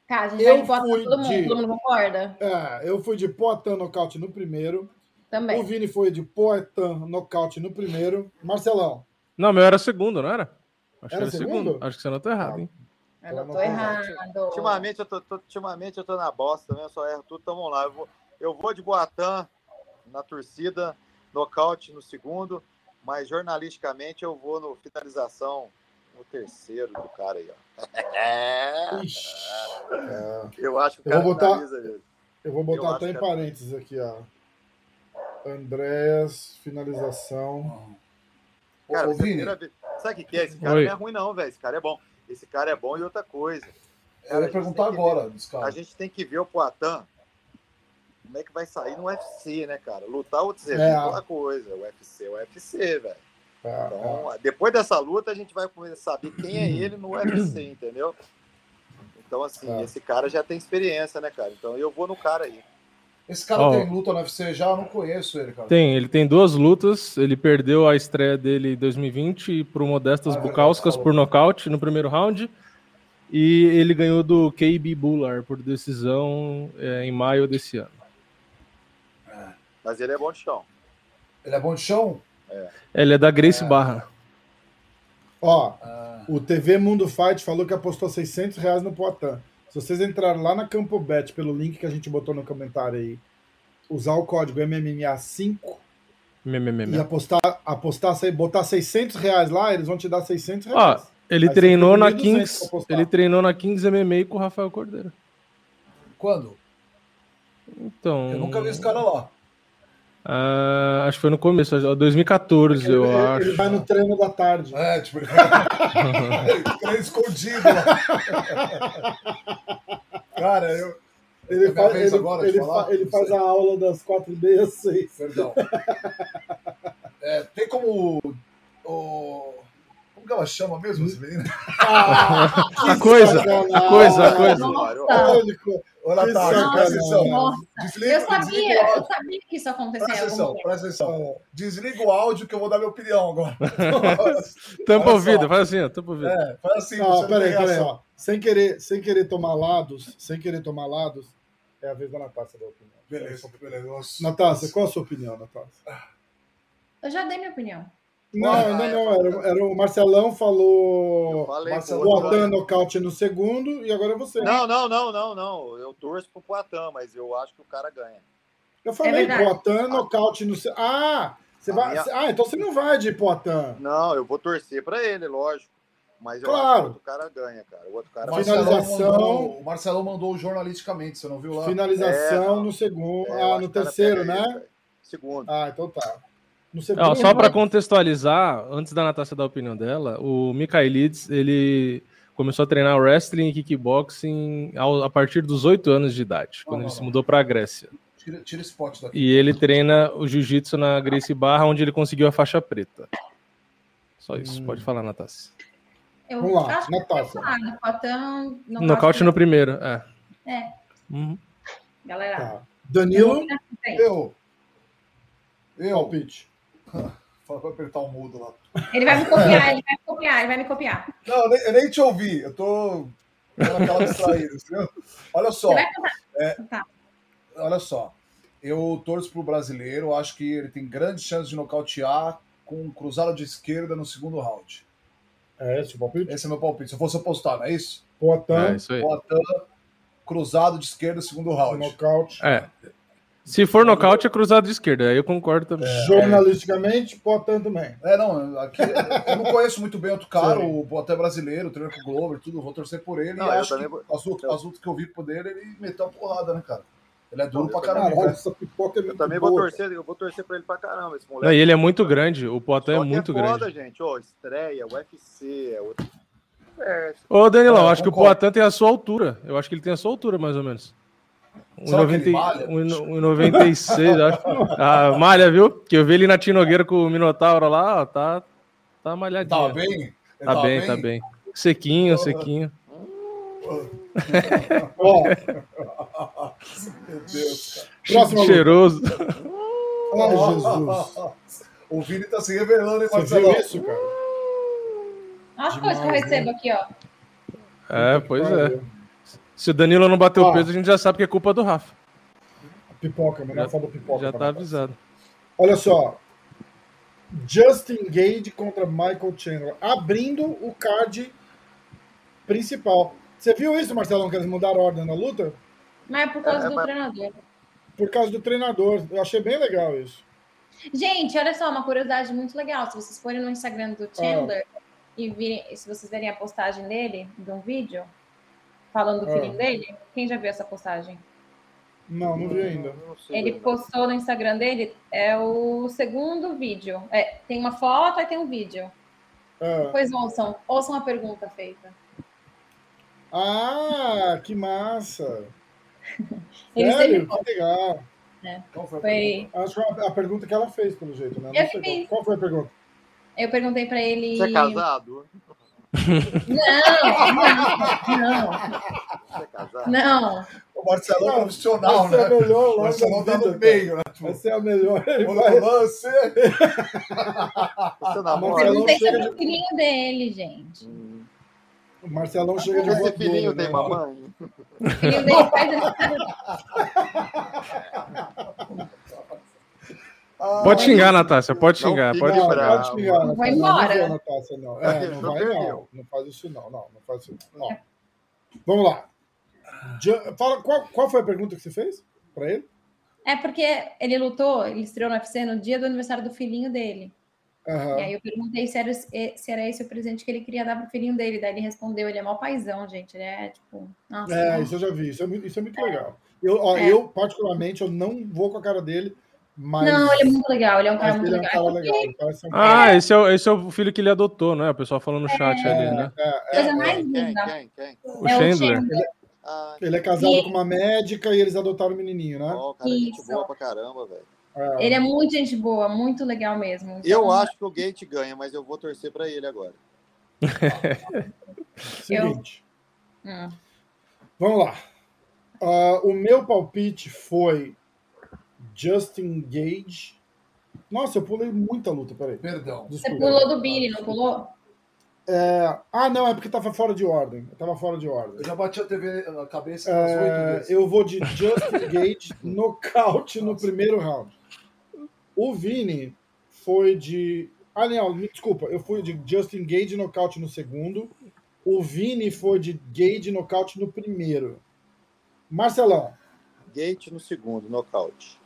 Cara, a gente eu vai fui todo mundo, de... todo mundo concorda? É, eu fui de Poitin nocaute no primeiro. Também. O Vini foi de Poitin nocaute no primeiro. Marcelão. Não, meu era segundo, não era? Acho era que era segundo? segundo? Acho que você não tá errado, hein? Eu não tô errado. Ultimamente eu tô, tô, ultimamente eu tô na bosta, né? Eu só erro tudo, então vamos lá. Eu vou, eu vou de Boatan na torcida, nocaute no segundo, mas jornalisticamente eu vou no finalização terceiro do cara aí, ó. É. Eu acho que o cara eu vou botar, Eu vou botar eu até em parênteses aqui, ó. Andréas, finalização. Cara, Ô, Vini. Sabe o que é? Esse cara Oi. não é ruim, não, velho. Esse cara é bom. Esse cara é bom e outra coisa. Cara, eu ia perguntar agora. Ver, a gente tem que ver o Poitin como é que vai sair no UFC, né, cara? Lutar ou dizer, é aquela coisa. O UFC é o UFC, velho. É, então, é. depois dessa luta, a gente vai saber quem é ele no UFC, entendeu? Então, assim, é. esse cara já tem experiência, né, cara? Então eu vou no cara aí. Esse cara oh. tem luta no UFC já? Eu não conheço ele, cara. Tem, ele tem duas lutas. Ele perdeu a estreia dele em 2020 para o Modestas ah, Bukauskas por nocaute no primeiro round. E ele ganhou do KB Bular por decisão é, em maio desse ano. É. Mas ele é bom de chão. Ele é bom de chão? É. Ele é da Grace é. Barra. Ó, ah. o TV Mundo Fight falou que apostou 600 reais no Poitin. Se vocês entrarem lá na Campo Bet pelo link que a gente botou no comentário aí, usar o código MMMA5 MMMA. e apostar, apostar, botar 600 reais lá, eles vão te dar 600 reais. Ó, ele Aí treinou na Kings, ele treinou na Kings MMA com o Rafael Cordeiro. Quando? Então. Eu nunca vi esse cara lá. Uh, acho que foi no começo, 2014, ele, eu ele, acho. Ele vai no treino da tarde. É, tipo, treino escondido lá. Cara, eu. Ele, é faz, ele, agora ele, falar, ele faz a aula das quatro e meia às seis. Perdão. É, tem como o, como que ela chama mesmo, essa menina? Ah, a coisa, a coisa, a coisa. Ô, Natália, presta atenção. Desliga, eu sabia, eu sabia que isso acontecia. Presta atenção, presta atenção. Desliga o áudio que eu vou dar minha opinião agora. tampa ouvido, faz assim, ó, tampa ouvido. É, faz assim. Não, peraí, peraí. Sem querer, sem querer tomar lados, sem querer tomar lados, é a vez da Natácia da opinião. Beleza, beleza. Natácia, qual a sua opinião, Natácia? Eu já dei minha opinião. Não, ainda não. Era, era o Marcelão falou. Marcelo Poitin nocaute no segundo e agora é você. Não, não, não, não, não. Eu torço pro Poitin, mas eu acho que o cara ganha. Eu falei é Poitin nocaute no segundo. Ah! Você vai... Minha... Ah, então você não vai de Poitin. Não, eu vou torcer para ele, lógico. Mas eu claro. acho que o outro cara ganha, cara. O outro cara Finalização. Mandou, o Marcelão mandou jornalisticamente, você não viu lá? Finalização é, no segundo. É, ah, no terceiro, né? Isso, segundo. Ah, então tá. Não, só para contextualizar, antes da Natasha dar a opinião dela, o Mikhailides, ele começou a treinar wrestling e kickboxing a partir dos 8 anos de idade, quando ele se mudou para a Grécia. Tira, tira esse pote daqui. E ele treina o jiu-jitsu na Gracie Barra, onde ele conseguiu a faixa preta. Só isso, hum. pode falar, Natasha. Eu Vamos lá, Natasha. Falar, Nocaute no primeiro, é. É. Uhum. Galera. Tá. Danilo. Eu. Eu. Palpite. Fala pra apertar o um mudo lá. Ele vai me copiar, ele vai me copiar, ele vai me copiar. Não, eu nem, eu nem te ouvi, eu tô aquela distraída, entendeu? Olha só. É, tá. Olha só. Eu torço pro brasileiro, acho que ele tem grandes chances de nocautear com cruzado de esquerda no segundo round. É esse o palpite? Esse é meu palpite. Se eu fosse apostar, não é isso? Poitin. É isso aí. Poitin, cruzado de esquerda, segundo round. Nocaute. É. Se for nocaute, é cruzado de esquerda. Aí eu concordo também. É. Jornalisticamente, Poitin também. É, não. Aqui, eu não conheço muito bem outro cara, Sim. o Poitin é brasileiro, treino com o Glover, tudo. Vou torcer por ele. Não, e acho que vou... as, outras, as outras que eu vi por dele, ele meteu a porrada, né, cara? Ele é duro não, pra caramba. Né? essa pipoca é eu também boa, vou torcer, eu vou torcer pra ele pra caramba. Esse moleque. Não, e ele é muito grande, o Poitin é muito é foda, grande. gente. Ô, estreia, UFC, é outro. É, Ô, Danilão, é, acho que o Poitin tem a sua altura. Eu acho que ele tem a sua altura, mais ou menos. 1,96, acho. A malha, viu? Que eu vi ele na Tinogueira com o Minotauro lá, ó, tá, tá malhadinho. Tá bem? Tá, tá bem, bem, tá bem. Sequinho, sequinho. Ó. Meu Deus, Próximo cheiroso. Ai, Jesus. O Vini tá se revelando, hein, Marcelo? Você viu isso, cara? Olha as coisas que eu recebo aqui, ó. É, pois é. Se o Danilo não bateu o peso, a gente já sabe que é culpa do Rafa. Pipoca, melhor do pipoca. Já tá avisado. Olha só. Justin Gage contra Michael Chandler. Abrindo o card principal. Você viu isso, Marcelão, que eles mudaram a ordem na luta? Mas é por causa é, do mas... treinador. Por causa do treinador. Eu achei bem legal isso. Gente, olha só, uma curiosidade muito legal. Se vocês forem no Instagram do Chandler ah. e virem, se vocês verem a postagem dele, de um vídeo, falando do ah. filhinho dele, quem já viu essa postagem? Não, não vi ainda. Ele postou no Instagram dele, é o segundo vídeo. É, tem uma foto e tem um vídeo. Ah. Depois ouçam, ouçam a pergunta feita. Ah, que massa! Ele Sério? Que legal. É. Qual foi a, foi... Acho que a pergunta que ela fez, pelo jeito, né? Não sei qual, qual, foi a pergunta? Eu perguntei para ele. Você é casado? Não, não, não. Você é? Não. O Marcelo é profissional, né? É melhor, o Marcelo tá no meio, né? Vai ser a melhor. Ele vai... Lance. Perguntei sobre o filhinho dele, gente. Hum. O Marcelão chega de Esse filhinho né? tem mamãe? O filhinho dele faz ah, pode xingar, Natácia, pode xingar. Pode, não, pode xingar. Não vai embora. Não, Natácia, não. É, não vai, não. Não faz isso, não. Não, não faz isso, não. Vamos lá. Fala, qual, qual foi a pergunta que você fez para ele? É porque ele lutou, ele estreou no UFC no dia do aniversário do filhinho dele. Uhum. E aí eu perguntei se era, se era esse o presente que ele queria dar pro filhinho dele. Daí ele respondeu, ele é mal paizão, gente. Ele é tipo. Nossa, é, não. isso eu já vi, isso é muito, isso é muito é. legal. Eu, ó, é. eu, particularmente, eu não vou com a cara dele. Mas... Não, ele é muito legal, ele é um cara muito legal. É um cara legal um ah, esse é, o, esse é o filho que ele adotou, não é? O pessoal falando no chat é, ali, né? É, Coisa mais linda. Quem, quem, quem? O Chandler. Ah, ele é casado e... com uma médica e eles adotaram o menininho, né? Oh, cara, gente boa pra caramba, velho. É. Ele é muito gente boa, muito legal mesmo. Então... Eu acho que o Gate ganha, mas eu vou torcer para ele agora. Seguinte. Eu... Hum. Vamos lá. Uh, o meu palpite foi Justin Gage. Nossa, eu pulei muita luta, peraí. Perdão. Desculpa. Você pulou do Billy, não pulou? É... Ah, não, é porque tava fora de ordem. Eu tava fora de ordem. Eu já bati a TV na cabeça é... Eu vou de Justin Gage nocaute no primeiro round. O Vini foi de. Ah, não, desculpa, eu fui de Justin Gage nocaute no segundo. O Vini foi de Gage nocaute no primeiro. Marcelão. Gate no segundo, nocaute.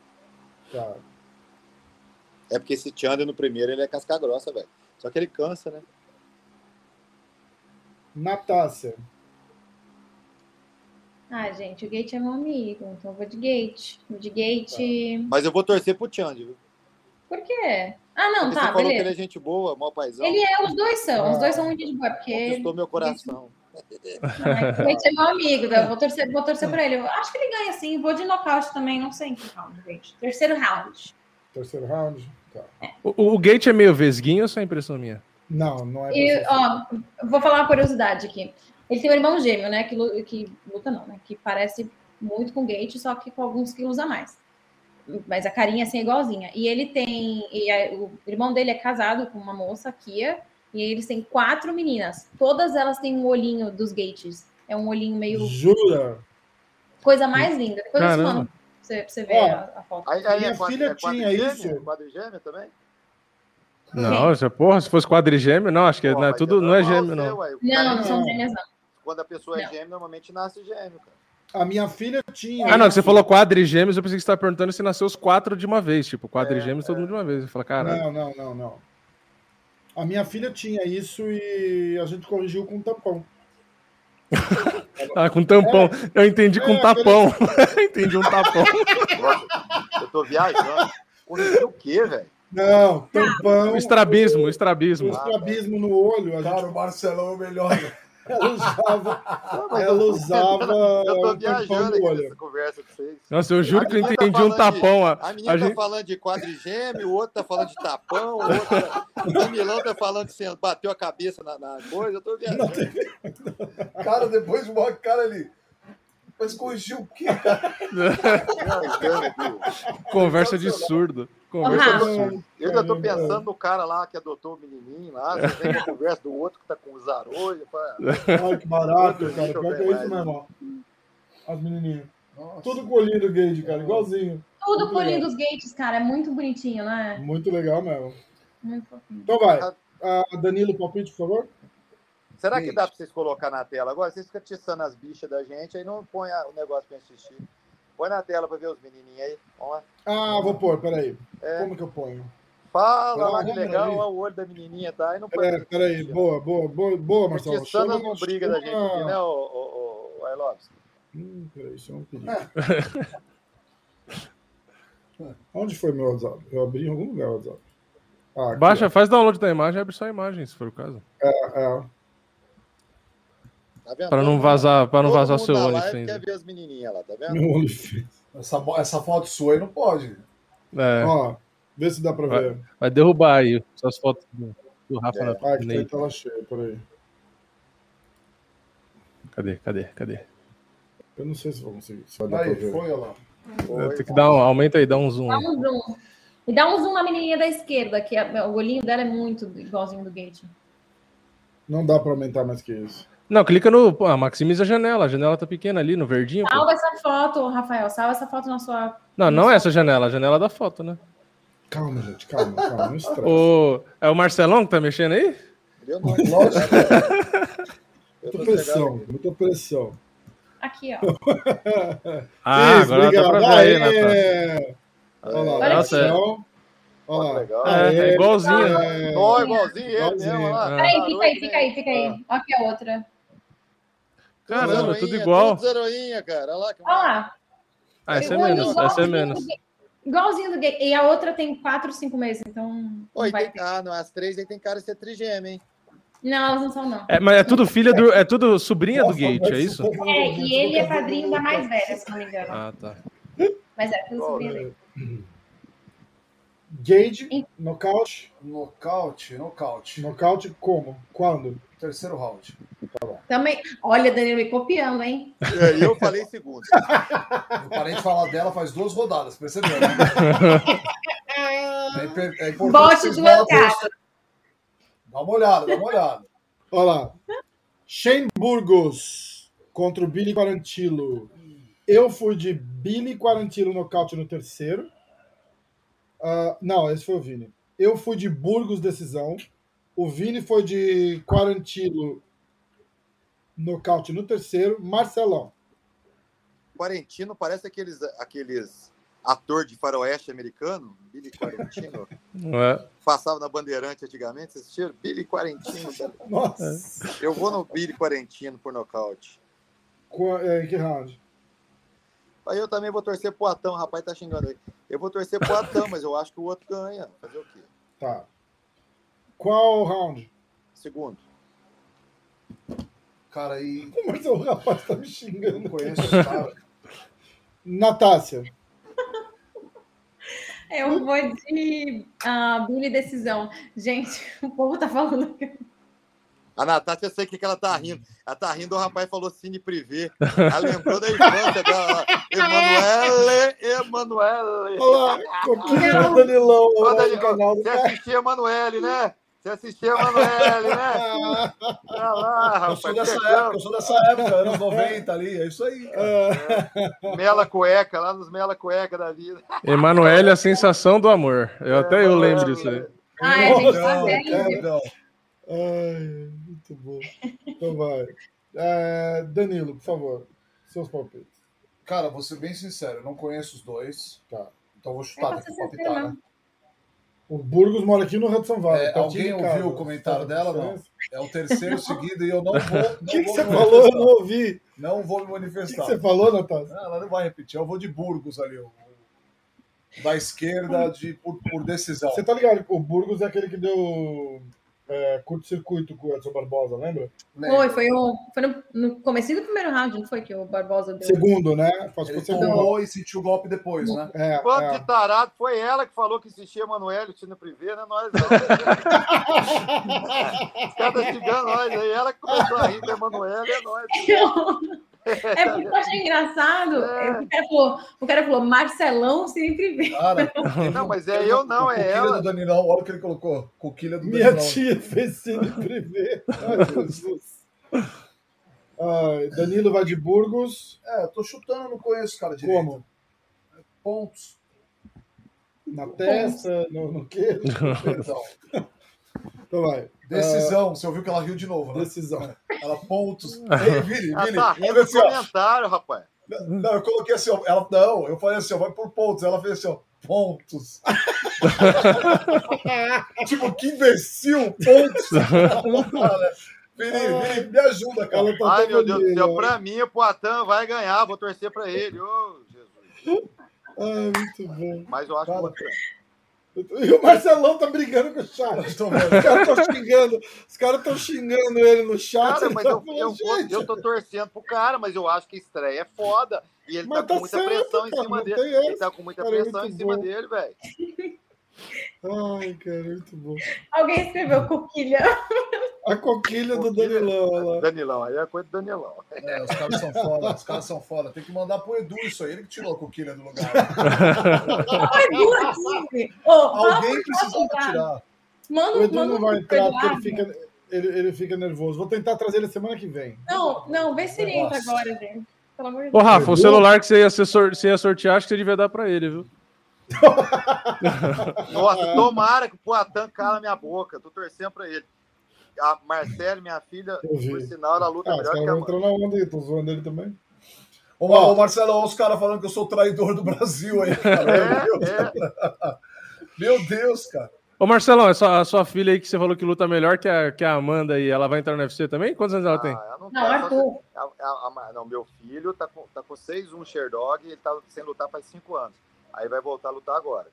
É porque esse Chandler no primeiro ele é casca grossa, velho. Só que ele cansa, né? Natácia. Ah, gente, o Gate é meu amigo, então eu vou de Gate. Vou de Gate. Tá. Mas eu vou torcer pro Chandler, viu? Por quê? Ah, não, porque tá, você falou beleza. que ele é gente boa, mó paizão. Ele é, os dois são, ah, os dois são muito de boa, porque... Conquistou meu coração. Ele é meu amigo, eu vou torcer, vou torcer pra ele. Eu acho que ele ganha sim, vou de nocaute também, não sei em que round, gente. Terceiro round. Terceiro round? Tá. É. O, o Gate é meio vesguinho ou só é impressão minha? Não, não é. E, ó, vou falar uma curiosidade aqui. Ele tem um irmão gêmeo, né? Que, que luta não, né? Que parece muito com o Gate, só que com alguns quilos a mais mas a carinha assim é igualzinha. E ele tem, e a, o irmão dele é casado com uma moça, Kia, e eles têm quatro meninas. Todas elas têm um olhinho dos gates. É um olhinho meio. Jura? Coisa mais linda. Depois eu mando você, você ver a, a, foto. Aí, aí minha é filha é tinha isso. Quadrigêmeo também? Não, se, porra, se fosse quadrigêmeo, não, acho que Pô, não é tudo, não é gêmeo, não. Não, não, não são gêmeas, não. Quando a pessoa é gêmeo, normalmente nasce gêmeo, cara. A minha filha tinha. Ah, não, você falou quadrigêmeos, eu pensei que você estava perguntando se nasceu os quatro de uma vez. Tipo, quadrigêmeos é, todo mundo de uma vez. Eu falei, cara. Não, não, não, não. A minha filha tinha isso e a gente corrigiu com tampão. ah, com tampão. É, eu entendi com é, tapão. entendi um tapão. eu tô viajando. Corrigiu o quê, velho? Não, tampão. O estrabismo, o estrabismo. O estrabismo no olho. Cara, gente... o Marcelão é o melhor. Ela usava. ela usava. Eu tô viajando aqui nessa conversa com vocês. Nossa, eu juro que eu tá entendi tá um tapão. De, a menina a tá gente... falando de quadrigêmeo, o outro tá falando de tapão, o outro. Tá- o Milão tá falando de assim, bateu a cabeça na, na coisa. Eu tô viajando. Cara, depois de uma cara ali. Mas corrigiu o quê, cara? Conversa de surdo. Conversa de surdo. Eu ainda tô pensando no cara lá que adotou o menininho lá. Você tem a conversa do outro que tá com o zarolho. Ai, que barato, cara. Pior que é isso mesmo, As menininhas. Nossa. Tudo colhido do gate, cara, igualzinho. Tudo colhido dos gates, cara. É muito bonitinho, né? Muito legal mesmo. Muito fofinho. Então vai. Uh, Danilo, palpite, por favor. Será que dá para vocês colocar na tela agora? Vocês ficam tiçando as bichas da gente, aí não põe o negócio para assistir. Põe na tela para ver os menininhos aí. Vamos lá. Ah, vou pôr, peraí. É. Como que eu ponho? Fala lá, que legal, olha o olho da menininha, tá? Aí não peraí, peraí, boa, boa, boa, boa, Marcelo. Tiçando não briga da gente aqui, né, o, o, o, o Hum, peraí, isso é um perigo. Onde foi meu WhatsApp? Eu abri em algum lugar o WhatsApp. Ah, aqui, Baixa, ó. faz download da imagem, abre só a imagem, se for o caso. É, é. Tá para não vazar, para não vazar seu OnlyFans. quer ver as menininhas lá, tá vendo? Meu OnlyFans. Essa, essa foto sua aí não pode. É. Ó, vê se dá para ver. Vai derrubar aí essas fotos do, do Rafa é. na Ah, que tá tela cheia, por aí. Cadê, cadê, cadê? Eu não sei se vou conseguir. Se vai aí, foi, olha lá. Foi, Tem que dar um, aumenta aí, dá um zoom. Dá um zoom. E dá um zoom na menininha da esquerda, que é, o olhinho dela é muito igualzinho do Gate. Não dá para aumentar mais que isso. Não, clica no. Pô, maximiza a janela. A janela tá pequena ali, no verdinho. Salva pô. essa foto, Rafael. Salva essa foto na sua. Não, não é essa janela, a janela da foto, né? Calma, gente, calma, calma. Não. O... É o Marcelão que tá mexendo aí? Eu não, lógico. muita pressão, muita pressão. Aqui, ó. ah, Isso, agora obrigado. dá pra ver aí, Natália. Olha lá, Olha Nossa, é. Olha lá. Legal. É, é igualzinho. É, Não, igualzinho ele mesmo. Lá. Peraí, fica aí, fica aí, fica aí. Olha aqui a outra. Caramba, tudo igual. Tudo zeroinha, cara. Olha lá. Olha lá. Ah, essa é menos, essa é menos. Igualzinho do gay. E a outra tem 4, 5 meses, então. Oi, tem... Ah, não, as três aí tem cara de ser trigêmea, hein? Não, elas não são, não. É, mas é tudo filha do. É tudo sobrinha Nossa, do Gate, é isso? É, e ele é padrinho da mais velha, se não me engano. Ah, tá. Mas é tudo sobrinha dele. Gage, nocaute. Nocaute, nocaute. Nocaute como? Quando? Terceiro round. Tá bom. Também. Olha, Danilo me copiando, hein? É, eu falei segundo. eu parei de falar dela faz duas rodadas, percebeu, né? é, é Bote duas caras. Dá uma olhada, dá uma olhada. Olha lá. Shane Burgos contra o Billy Quarantillo. Eu fui de Billy Quarantillo nocaute no terceiro. Uh, não, esse foi o Vini. Eu fui de Burgos decisão. O Vini foi de Quarantino nocaute no terceiro. Marcelão. Quarentino parece aqueles, aqueles ator de faroeste americano, Billy Quarentino. É. Passava na Bandeirante antigamente, vocês assistiram? Billy Quarentino. Nossa. Eu vou no Billy Quarentino por nocaute. É, em que round? Aí eu também vou torcer pro Atão, o rapaz tá xingando aí. Eu vou torcer pro Atão, mas eu acho que o outro ganha. Fazer o quê? Tá. Qual round? Segundo. Cara, e. Mas o rapaz tá me xingando. Não conheço esse cara. Natácia. Eu vou de uh, Billy Decisão. Gente, o povo tá falando que a Natácia, eu sei que ela tá rindo. Ela tá rindo, o rapaz falou cine privê. Ela lembrou da infância dela. Emanuele, Emanuele. Olá, Coquinha Danilão. Ô, Danilão, você assistia Emanuele, né? Você assistia Emanuele, né? Olha lá, rapaz. Eu sou dessa época, eu sou dessa época, anos 90 ali, é isso aí. É. Mela cueca, lá nos Mela cueca da vida. Emanuele, a sensação do amor. Eu, é, até eu lembro disso aí. Ah, é, a gente tá velho. Ai, muito bom. Então vai. É, Danilo, por favor, seus palpites. Cara, vou ser bem sincero, eu não conheço os dois. Tá. Então vou chutar é aqui palpitar, né? O Burgos mora aqui no Hudson Valley. É, alguém ouviu o comentário tá, dela? Não. É o terceiro seguido e eu não vou. O que, que você falou? Eu não ouvi. Não vou me manifestar. O que, que você falou, Natália? ela não vai repetir. Eu vou de Burgos ali. Da esquerda de, por, por decisão. Você tá ligado? O Burgos é aquele que deu é, curto-circuito com o Edson Barbosa, lembra? Foi, foi, o, foi no, no começo do primeiro round, não foi que o Barbosa deu. Segundo, né? Faz Ele tomou e sentiu o golpe depois, né? É, Quanto é. de tarado, foi ela que falou que assistia Emanuele, Tina Privé, né? Nós. Os caras xingando nós aí, ela que começou a rir da Emanuele, é nós. É porque eu achei engraçado. É. O, cara falou, o cara falou, Marcelão sempre vê. Cara, não, mas é eu não, é ela. do Danilão, olha o que ele colocou. Coquilha do Minha Danilão. tia fez sempre ver. Ai, Jesus. Ai, Danilo vai de Burgos. É, eu tô chutando, não conheço cara direito. Como? Pontos. Na testa, no, no quê? Então vai. Decisão, uh, você ouviu que ela riu de novo, né? Decisão. Ela pontos. Ei, Vini, Vini. Tá rindo assim, comentário, rapaz. Não, eu coloquei assim, ó, ela, não, eu falei assim, ó, vai por pontos. Ela fez assim, ó, pontos. tipo, que imbecil, pontos. Vini, Vini, me ajuda, cara. Tá Ai, meu Deus do céu, pra mim o Poitin vai ganhar, vou torcer pra ele. Ô, oh, Jesus. Ai, muito bom. Mas eu acho cara, que e o Marcelão tá brigando com o chat. Os caras estão xingando, os caras estão xingando ele no chat. Cara, mas tá eu, falando, eu, eu, eu, tô torcendo pro cara, mas eu acho que a estreia é foda. E ele tá, tá, com muita certo, pressão cara, em cima dele. Ele tá com muita cara, pressão em cima bom. dele, velho. Ai, cara, muito bom. Alguém escreveu coquilha. A coquilha, do Danilão. Danilão, aí é coisa do Danilão. É, os caras são foda, os caras são foda. Tem que mandar pro Edu isso aí, ele que tirou a coquilha do lugar. Edu aqui. Oh, Alguém precisava tirar. Manda, o Edu manda não vai entrar porque ele fica, ele, ele fica nervoso. Vou tentar trazer ele semana que vem. Não, não, vê se ele entra agora, gente. Pelo amor de Deus. Ô, Rafa, o celular que você ia, ser, você ia sortear, acho que você devia dar pra ele, viu? Nossa, tomara que o Poitin cala minha boca. Tô torcendo pra ele. A Marcele, minha filha, por sinal, ela luta ah, melhor que a entrou na onda aí, tô zoando ele também. Ô, ô Marcelo, olha os caras falando que eu sou traidor do Brasil aí, cara. É, Meu, Deus. É. Meu Deus, cara. Ô Marcelão, a sua, a sua filha aí que você falou que luta melhor que a, que a Amanda aí, ela vai entrar no UFC também? Quantos anos ela tem? Ah, não, não Arthur. não, meu filho tá com, tá com 6-1 Sherdog e ele tá sem lutar faz 5 anos. Aí vai voltar a lutar agora.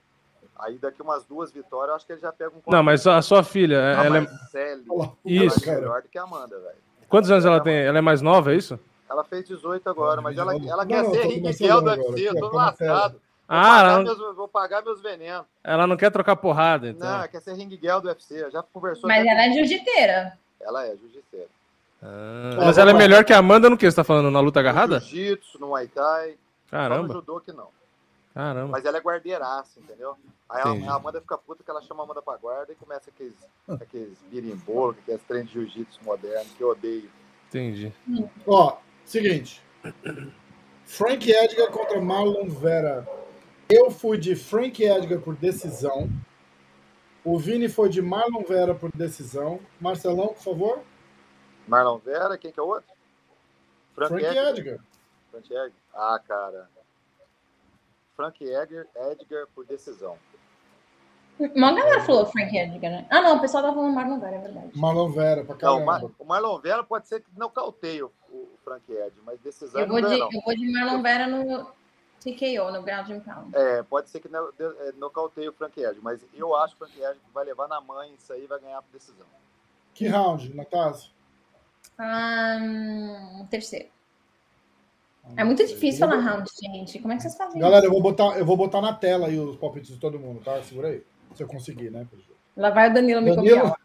Aí daqui umas duas vitórias, eu acho que ele já pega um. Não, mas a sua filha, não, ela é. Celi, Isso. Ela é melhor do que a Amanda, velho. Quantos anos ela tem? Ela é mais nova, é isso? Ela fez 18 agora, mas ela, ela quer ser Ringuel do UFC, eu tô lascado. Ah, ela... meus, vou pagar meus venenos. Ela não quer trocar porrada, então. Não, quer ser ringuel do UFC. Já conversou. Mas ela é jiu-jiteira. Ela é jiu-jiteira. Ah, mas ela é melhor que a Amanda no que você tá falando? Na luta agarrada? No jiu-jitsu, no Muay Thai. Caramba. Só no judô que não. Caramba. Mas ela é guardeiraça, entendeu? Aí a, a Amanda fica puta que ela chama a Amanda pra guarda e começa aqueles, aqueles birimbolo, aqueles treinos de jiu-jitsu moderno que eu odeio. Entendi. Ó, seguinte. Frank Edgar contra Marlon Vera. Eu fui de Frank Edgar por decisão. O Vini foi de Marlon Vera por decisão. Marcelão, por favor. Marlon Vera, quem que é o outro? Frank, Frank Edgar. Edgar. Frank Edgar. Ah, cara. Frank Edgar, Edgar por decisão. Uma galera falou Frank Edgar, né? Ah, não, o pessoal tá falando Marlon Vera, é verdade. Marlon Vera, pra caramba. Não, o Marlon Vera pode ser que não cauteie o, Frank Edgar, mas decisão eu vou, de, eu vou de Marlon Vera no, TKO no ground and pound. É, pode ser que é, nocauteie o Frank Edge, mas eu acho que o Frank Edge vai levar na mãe isso aí e vai ganhar por decisão. Que round, Natália? Um, terceiro. É muito difícil falar round, gente. Como é que vocês fazem Galera, eu vou botar, eu vou botar na tela aí os palpites de todo mundo, tá? Segura aí. Se eu conseguir, né? Lá vai o Danilo me Danilo... copiar.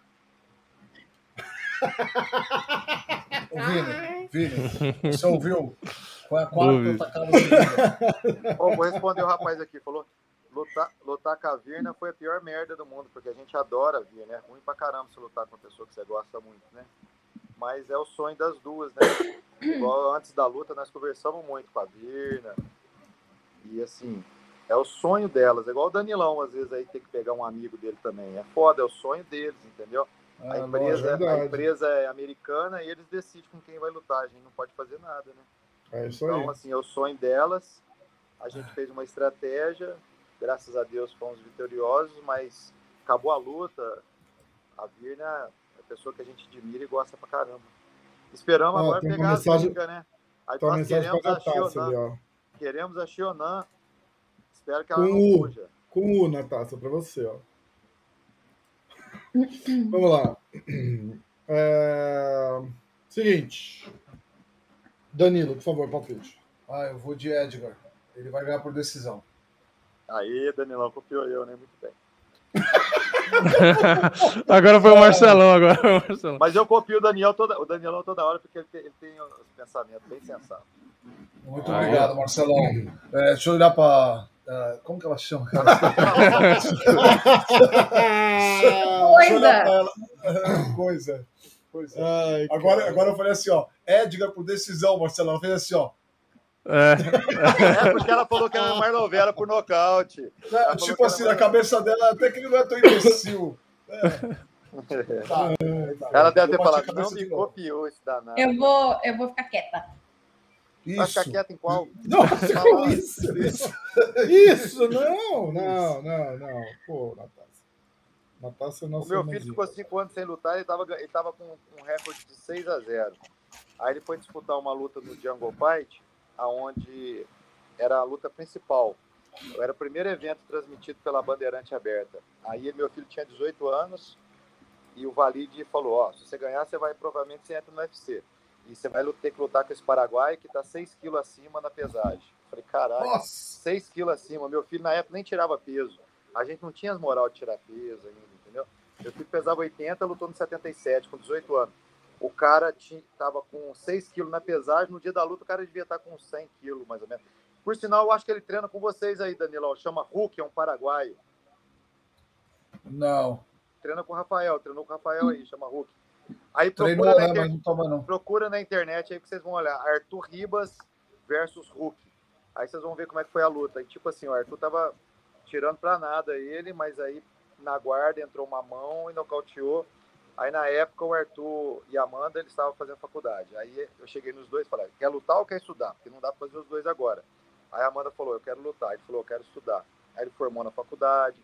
Vini, Vini, você ouviu? Foi a quarta tacada. Oh, vou responder o rapaz aqui, falou. Lutar, lutar com a Virna foi a pior merda do mundo, porque a gente adora a Virna. É ruim pra caramba se lutar com uma pessoa que você gosta muito, né? Mas é o sonho das duas, né? Igual antes da luta, nós conversamos muito com a Virna. E assim, é o sonho delas. É igual o Danilão, às vezes, aí tem que pegar um amigo dele também. É foda, é o sonho deles, entendeu? a, ah, empresa, é a empresa é americana e eles decidem com quem vai lutar. A gente não pode fazer nada, né? É isso então, aí. assim, é o sonho delas. A gente fez uma estratégia, graças a Deus fomos vitoriosos, mas acabou a luta. A Virna a pessoa que a gente admira e gosta pra caramba. Esperamos ah, agora pegar mensagem, a briga, né? Aí nós queremos a Xionan. Queremos a Xionan. Espero que ela com não fuja. Com U na taça pra você, ó. Vamos lá. É... Seguinte. Danilo, por favor, palpite. Ah, eu vou de Edgar. Ele vai ganhar por decisão. Aí, Danilão, copiou eu, né? Muito bem. agora foi o Marcelão, agora foi o Marcelão. Mas eu copio o Daniel toda, o Danielão toda hora porque ele tem, ele tem os pensamentos bem sensatos. Muito ah, obrigado, é. Marcelão. É, deixa eu olhar para. Uh, é, como que ela chama, cara? Coisa. Coisa. Pois é. Ai, agora, agora eu falei assim, ó. Edgar por decisão, Marcelo. Ela fez assim, ó. É. é porque ela falou que era mais novela por nocaute. É, tipo assim, na cabeça dela, até que ele não é tão imbecil. É. Tá, tá. Ela deve ter falado, não me copiou esse danado. Eu vou, eu vou ficar quieta. Isso. Vai ficar quieta em qual? Nossa, isso, isso. Isso, não, não, não, não. Pô, Natália. Matasse o nosso. O meu filho ficou cinco anos sem lutar, ele estava ele tava com um recorde de 6 a 0 Aí ele foi disputar uma luta no Jungle Fight, aonde era a luta principal. Era o primeiro evento transmitido pela Bandeirante Aberta. Aí meu filho tinha 18 anos e o Valide falou: Ó, se você ganhar, você vai provavelmente você entra no UFC. E você vai ter que lutar com esse Paraguai que tá 6 quilos acima na pesagem. falei, caralho, 6 quilos acima. Meu filho na época nem tirava peso. A gente não tinha as moral de tirar peso ainda, entendeu? Meu filho pesava 80, lutou no 77, com 18 anos. O cara tinha, tava com 6 quilos na pesagem, no dia da luta o cara devia estar com 100 quilos, mais ou menos. Por sinal, eu acho que ele treina com vocês aí, Danilo. Chama Hulk, é um paraguaio. Não. Treina com o Rafael, treinou com o Rafael aí, chama Hulk. Aí procura, Treinou, na, inter... não toma, não. procura na internet aí que vocês vão olhar. Arthur Ribas versus Hulk. Aí vocês vão ver como é que foi a luta. E tipo assim, o Arthur tava tirando para nada ele, mas aí na guarda entrou uma mão e nocauteou. Aí na época o Arthur e a Amanda eles estavam fazendo faculdade. Aí eu cheguei nos dois e falei: quer lutar ou quer estudar? Porque não dá para fazer os dois agora. Aí a Amanda falou: eu quero lutar. Ele falou: eu quero estudar. Aí ele formou na faculdade,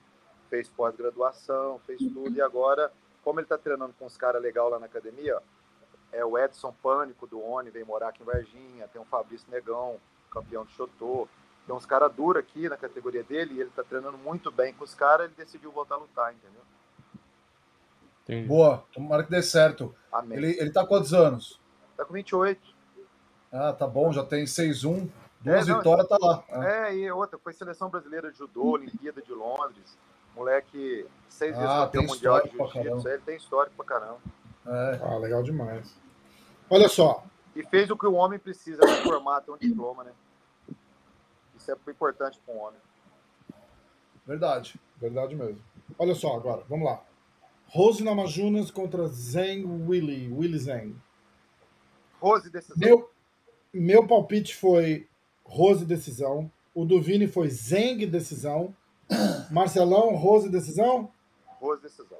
fez pós-graduação, fez tudo. E agora, como ele está treinando com uns caras legais lá na academia, é o Edson Pânico do ONI, vem morar aqui em Varginha. Tem o Fabrício Negão, campeão de Chotô. Tem uns caras duros aqui na categoria dele e ele está treinando muito bem com os caras. Ele decidiu voltar a lutar, entendeu? Entendi. Boa, tomara que dê certo. Amém. Ele, ele tá quantos anos? Tá com 28. Ah, tá bom, já tem 6-1. Duas é, vitórias, tá lá. É. é, e outra, foi seleção brasileira de judô, Olimpíada de Londres. Moleque, seis vezes ah, campeão mundial de jiu-jitsu. Ele tem histórico pra caramba. É. Ah, legal demais. Olha só. E fez o que o homem precisa para formar, ter um diploma, né? Isso é importante para um homem. Verdade, verdade mesmo. Olha só agora, vamos lá. Rose Namajunas contra Zeng Willy, Willy Zeng. Rose decisão. Meu, meu palpite foi Rose decisão. O do Vini foi Zeng decisão. Marcelão, Rose decisão? Rose decisão.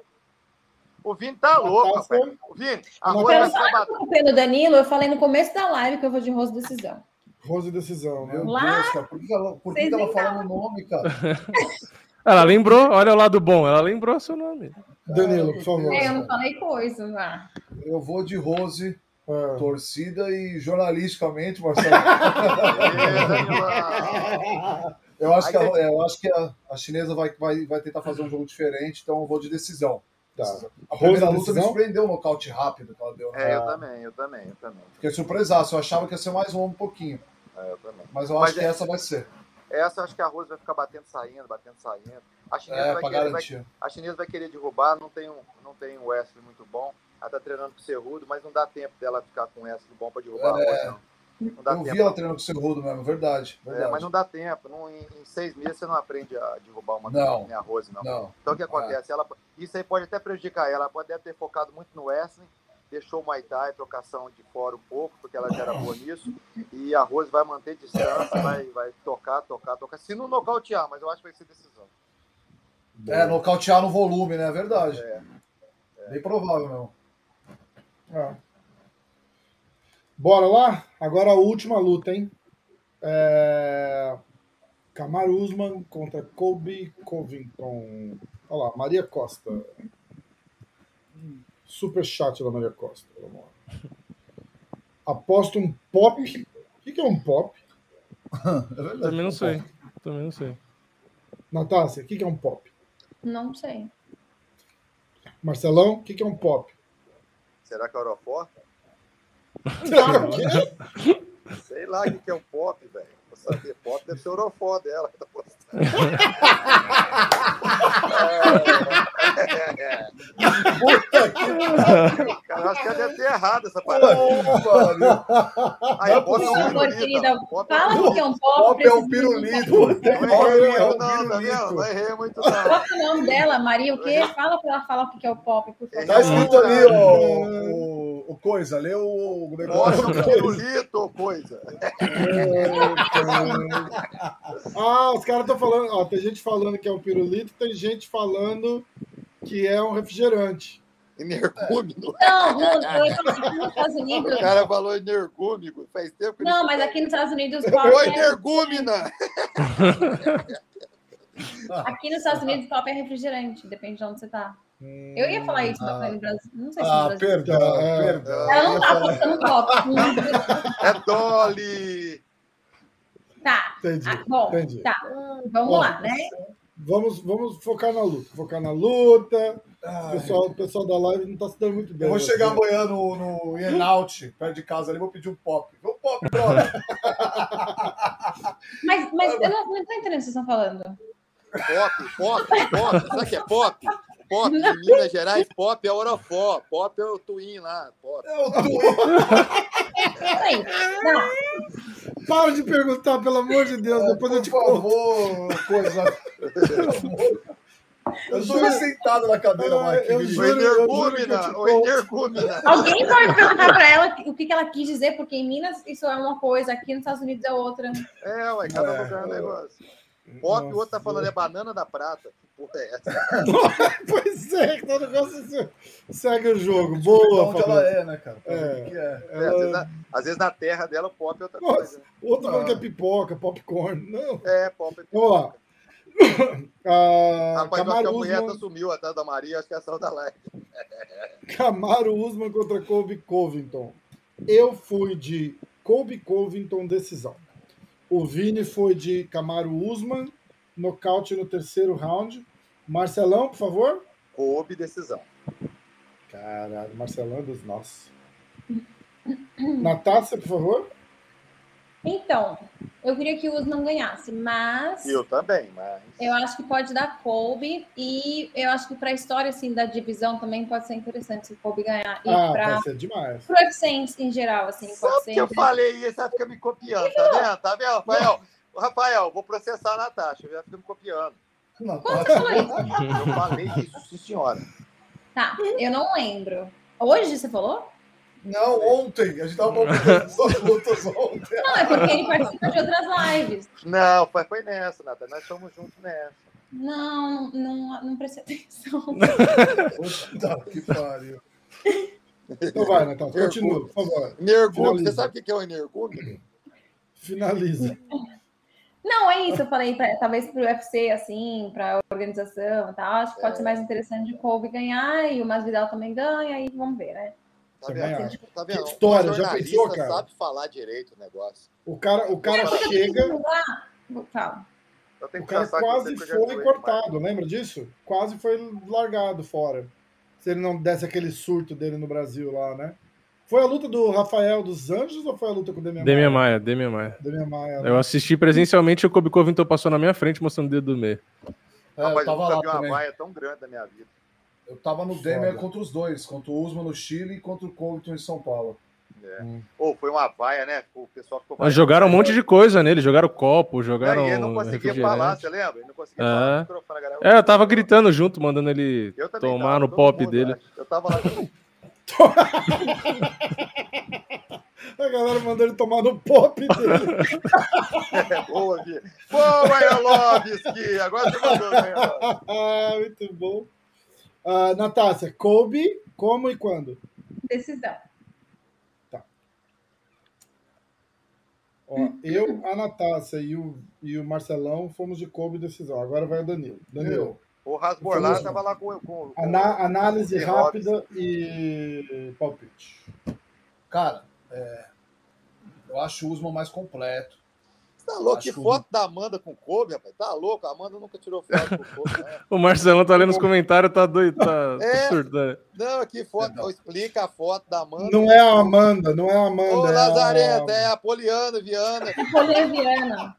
O Vini tá louco, rapaz. O Vini, a Rose vai ficar batendo. Pelo Danilo, eu falei no começo da live que eu vou de Rose decisão. Rose decisão, meu Lá... Deus, cara. Por que ela, por que ela fala o nome, cara? ela lembrou, olha o lado bom, ela lembrou seu nome. Danilo, por favor. É, eu não falei coisa lá. Eu vou de Rose, é. torcida e jornalisticamente, Marcelo. eu acho que, a, eu acho que a, a, chinesa vai, vai, vai tentar fazer um jogo diferente, então eu vou de decisão. Tá. A primeira luta me surpreendeu o nocaute rápido que ela deu. Né? É, eu também, eu também, eu também. Fiquei surpresaço, eu achava que ia ser mais longo um pouquinho. É, eu também. Mas eu acho Mas que é... essa vai ser. Essa eu acho que a Rose vai ficar batendo, saindo, batendo, saindo. A chinesa, é, vai, querer, vai, a chinesa vai querer derrubar, não tem um, não tem um Wesley muito bom. Ela tá treinando com o Cerrudo, mas não dá tempo dela ficar com o Wesley bom para derrubar é, não. não dá eu tempo. vi ela treinando com o Cerrudo mesmo, verdade. verdade. É, mas não dá tempo. Não, em, em, seis meses você não aprende a derrubar uma não, minha Rose, não. não. Então o que acontece? É. Ela, isso aí pode até prejudicar ela. Ela pode ter focado muito no Wesley deixou o Muay Thai, trocação de fora um pouco, porque ela já era boa nisso. E a Rose vai manter distância, vai, vai tocar, tocar, tocar. Se não nocautear, mas eu acho que vai ser decisão. É, nocautear no volume, né? É verdade. É. é. Bem provável, não. É. Bora lá? Agora a última luta, hein? É... Kamar Usman contra Colby Covington. Olha lá, Maria Costa. Super chat da Maria Costa. Vamos lá. Aposto um pop. O que é um pop? É Também não sei. Também não sei. Natácia, o que é um pop? Não sei. Marcelão, o que é um pop? Será que é Orofó? Será que é? Sei lá o que é um pop, velho. Pra saber, pop deve ser o Orofó dela que tá postando. Puta que Cara, acho que ela deve ter errado essa parada. Aí, é um pirulito. Fala o que é um pop. Pop é um pirulito. Não errei muito, não, tá vendo? Não errei muito, não. Qual é o nome dela? Maria, o quê? Fala pra ela falar o que é o pop, por favor. Tá escrito ali, ó. O coisa, lê o negócio. Mostra o pirulito, coisa. ah, os caras estão falando, ó, tem gente falando que é um pirulito, tem gente falando que é um refrigerante. Energúmico. Não, não, eu aqui nos Estados Unidos. O cara falou energúmico, faz tempo que Não, mas aqui nos Estados Unidos. Oi, energúmina! aqui nos Estados Unidos, copo é refrigerante, depende de onde você tá. Eu ia falar isso, ah, no Brasil. Não sei se ah, no Brasil. Perdão, é, perdão. Ela não tá postando copo. é Dolly! Tá. Entendi. Ah, bom, Entendi. tá. Vamos bom, lá, né? Vamos, vamos focar na luta. Focar na luta. O pessoal, o pessoal da live não está se dando muito bem. Eu vou chegar assim. amanhã no, no In-Out, perto de casa ali, vou pedir um pop. Um pop, brother. mas mas eu não, não tô entendendo o que vocês estão falando. Pop, pop, pop. Sabe o que é pop? Pop, em Minas Gerais, pop é Orofó, pop é o Twin lá. Pop. É o Twin. Para de perguntar, pelo amor de Deus, é, depois eu te favor, coisa. Eu estou sentado na cadeira, ah, Marquinhos. Eu juro, energúmina, o energúmina. Alguém pode perguntar para ela o que ela quis dizer, porque em Minas isso é uma coisa, aqui nos Estados Unidos é outra. É, ué, cada lugar é um negócio. Pop, o outro tá falando é banana da prata. Que porra é essa? pois é, que todo negócio segue o jogo. Boa, onde ela é, né, cara? É, é. é. Ela... Às, vezes na, às, vezes na, terra dela, pop é outra Nossa, coisa. O outro falando que é pipoca, popcorn. Não. É, pop é pipoca. Vamos lá. Ah, Rapaz, Camaro acho que a Usman... sumiu atrás da Maria, acho que é a da live. Camaro Usman contra Colby Covington. Eu fui de Colby Covington decisão. O Vini foi de Camaro Usman, nocaute no terceiro round. Marcelão, por favor. Colby decisão. Caralho, Marcelão é dos nossos. Natácia, por favor. Então, eu queria que o Usman ganhasse, mas. Eu também, mas. Eu acho que pode dar Colby e eu acho que para a história assim, da divisão também pode ser interessante se o Colby ganhar. E ah, pra... pode ser demais. Pro UFC em, em geral, assim. Só pode ser que eu falei isso, ela fica me copiando, tá vendo? Tá vendo, Rafael? Rafael, vou processar a Natasha, ela fica me copiando. Quando falou isso? Eu falei isso, sim, senhora. Tá, eu não lembro. Hoje você falou? Não, ontem. A gente tava suas lutas ontem. Não, é porque ele participa de outras lives. Não, foi, foi nessa, Nata. Nós estamos juntos nessa. Não, não, não prestei atenção. Puta que pariu. Então vai, Natal, continua, por favor. Energúmeno, você sabe o que é o energúmeno? Finaliza. Não, é isso. Eu falei, pra, talvez para o UFC, assim, para a organização e tal. Acho que pode é. ser mais interessante de Kobe ganhar e o Masvidal também ganha, e vamos ver, né? Tá vendo? Tá vendo? Que história, já pensou, cara? sabe falar direito o negócio. O cara, o cara chega. Fala. O cara quase foi cortado, lembra disso? Quase foi largado fora. Se ele não desse aquele surto dele no Brasil lá, né? Foi a luta do Rafael dos Anjos ou foi a luta com o Demian Maia? Demian Maia, Demian Maia. Demian Maia né? Eu assisti presencialmente e o Kobe Covington passou na minha frente mostrando o dedo do meio. É, Rapaz, eu, tava eu nunca vi uma maia tão grande na minha vida. Eu tava no Demian contra os dois, contra o Usman no Chile e contra o Covington em São Paulo. É. Hum. Oh, foi uma vaia, né? O pessoal ficou. Mas jogaram um monte de coisa nele, jogaram copo, jogaram. Ele não conseguia falar, você lembra? Ele não conseguia é. falar no microfone, galera. É, eu tava gritando junto, mandando ele tomar tava, no pop mundo, dele. Eu tava lá. A galera mandou ele tomar no pop dele. é, boa, Gui. Boa, Elovski! Agora você mandou, né? Muito bom. Uh, Natácia, Kobe, como e quando? Decisão. Tá. Ó, eu, a Natácia e o, e o Marcelão fomos de Kobe decisão. Agora vai o Danilo. Danilo. O Rasborlar estava lá com, com, com Ana, Análise rápida e palpite. Cara, é, eu acho o Usman mais completo. Tá louco? Acho que foto da Amanda com o Kobe, rapaz? Tá louco? A Amanda nunca tirou foto com o Kobe. Né? o Marcelão tá lendo os comentários, tá doido, tá é, surtando. Não, aqui foto, não. explica a foto da Amanda. Não é a Amanda, não é a Amanda. Ô, é Lazareta, a... é a Poliana Viana. Poliana Viana.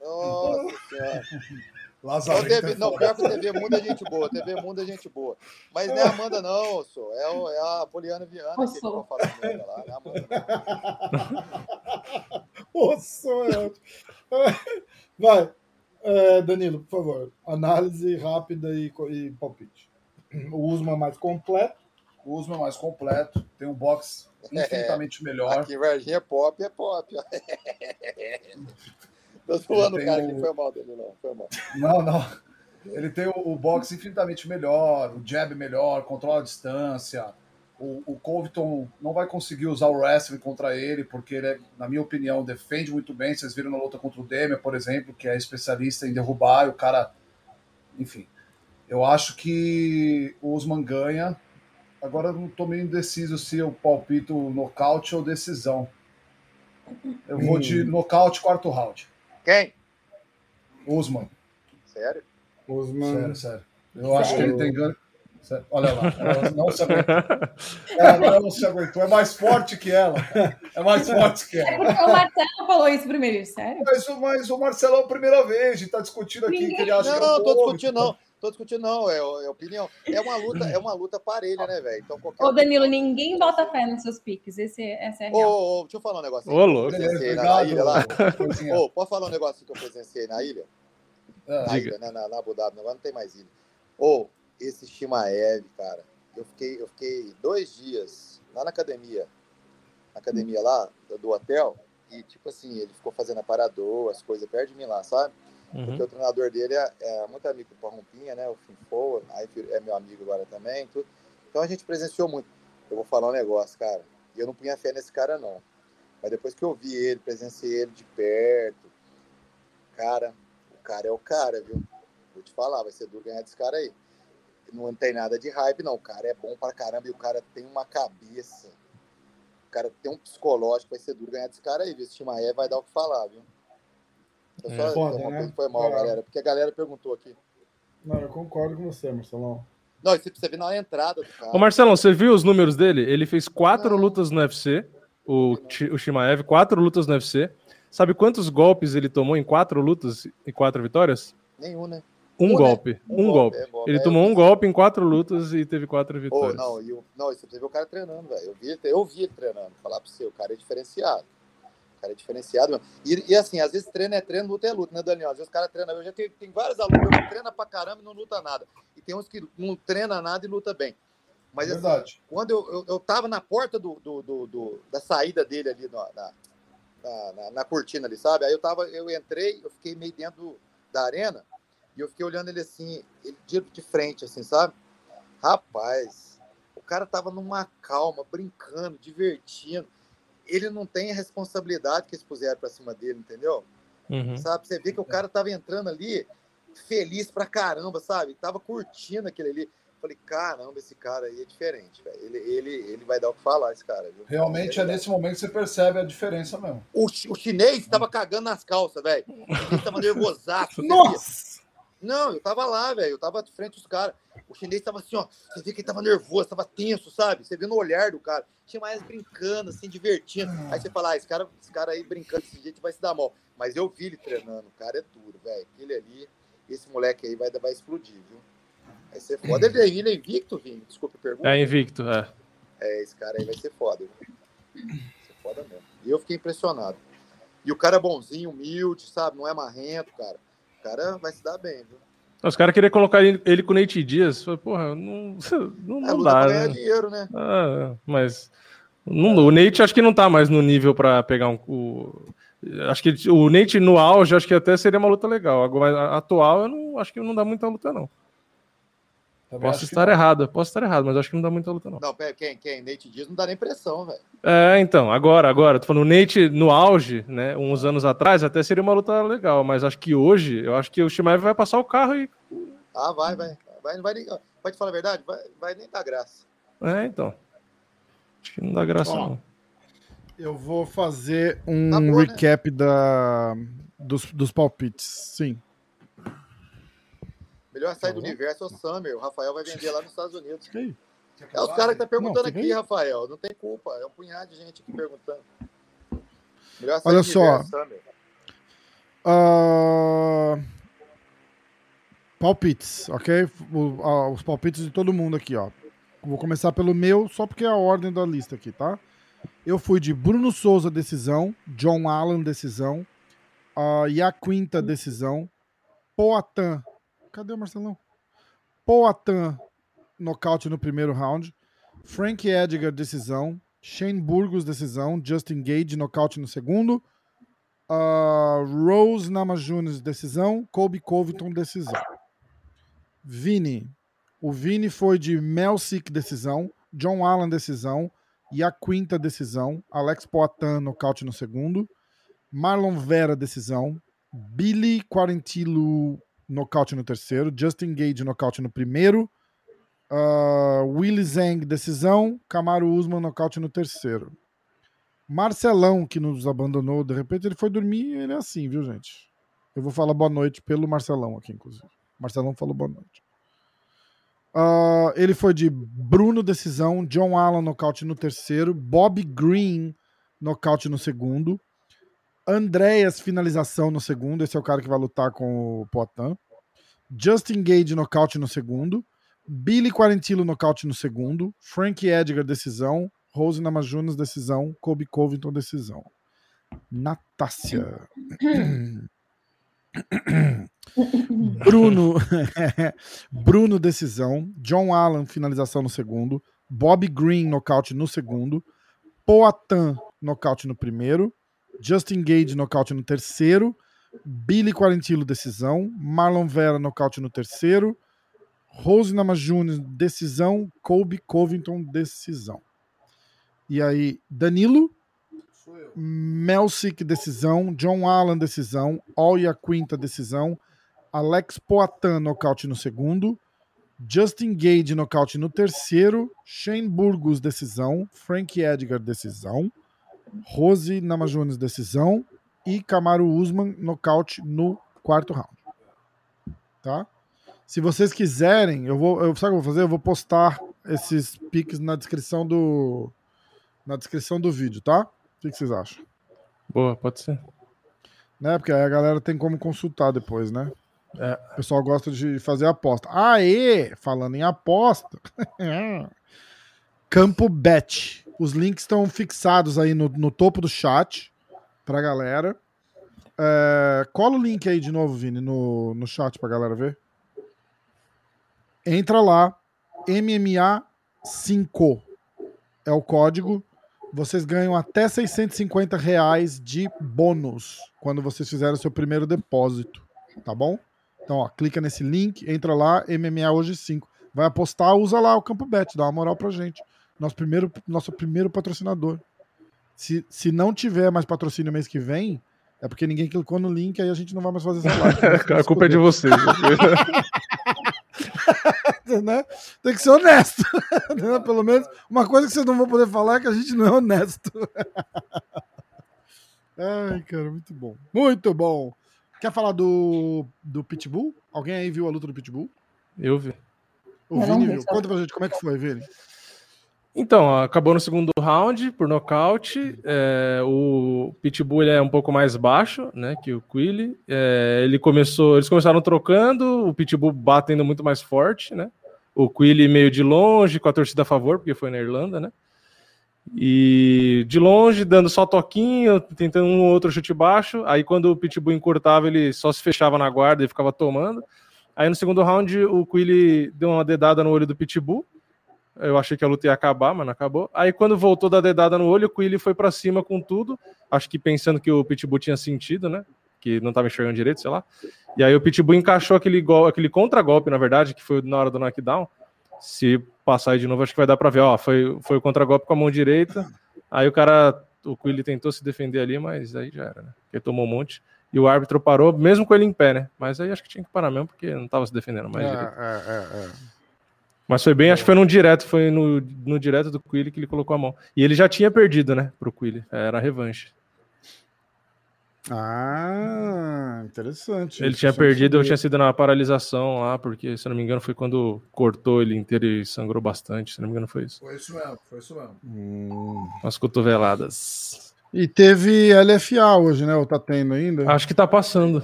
Nossa Senhora. Lazareta não, TV, é não, pior que TV Mundo é gente boa, TV Mundo é gente boa. Mas não é a Amanda, não, sou. É, o, é a Poliana Viana que ficou falando dela lá, não é a Amanda. Nossa, Vai. É, Danilo, por favor. Análise rápida e, e palpite. O Usman mais completo. O Usman mais completo. Tem um box infinitamente é, melhor. Aqui, Varginha pop é pop. Tô zoando o cara o... que foi mal dele, não. Foi mal. Não, não. Ele tem o, o box infinitamente melhor, o jab melhor, controla a distância. O, o Covington não vai conseguir usar o wrestling contra ele, porque ele, é, na minha opinião, defende muito bem. Vocês viram na luta contra o Demian, por exemplo, que é especialista em derrubar, e o cara. Enfim. Eu acho que o Usman ganha. Agora eu não estou meio indeciso se eu palpito nocaute ou decisão. Eu vou de hum. nocaute quarto round. Quem? Usman. Sério? Usman. Sério, sério. Eu sério? acho que ele tem ganho. Olha lá, ela não se aguentou. Ela não se aguentou. É mais forte que ela. É mais forte que ela. É porque o Marcelo falou isso primeiro, sério? Mas, mas o Marcelo é a primeira vez. A gente está discutindo aqui que ele acha não, que é Não, não, tô discutindo, não. Tô discutindo, não, é, é opinião. É uma luta, é uma luta parelha, né, velho? Então, qualquer Ô, Danilo, um... ninguém bota fé nos seus piques. Esse, essa é a real. Ô, ô, deixa eu falar um negócio. Ô, louco. na, na ilha lá. Ô, posso falar um negócio que eu presenciei na ilha? Ah, na ilha, né, na, na Abu Dhabi, agora não tem mais ilha. Ô, esse Shimaev, cara, eu fiquei, eu fiquei dois dias lá na academia, na academia lá do, do hotel, e tipo assim, ele ficou fazendo aparador, as coisas perto de mim lá, sabe? Uhum. Porque o treinador dele é, é muito amigo do Parrompinha, né? O Finfo, aí é meu amigo agora também. Tudo. Então a gente presenciou muito. Eu vou falar um negócio, cara. E eu não punha fé nesse cara, não. Mas depois que eu vi ele, presenciei ele de perto, cara, o cara é o cara, viu? Vou te falar, vai ser duro ganhar desse cara aí. Não tem nada de hype, não. O cara é bom pra caramba e o cara tem uma cabeça. O cara tem um psicológico, vai ser duro ganhar desse cara aí, viu? Esse Timaé vai dar o que falar, viu? Eu só é, foda, né? foi mal, é. galera, porque a galera perguntou aqui. Não, eu concordo com você, Marcelão. Não, você precisa ver na entrada do cara. Ô Marcelão, você viu os números dele? Ele fez quatro não. lutas no UFC, o, o Shimaev, quatro lutas no UFC. Sabe quantos golpes ele tomou em quatro lutas e quatro vitórias? Nenhum, né? Um, um né? golpe. Né? Um, um, golpe. golpe. É, ele é, tomou um golpe em quatro lutas e teve quatro vitórias. Oh, não, eu, não, você precisa ver o cara treinando, velho. Eu vi, eu vi ele treinando. Falar pra você, o cara é diferenciado cara é diferenciado mesmo. E, e, assim, às vezes treino é treino, luta é luta, né, Daniel? Às vezes o cara treina. Eu já tenho, tem vários alunos que treina pra caramba e não luta nada. E tem uns que não treina nada e luta bem. Mas assim, Verdade. quando eu, eu, eu tava na porta do, do, do, do da saída dele ali na, na, na, na, cortina ali, sabe? Aí eu tava, eu entrei, eu fiquei meio dentro da arena e eu fiquei olhando ele assim, ele de, de frente, assim, sabe? Rapaz, o cara tava numa calma, brincando, divertindo ele não tem a responsabilidade que eles puseram para cima dele, entendeu? Uhum. Sabe? Você vê que o cara tava entrando ali feliz pra caramba, sabe? Tava curtindo aquele ali. Falei, caramba, esse cara aí é diferente, velho. Ele, ele, ele vai dar o que falar, esse cara. Viu? Realmente é nesse momento que você percebe a diferença mesmo. O, o chinês tava cagando nas calças, velho. Ele tava nervosaço. Nossa! Não, eu tava lá, velho. Eu tava de frente dos caras. O chinês tava assim, ó. Você vê que ele tava nervoso, tava tenso, sabe? Você vê no olhar do cara. Tinha mais brincando, assim, divertindo. Ah. Aí você fala, ah, esse cara, esse cara aí brincando desse jeito vai se dar mal. Mas eu vi ele treinando. O cara é duro, velho. Aquele ali, esse moleque aí vai, vai explodir, viu? Vai ser foda. Ele, é, ele é invicto, Vini? Desculpa a pergunta. É invicto, é. É, esse cara aí vai ser foda. Vai ser foda mesmo. E eu fiquei impressionado. E o cara é bonzinho, humilde, sabe? Não é marrento, cara cara vai se dar bem, viu? Os caras queriam colocar ele, com o Nate Dias. Porra, não, não, não é, dá. Né? dinheiro, né? Ah, mas não, o Nate acho que não tá mais no nível para pegar um. O, acho que o Nate no auge, acho que até seria uma luta legal. Agora, atual, eu não acho que não dá muita luta, não. Também posso estar errado, posso estar errado, mas acho que não dá muita luta, não. Não, quem? Quem? Nate Dias não dá nem pressão, velho. É, então, agora, agora, tô falando, o Nate no auge, né, uns anos atrás, até seria uma luta legal, mas acho que hoje, eu acho que o Shimaev vai passar o carro e. Ah, vai, vai. vai, vai nem, pode falar a verdade? Vai, vai nem dar graça. É, então. Acho que não dá graça, Ó, não. Eu vou fazer um tá boa, né? recap né? da, dos, dos palpites, sim. Melhor sair do universo é o Summer. O Rafael vai vender lá nos Estados Unidos. É os caras que tá perguntando não, aqui, Rafael. Não tem culpa. É um punhado de gente aqui perguntando. Melhor sair Olha do só. Universo, uh... Palpites, ok? os palpites de todo mundo aqui, ó. Vou começar pelo meu, só porque é a ordem da lista aqui, tá? Eu fui de Bruno Souza, decisão. John Allen, decisão. Uh, Yaquinta, decisão. Poatan, Cadê o Marcelão? Poatan, nocaute no primeiro round. Frank Edgar, decisão. Shane Burgos, decisão. Justin Gage, nocaute no segundo. Uh, Rose Namajunas, decisão. Colby Covington, decisão. Vini. O Vini foi de Melsick, decisão. John Allen, decisão. E a quinta decisão. Alex Poatan, nocaute no segundo. Marlon Vera, decisão. Billy Quarentillo nocaute no terceiro. Justin Gage, nocaute no primeiro. Uh, Willie Zeng, decisão. Camaro Usman, nocaute no terceiro. Marcelão, que nos abandonou, de repente ele foi dormir ele é assim, viu, gente? Eu vou falar boa noite pelo Marcelão aqui, inclusive. Marcelão falou boa noite. Uh, ele foi de Bruno, decisão. John Allen, nocaute no terceiro. Bob Green, nocaute no segundo. Andréas, finalização no segundo. Esse é o cara que vai lutar com o Poitin. Justin Gage, nocaute no segundo. Billy Quarentillo, nocaute no segundo. Frank Edgar, decisão. Rose Namajunas, decisão. Kobe Covington, decisão. Natácia. Bruno, Bruno, decisão. John Allen, finalização no segundo. Bob Green, nocaute no segundo. Poatan, nocaute no primeiro. Justin Gage, nocaute no terceiro. Billy Quarantillo, decisão. Marlon Vera, nocaute no terceiro. Rose Namajunas, decisão. Colby Covington, decisão. E aí, Danilo, Melsick, decisão. John Allen, decisão. Olha Quinta, decisão. Alex Poatan, nocaute no segundo. Justin Gage, nocaute no terceiro. Shane Burgos, decisão. Frank Edgar, decisão. Rose Namajunas, decisão. E Camaro Usman, nocaute no quarto round. Tá? Se vocês quiserem, eu vou. Eu, sabe o que eu vou fazer? Eu vou postar esses piques na descrição do. Na descrição do vídeo, tá? O que, que vocês acham? Boa, pode ser. Né? Porque aí a galera tem como consultar depois, né? É. O pessoal gosta de fazer aposta. Aê! Falando em aposta. Campo Bet. Os links estão fixados aí no, no topo do chat pra galera. É, cola o link aí de novo, Vini, no, no chat pra galera ver. Entra lá. MMA5 é o código. Vocês ganham até 650 reais de bônus quando vocês fizerem o seu primeiro depósito. Tá bom? Então, ó, clica nesse link, entra lá, MMA hoje 5. Vai apostar, usa lá o Campo Bet, dá uma moral pra gente. Nosso primeiro, nosso primeiro patrocinador. Se, se não tiver mais patrocínio mês que vem, é porque ninguém clicou no link, aí a gente não vai mais fazer essa live. a culpa é de vocês. né? Tem que ser honesto. Pelo menos uma coisa que vocês não vão poder falar é que a gente não é honesto. Ai, cara, muito bom. Muito bom. Quer falar do, do Pitbull? Alguém aí viu a luta do Pitbull? Eu vi. O Vini viu. Conta pra gente como é que foi, Vini. Então, acabou no segundo round por nocaute. É, o Pitbull é um pouco mais baixo, né, que o Quilly. É, ele começou, eles começaram trocando, o Pitbull batendo muito mais forte, né? O Quilly meio de longe, com a torcida a favor, porque foi na Irlanda, né? E de longe, dando só toquinho, tentando um ou outro chute baixo. Aí quando o Pitbull encurtava, ele só se fechava na guarda e ficava tomando. Aí no segundo round, o Quilly deu uma dedada no olho do Pitbull. Eu achei que a luta ia acabar, mas não acabou. Aí quando voltou da dedada no olho, o Quilly foi para cima com tudo. Acho que pensando que o Pitbull tinha sentido, né? Que não estava enxergando direito, sei lá. E aí o Pitbull encaixou aquele, aquele contra-golpe, na verdade, que foi na hora do knockdown. Se passar aí de novo, acho que vai dar para ver. Ó, foi, foi o contra-golpe com a mão direita. Aí o cara, o Quilly tentou se defender ali, mas aí já era, né? Porque tomou um monte. E o árbitro parou, mesmo com ele em pé, né? Mas aí acho que tinha que parar mesmo, porque não estava se defendendo mais. É, é, é, é. Mas foi bem, acho que foi no direto, foi no, no direto do Quilly que ele colocou a mão. E ele já tinha perdido, né, pro Quilly. Era a revanche. Ah, interessante. Ele tinha perdido, eu tinha sido na paralisação lá, porque, se não me engano, foi quando cortou ele inteiro e sangrou bastante. Se não me engano, foi isso. Foi isso mesmo, foi isso mesmo. Hum. Umas cotoveladas. E teve LFA hoje, né? Ou tá tendo ainda? Acho que tá passando.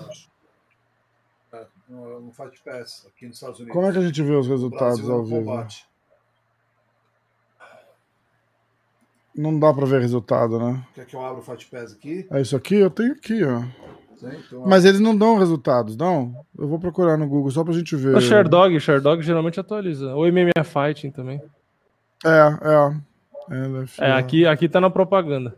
É, no, Fight Pass, aqui nos Estados Unidos. Como é que a gente vê os resultados ao vivo? Combate. Não dá pra ver resultado, né? Quer que eu abra o Fight Pass aqui? É isso aqui? Eu tenho aqui, ó. então, Mas eles não dão resultados, não? Eu vou procurar no Google só pra gente ver. O Sherdog, o Sherdog geralmente atualiza. Ou MMA Fighting também. É, é. É, é aqui, aqui tá na propaganda.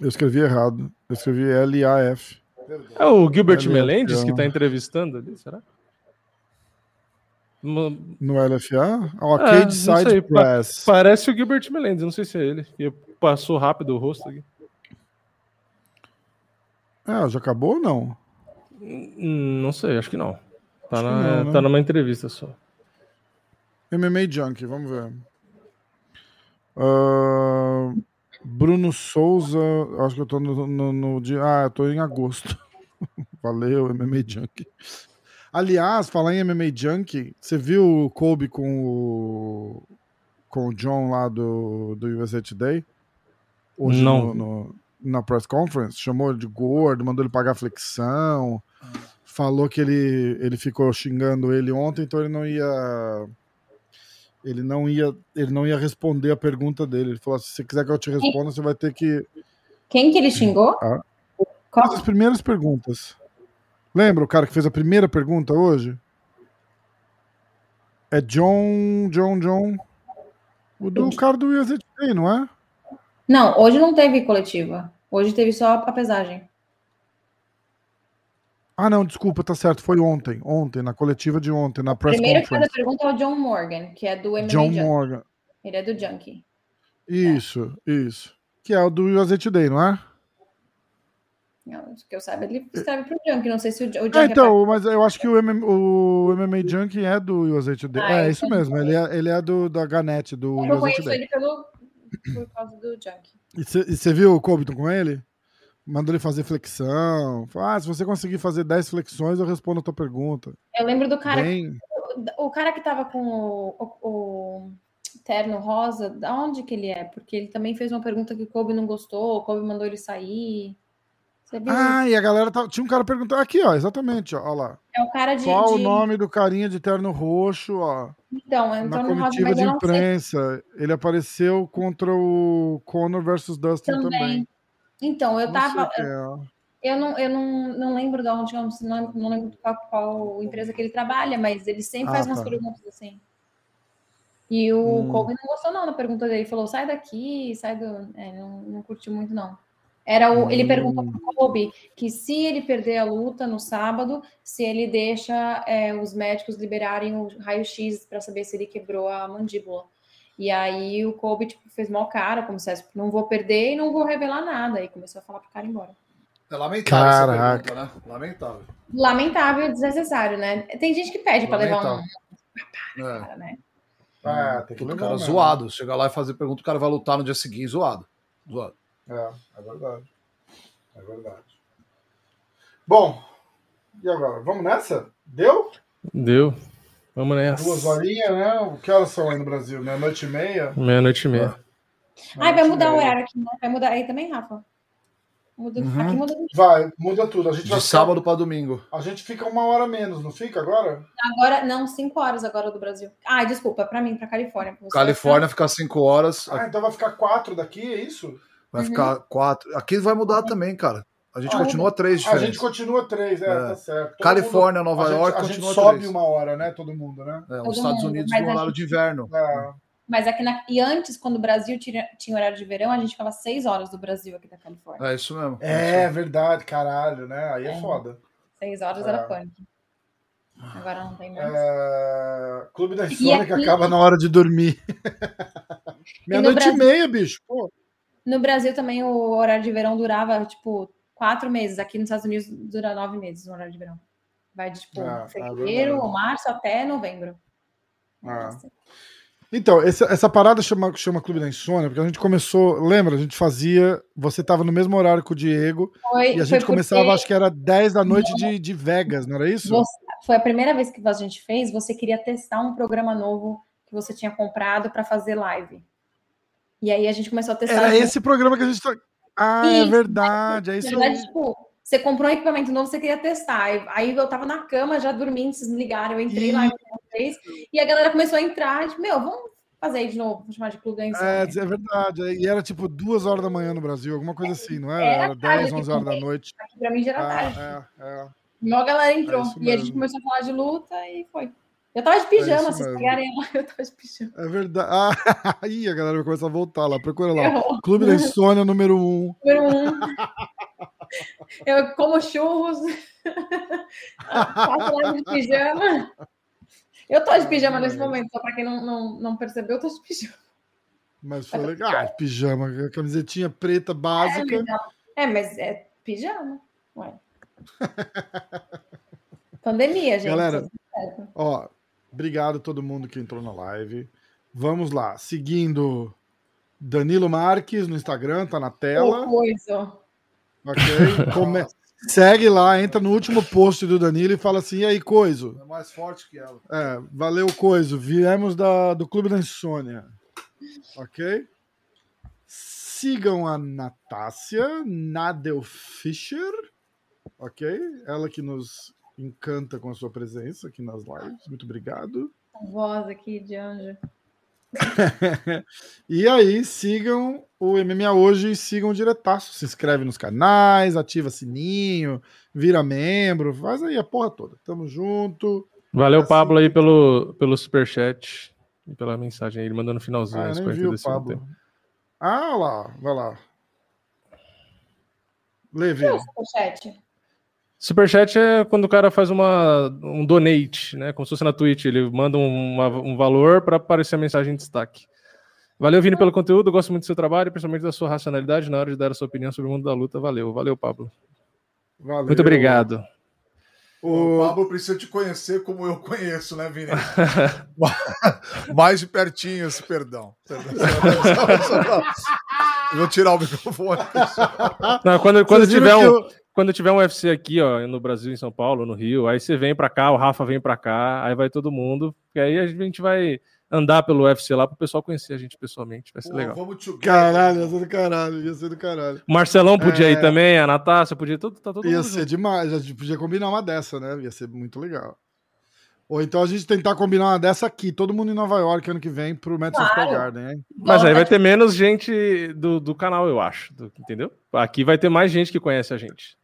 Eu escrevi errado. Eu escrevi L-A-F. É o Gilbert Melendez que tá entrevistando ali, será? No LFA? O Arcade é, Side sei, Press. Pa parece o Gilbert Melendez, não sei se é ele. Passou rápido o rosto aqui. É, já acabou ou não? Hum, não sei, acho que não. Tá, na, não, né? tá numa entrevista só. MMA Junk, vamos ver. Uh, Bruno Souza, acho que eu tô no, no, no dia. Ah, eu tô em agosto. Valeu, MMA Junk. Aliás, falar em MMA Junk, você viu o Kobe com o, com o John lá do, do USA Today? Hoje Não. No, no, na press conference? Chamou ele de gordo, mandou ele pagar flexão, falou que ele, ele ficou xingando ele ontem, então ele não ia ele não ia ele não ia responder a pergunta dele. Ele falou: se você quiser que eu te responda, você vai ter que. Quem que ele xingou? Ah, as primeiras perguntas. Lembra o cara que fez a primeira pergunta hoje? É John, John, John. O do cara do USDT, não é? Não, hoje não teve coletiva. Hoje teve só a pesagem. Ah, não, desculpa, tá certo. Foi ontem. Ontem, na coletiva de ontem, na press Primeiro conference. Que pergunta é o John Morgan, que é do MMA John Junkie. Morgan. Ele é do Junkie. Isso, é. isso. Que é o do USA Today, não é? Não, que eu saiba, ele escreve pro Junkie. Não sei se o, o Junkie. É, então, é mas eu acho que o, MM, o MMA Junkie é do USA Today. Ah, é, isso mesmo. Ele é, ele é do da Ganet, do eu USA Today. Eu conheço ele pelo, por causa do Junkie. E você viu o Colbton com ele? Mandou ele fazer flexão. Ah, se você conseguir fazer 10 flexões, eu respondo a tua pergunta. Eu lembro do cara. Bem... O, o, cara que tava com o, o, o, terno rosa, da onde que ele é? Porque ele também fez uma pergunta que o Kobe não gostou, o Kobe mandou ele sair. Ah, e a galera tá... tinha um cara perguntando aqui, ó, exatamente, ó, ó lá. É o cara de. Qual de... o nome do carinha de terno roxo, ó? Então, então na comitiva de imprensa, ele apareceu contra o Conor versus Dustin também. também. Então, eu tava. Eu, eu, não, eu não, não lembro de onde, não, não lembro qual, qual empresa que ele trabalha, mas ele sempre ah, faz umas tá. perguntas assim. E o hum. Colby não gostou, não, na pergunta dele. Ele falou: sai daqui, sai do. É, não, não curtiu muito, não. Era o, ele perguntou para o Kobe que se ele perder a luta no sábado, se ele deixa é, os médicos liberarem o raio-x para saber se ele quebrou a mandíbula. E aí o Kobe tipo, fez mal cara, como se fosse, não vou perder e não vou revelar nada. E começou a falar pro cara ir embora. É lamentável Caraca. Pergunta, né? Lamentável. Lamentável e desnecessário, né? Tem gente que pede para levar um. É. Cara, né? É, tem que cara zoado. Chegar lá e fazer pergunta, o cara vai lutar no dia seguinte, zoado. Zoado. É, é verdade. É verdade. Bom, e agora? Vamos nessa? Deu? Deu. Vamos nessa. Duas horinhas, né? O que horas são aí no Brasil? Meia-noite e meia? Meia-noite e meia. Ah, vai mudar o horário aqui, né? Vai mudar aí também, Rafa? Muda, uhum. Aqui muda Vai, muda tudo. A gente De sábado para domingo. A gente fica uma hora menos, não fica agora? Agora, não, cinco horas agora do Brasil. Ah, desculpa, para mim, para Califórnia. Califórnia fica cinco horas. Ah, então vai ficar quatro daqui, é isso? Vai uhum. ficar quatro. Aqui vai mudar uhum. também, cara. A gente ah, continua três diferentes. A gente continua três, é, é. tá certo. Todo Califórnia, mundo, Nova York, a gente, a gente sobe três. uma hora, né? Todo mundo, né? É, os Estados mundo, Unidos no horário gente... de inverno. É. Mas aqui na... E antes, quando o Brasil tinha, tinha horário de verão, a gente ficava seis horas do Brasil aqui da Califórnia. É isso mesmo. É, é verdade, caralho, né? Aí é, é foda. Seis horas era é. punk. Agora não tem mais. É... Clube da Insônia que acaba na hora de dormir. Meia-noite e, Brasil... e meia, bicho. Pô. No Brasil também o horário de verão durava, tipo, quatro meses. Aqui nos Estados Unidos dura nove meses o horário de verão. Vai de, tipo, ah, fevereiro ou março até novembro. Ah. Então, essa, essa parada chama, chama Clube da Insônia, porque a gente começou, lembra? A gente fazia, você tava no mesmo horário que o Diego, foi, e a gente começava, acho que era 10 da noite de, de Vegas, não era isso? Você, foi a primeira vez que a gente fez, você queria testar um programa novo que você tinha comprado para fazer live. E aí a gente começou a testar. Era esse programa que a gente tá. Ah, é isso. é verdade. É isso verdade, aí. Tipo, você comprou um equipamento novo, você queria testar. Aí eu tava na cama já dormindo, vocês me ligaram, eu entrei lá com vocês, e a galera começou a entrar, tipo, meu, vamos fazer aí de novo, vamos chamar de clube É, é verdade. E era tipo duas horas da manhã no Brasil, alguma coisa assim, não era? Era, era 10, 11 horas da noite. Aqui pra mim já era ah, tarde. É, é. E a galera entrou. É e a gente começou a falar de luta e foi. Eu tava de pijama, é vocês pegarem lá, eu tava de pijama. É verdade. Ah, aí a galera vai começar a voltar lá, procura lá. Clube da Insônia número um. Número um. eu como churros. Faço lá de pijama. Eu tô de pijama ah, nesse momento, só pra quem não, não, não percebeu, eu tô de pijama. Mas foi legal. Ah, pijama, camisetinha preta básica. É, é mas é pijama. Ué. Pandemia, gente. Galera, ó, Obrigado a todo mundo que entrou na live. Vamos lá, seguindo Danilo Marques no Instagram, tá na tela. Oh, coisa. Ok? Come... Segue lá, entra no último post do Danilo e fala assim: e aí, Coiso? É mais forte que ela. É, valeu, Coiso. Viemos da, do Clube da Insônia. Ok? Sigam a Natácia Nadel Fischer. Ok? Ela que nos encanta com a sua presença aqui nas lives. Muito obrigado. Voz aqui de anjo. e aí, sigam o MMA hoje e sigam o diretaço. Se inscreve nos canais, ativa sininho, vira membro, faz aí a porra toda. Tamo junto. Valeu, assim... Pablo, aí pelo, pelo superchat e pela mensagem aí. Ele mandou no finalzinho. Ah, nem viu, Pablo. Ah, lá, vai lá. Leve. O superchat? É quando o cara faz uma, um donate, né? Como se fosse na Twitch. Ele manda um, uma, um valor para aparecer a mensagem em destaque. Valeu, Vini, pelo conteúdo. Gosto muito do seu trabalho, principalmente da sua racionalidade na hora de dar a sua opinião sobre o mundo da luta. Valeu, valeu, Pablo. Valeu. Muito obrigado. O Pablo precisa te conhecer como eu conheço, né, Vini? Mais de pertinho esse perdão. vou tirar o microfone. Não, quando, quando tiver um. Eu... Quando tiver um UFC aqui, ó, no Brasil, em São Paulo, no Rio, aí você vem para cá, o Rafa vem para cá, aí vai todo mundo, e aí a gente vai andar pelo UFC lá para o pessoal conhecer a gente pessoalmente. Vai ser Pô, legal. Vamos caralho, ia ser do caralho, ia ser do caralho. O Marcelão podia é... ir também, a Natácia podia, tudo, tá todo Ia ser junto. demais, a gente podia combinar uma dessa, né? Ia ser muito legal. Ou então a gente tentar combinar uma dessa aqui, todo mundo em Nova York ano que vem pro Madison claro. Square Garden, hein? Mas aí vai ter menos gente do, do canal, eu acho, do, entendeu? Aqui vai ter mais gente que conhece a gente.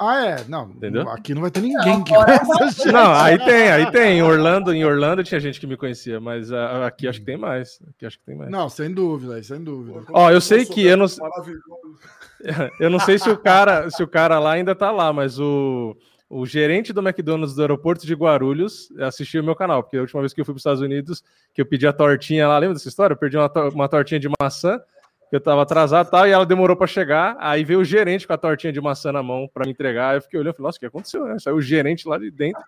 Ah, é. Não, Entendeu? aqui não vai ter ninguém não, que conhece Não, aí tem, aí tem. Em Orlando, em Orlando tinha gente que me conhecia, mas uh, aqui acho que tem mais. Aqui acho que tem mais. Não, sem dúvida, sem dúvida. Ó, eu sei que eu não Eu não sei se o cara, se o cara lá ainda tá lá, mas o o gerente do McDonald's do aeroporto de Guarulhos assistiu o meu canal, porque a última vez que eu fui para os Estados Unidos, que eu pedi a tortinha lá, lembra dessa história? Eu perdi uma, uma tortinha de maçã eu tava atrasado e tal, e ela demorou para chegar. Aí veio o gerente com a tortinha de maçã na mão para me entregar. Eu fiquei olhando e falei, nossa, o que aconteceu? Né? Saiu o gerente lá de dentro.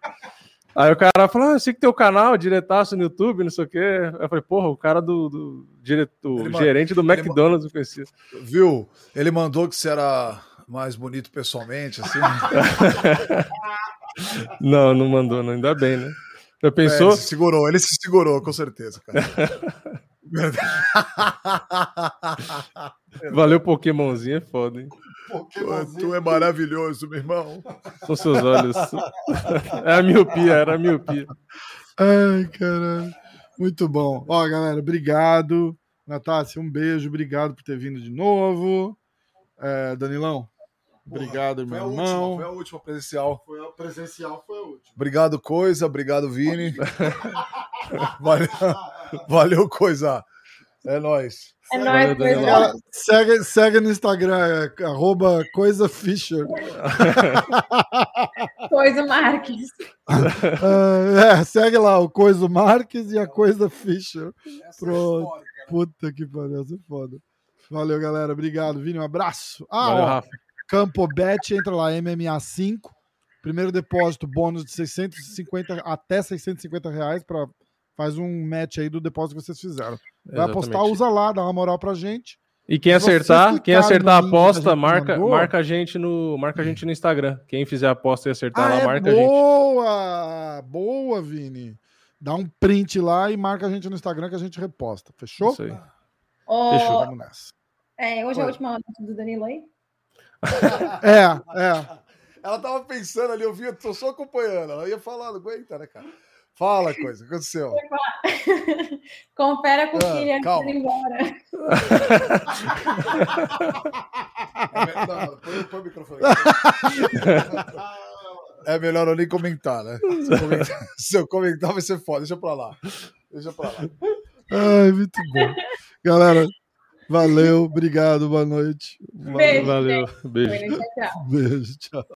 Aí o cara falou: ah, eu sei que tem o canal, diretaço no YouTube, não sei o quê. Eu falei, porra, o cara do, do, diretor, do gerente do McDonald's eu conhecia. Viu? Ele mandou que você era mais bonito pessoalmente, assim. não, não mandou, não. ainda bem, né? Já pensou? É, ele se segurou, ele se segurou, com certeza, cara. Valeu, Pokémonzinho, é foda, hein? Pokémonzinho. Tu é maravilhoso, meu irmão. São seus olhos. É a miopia, era a miopia. Ai, caralho. Muito bom. Ó, galera, obrigado. Natácia, um beijo. Obrigado por ter vindo de novo. É, Danilão, Obrigado, meu irmão. Última, foi a última presencial. Foi a presencial, foi a última. Obrigado, Coisa. Obrigado, Vini. valeu, valeu, Coisa. É nóis. É nóis, Coisa. Segue, segue no Instagram, é, arroba Coisa Fischer. Coisa Marques. Uh, é, segue lá, o Coisa Marques e a Coisa Fischer. Essa é Pronto. É Puta que pariu, essa é foda. Valeu, galera. Obrigado, Vini. Um abraço. Ah, Valeu, ó, Rafa. Campo Bet, entra lá, MMA5. Primeiro depósito, bônus de 650 até 650 reais para faz um match aí do depósito que vocês fizeram. Vai Exatamente. apostar, usa lá, dá uma moral pra gente. E quem acertar, quem acertar a aposta, marca, marca a gente no, marca a gente no Instagram. Quem fizer a aposta e acertar ah, lá, é marca boa! a gente. Boa, boa, Vini. Dá um print lá e marca a gente no Instagram que a gente reposta. Fechou? Isso aí. Oh, Fechou. Vamos nessa. É, hoje é a última hora do Danilo aí. É, é. Ela tava pensando ali, eu via, tô só acompanhando. Ela ia falar, não aguenta, né, cara? Fala, coisa, o que aconteceu? Confere a coquilha ah, antes de ir embora. é, não, põe, põe o microfone. É melhor eu nem comentar, né? Se eu comentar, se eu comentar vai ser foda. Deixa pra lá. Deixa pra lá. Ai, muito bom. Galera, Valeu, obrigado, boa noite. Beijo, Valeu, beijo. Beijo, tchau. Beijo, tchau.